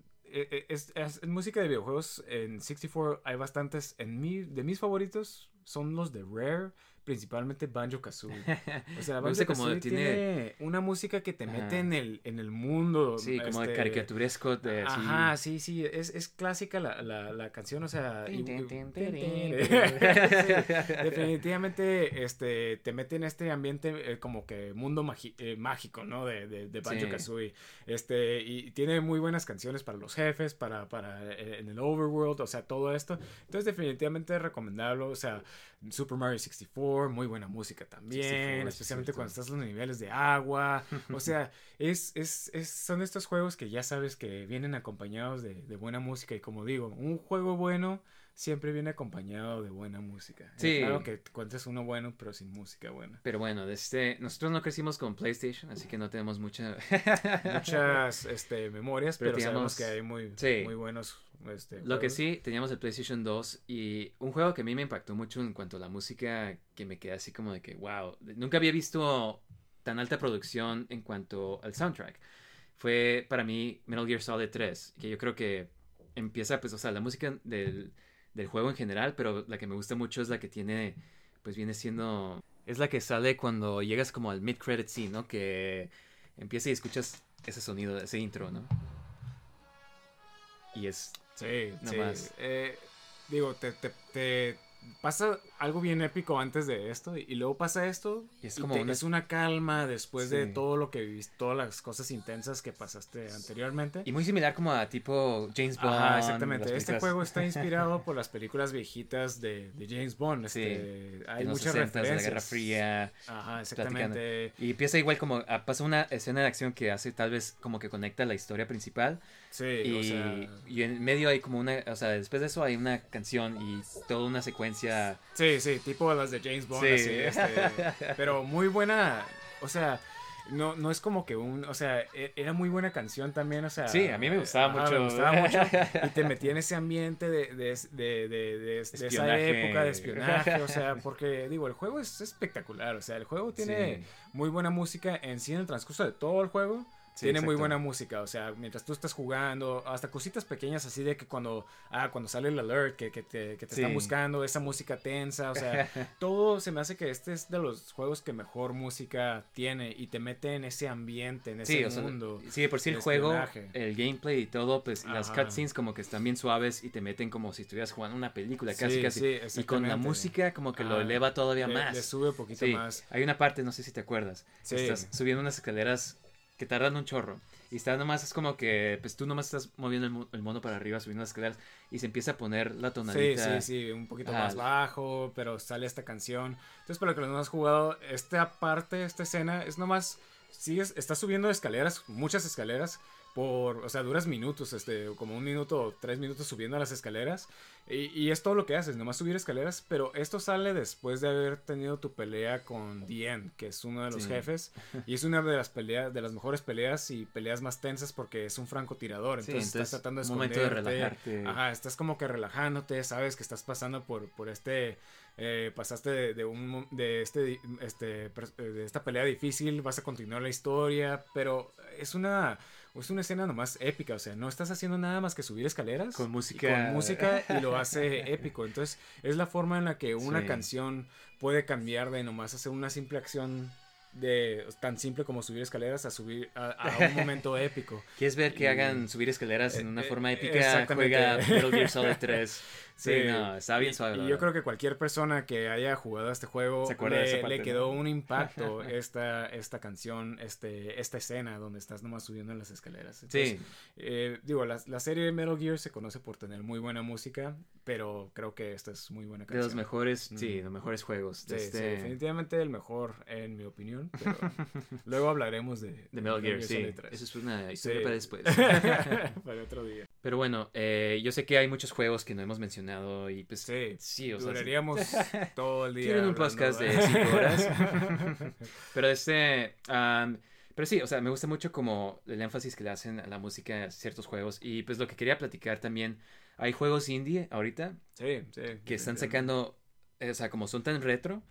es, es- en música de videojuegos en 64 hay bastantes, en mi, de mis favoritos son los de Rare, principalmente Banjo Kazooie. O sea, Banjo como Kazooie tiene- tiene una música que te mete en el, en el mundo. Sí, como de este, caricaturesco de. Ajá, sí, sí, es, es clásica la, la, la canción, o sea... Y- definitivamente este, te mete en este ambiente eh, como que mundo eh, mágico, ¿no? De, de, de Banjo Sí. Kazooie. Este, y tiene muy buenas canciones para los jefes, para, para eh, en el overworld, o sea, todo esto. Entonces, definitivamente recomendable, o sea, Super Mario 64, muy buena música también, 64, sí, especialmente cuando estás en los niveles de agua. O sea, es, es, es- son estos juegos que ya sabes que vienen acompañados de, de buena música. Y como digo, un juego bueno siempre viene acompañado de buena música. Es Sí. Claro que encuentres uno bueno, pero sin música buena. Pero bueno, este, nosotros no crecimos con PlayStation, así que no tenemos mucha... Muchas este, memorias, Pero pero, sabemos que hay muy, sí. muy buenos. Este, Lo que sí, teníamos el PlayStation 2 y un juego que a mí me impactó mucho en cuanto a la música, que me quedé así como de que, wow, nunca había visto tan alta producción en cuanto al soundtrack. Fue para mí Metal Gear Solid 3, que yo creo que empieza, pues, o sea, la música del, del juego en general, pero la que me gusta mucho es la que tiene, pues viene siendo... Es la que sale cuando llegas como al mid-credit scene, ¿no? Que empieza y escuchas ese sonido, ese intro, ¿no? Y es Sí, sí. más. Eh, digo, te, te, te, pasa algo bien épico antes de esto y, luego pasa esto Y es y como te- una- es una calma después de Sí. todo lo que viviste, todas las cosas intensas que pasaste anteriormente. Y muy similar como a tipo James Bond. Ajá, exactamente. Este películas juego está inspirado por las películas viejitas de, de James Bond. Sí, Este, hay de los muchas 60s, de la Guerra referencias. Fría. Ajá, platicando. exactamente. Y empieza igual como, pasa una escena de acción que hace tal vez como que conecta la historia principal. Sí, y, o sea, y en medio hay como una, o sea, después de eso hay una canción y toda una secuencia. Sí, sí, tipo las de James Bond, Sí. así, este, pero muy buena, o sea, no, no es como que un, o sea, e- era muy buena canción también, o sea. Sí, a mí me gustaba ajá, mucho. Me gustaba mucho y te metía en ese ambiente de, de, de, de, esa época de espionaje, o sea, porque, digo, el juego es espectacular, o sea, el juego tiene Sí. muy buena música en sí en el transcurso de todo el juego. Sí, Tiene muy buena música, o sea, mientras tú estás jugando, hasta cositas pequeñas así de que cuando, ah, cuando sale el alert, que, que te, que te están buscando, esa música tensa, o sea, todo se me hace que este es de los juegos que mejor música tiene y te mete en ese ambiente, en ese Sí, o sea, mundo. sí, por sí el juego, el gameplay y todo, pues las cutscenes como que están bien suaves y te meten como si estuvieras jugando una película, casi casi. sí, y con la música como que lo eleva todavía más. le sube un poquito Sí, más. Hay una parte, no sé si te acuerdas. Sí. Estás subiendo unas escaleras que tardan un chorro. Y está nomás, es como que, pues tú nomás estás moviendo el, el mono para arriba, subiendo las escaleras. Y se empieza a poner la Sí, tonadita. sí, sí, un poquito más bajo, pero sale esta canción. Entonces, para los que no has jugado, esta parte, esta escena, es nomás, sigues, estás subiendo escaleras, muchas escaleras, por, o sea, duras minutos, este, como un minuto o tres minutos subiendo las escaleras. Y, y es todo lo que haces, nomás subir escaleras, pero esto sale después de haber tenido tu pelea con Dien, que es uno de los Sí. jefes. Y es una de las peleas, de las mejores peleas y peleas más tensas porque es un francotirador. Sí, Entonces, entonces, estás tratando de un momento de esconderte. relajarte. Ajá, estás como que relajándote, sabes que estás pasando por, por este, eh, pasaste de, de un, de este, este, eh, de esta pelea difícil, vas a continuar la historia, pero es una, es una escena nomás épica, o sea, no estás haciendo nada más que subir escaleras. Con y música. con música y lo hace épico, entonces es la forma en la que una Sí. canción puede cambiar de nomás hacer una simple acción de tan simple como subir escaleras a subir a, a un momento épico. ¿Quieres ver que Y- hagan subir escaleras en Eh, una eh, forma épica? exactamente. Juega Metal Gear Solid 3. Sí, Sí. no, está bien suave. Y, yo creo que cualquier persona que haya jugado a este juego Se acuerda de le, esa parte, le quedó ¿no? un impacto esta, esta canción, este, esta escena donde estás nomás subiendo en las escaleras. Entonces, Sí, eh, digo, la, la serie de Metal Gear se conoce por tener muy buena música, pero creo que esta es muy buena de canción. los mejores, sí, Mm. los mejores juegos. Sí, de sí, este- definitivamente el mejor en mi opinión, pero luego hablaremos de, de Metal Gear, sí. Solid 3. Eso es una historia Sí. para después. Para otro día. Pero bueno, eh, yo sé que hay muchos juegos que no hemos mencionado y pues Sí, sí, o sea, duraríamos todo el día. Tienen un podcast de ¿verdad? 5 horas. pero este. am, pero sí, o sea, me gusta mucho como el énfasis que le hacen a la música a ciertos juegos. Y pues lo que quería platicar también. Hay juegos indie ahorita sí, sí. que están sacando. o sea, como son tan retro.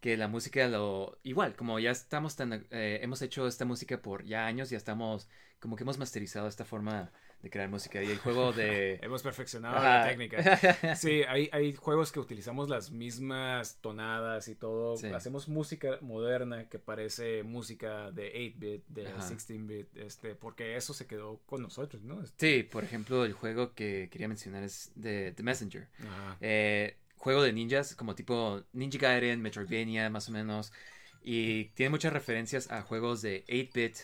Que la música lo. Igual, como ya estamos tan. eh, hemos hecho esta música por ya años, ya estamos. Como que hemos masterizado esta forma de crear música. Y el juego de. Hemos perfeccionado Ajá. la técnica. Sí, hay, hay juegos que utilizamos las mismas tonadas y todo. Sí. Hacemos música moderna que parece música de 8-bit, de Ajá. 16-bit, este, porque eso se quedó con nosotros, ¿no? Sí, por ejemplo, el juego que quería mencionar es de The Messenger. Eh, juego de ninjas, como tipo Ninja Gaiden, Metroidvania, más o menos. Y tiene muchas referencias a juegos de 8-bit,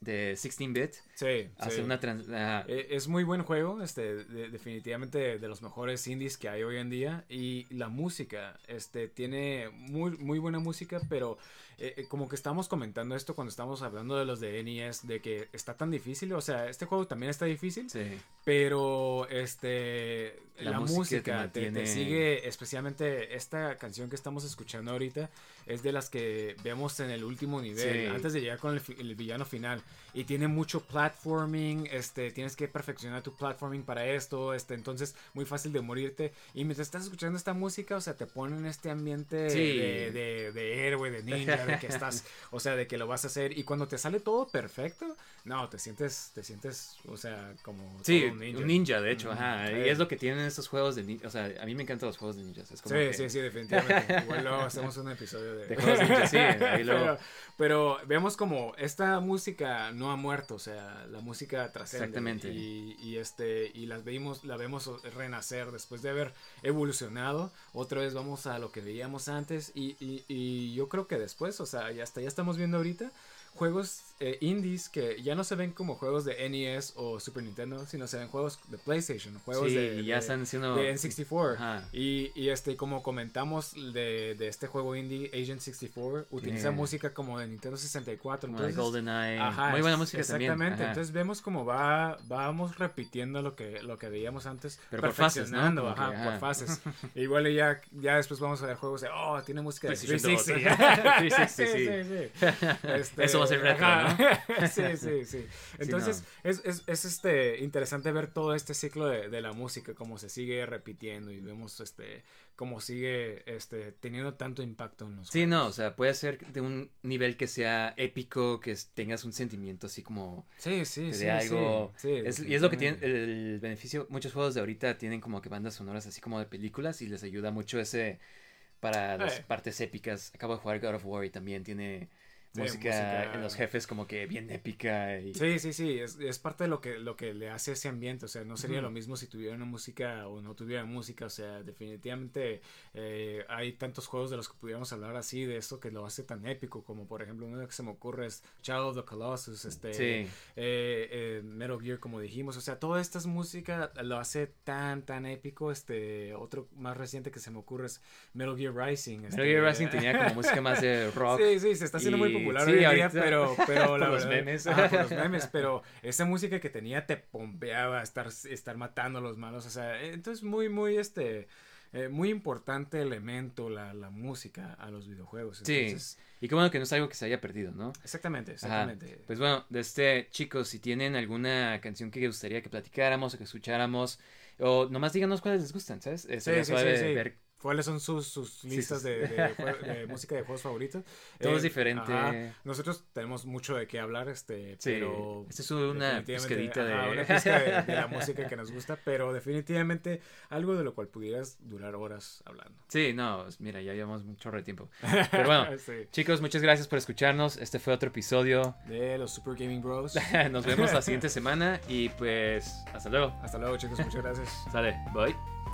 de 16-bit. Sí, Hace sí. una trans... ah, Eh, Es muy buen juego, este, de- definitivamente de los mejores indies que hay hoy en día. Y la música, este, tiene muy, muy buena música, pero eh, eh, como que estamos comentando esto cuando estamos hablando de los de NES, de que está tan difícil. O sea, este juego también está difícil, sí. pero este, La la, música te te, te sigue, especialmente esta canción que estamos escuchando ahorita, es de las que vemos en el último nivel, Sí. antes de llegar con el, el villano final. Y tiene mucho platforming, este, tienes que perfeccionar tu platforming para esto, este, entonces muy fácil de morirte. Y mientras estás escuchando esta música, o sea, te pone en este ambiente Sí. de, de, de héroe, de ninja, de que estás, o sea, de que lo vas a hacer. Y cuando te sale todo perfecto, no, te sientes, te sientes, o sea, como Sí, un ninja. de hecho, ajá. Y es lo que tienen estos juegos de ninjas. O sea, a mí me encantan los juegos de ninjas. Es como Sí, que- sí, sí, definitivamente. Igual luego hacemos un episodio de, De juegos ninja, sí, ahí luego. Pero, pero vemos como esta música no ha muerto, o sea, la música. Exactamente. Y, y este, y las vimos, la vemos renacer después de haber evolucionado. Otra vez vamos a lo que veíamos antes. Y, y, y yo creo que después, o sea, ya hasta ya estamos viendo ahorita juegos eh, indies que ya no se ven como juegos de NES o Super Nintendo, sino se ven juegos de PlayStation, juegos Sí, de, y ya de- están siendo- de N64. Ajá. Y, y este, como comentamos de, de este juego indie, Agent 64, utiliza Yeah. música como de Nintendo 64. Como de entonces, GoldenEye. Ajá, Muy buena música también. Exactamente. Entonces vemos como va, vamos repitiendo lo que, lo que veíamos antes. Pero por fases, ¿no? perfeccionando, ajá, por fases. Igual ya, ya después vamos a ver juegos de, oh, tiene música de PlayStation 2. 360. 360, sí. Este, Eso va a ser retro, sí, sí, sí. Entonces, es, es, es, este, interesante ver todo este ciclo de, de la música, cómo se sigue repitiendo y vemos este, cómo sigue este, teniendo tanto impacto en los Sí, no, o sea, puede ser de un nivel que sea épico, que tengas un sentimiento así como Sí, sí, que sí. de algo. sí, sí, es, y es lo que tiene el beneficio. Muchos juegos de ahorita tienen como que bandas sonoras así como de películas y les ayuda mucho ese para las Eh. partes épicas. Acabo de jugar God of War y también tiene Sí, música, música- en los jefes como que bien épica. Y... Sí, sí, sí, es, es parte de lo que, lo que le hace ese ambiente, o sea, no sería lo mismo si tuviera una música o no tuviera música, o sea, definitivamente eh, hay tantos juegos de los que pudiéramos hablar así, de eso que lo hace tan épico, como por ejemplo uno que se me ocurre es Child of the Colossus, este, Sí. eh, eh, Metal Gear como dijimos, o sea, toda esta música lo hace tan, tan épico, este, otro más reciente que se me ocurre es Metal Gear Rising. Metal este, Gear Rising tenía como música más de rock. Sí, sí, se está haciendo muy Y- popular sí, hoy en día, ahorita- pero, pero la por los memes. Ajá, por los memes, pero esa música que tenía te pompeaba estar, estar matando a los malos, o sea, entonces muy, muy, este, eh, muy importante elemento la, la música a los videojuegos. Sí. Y qué bueno que no es algo que se haya perdido, ¿no? exactamente, Ajá. exactamente. Pues bueno, de este, chicos, si tienen alguna canción que gustaría que platicáramos o que escucháramos, o nomás díganos cuáles les gustan, ¿sabes? Eh, Sí, sí, sí, sí. ver ¿Cuáles son sus, sus listas sí, de, música de juegos favoritos? Todo es Eh, diferente. ajá. Nosotros tenemos mucho de qué hablar, este, Sí, pero... esta es una pescadita de... ajá, una pizca de, de la música que nos gusta, pero definitivamente algo de lo cual pudieras durar horas hablando. Sí, no, mira, ya llevamos un chorro de tiempo. Pero bueno, Sí. chicos, muchas gracias por escucharnos. Este fue otro episodio. De los Super Gaming Bros. Nos vemos la siguiente semana y pues hasta luego. Hasta luego, chicos. Muchas gracias. Sale, bye.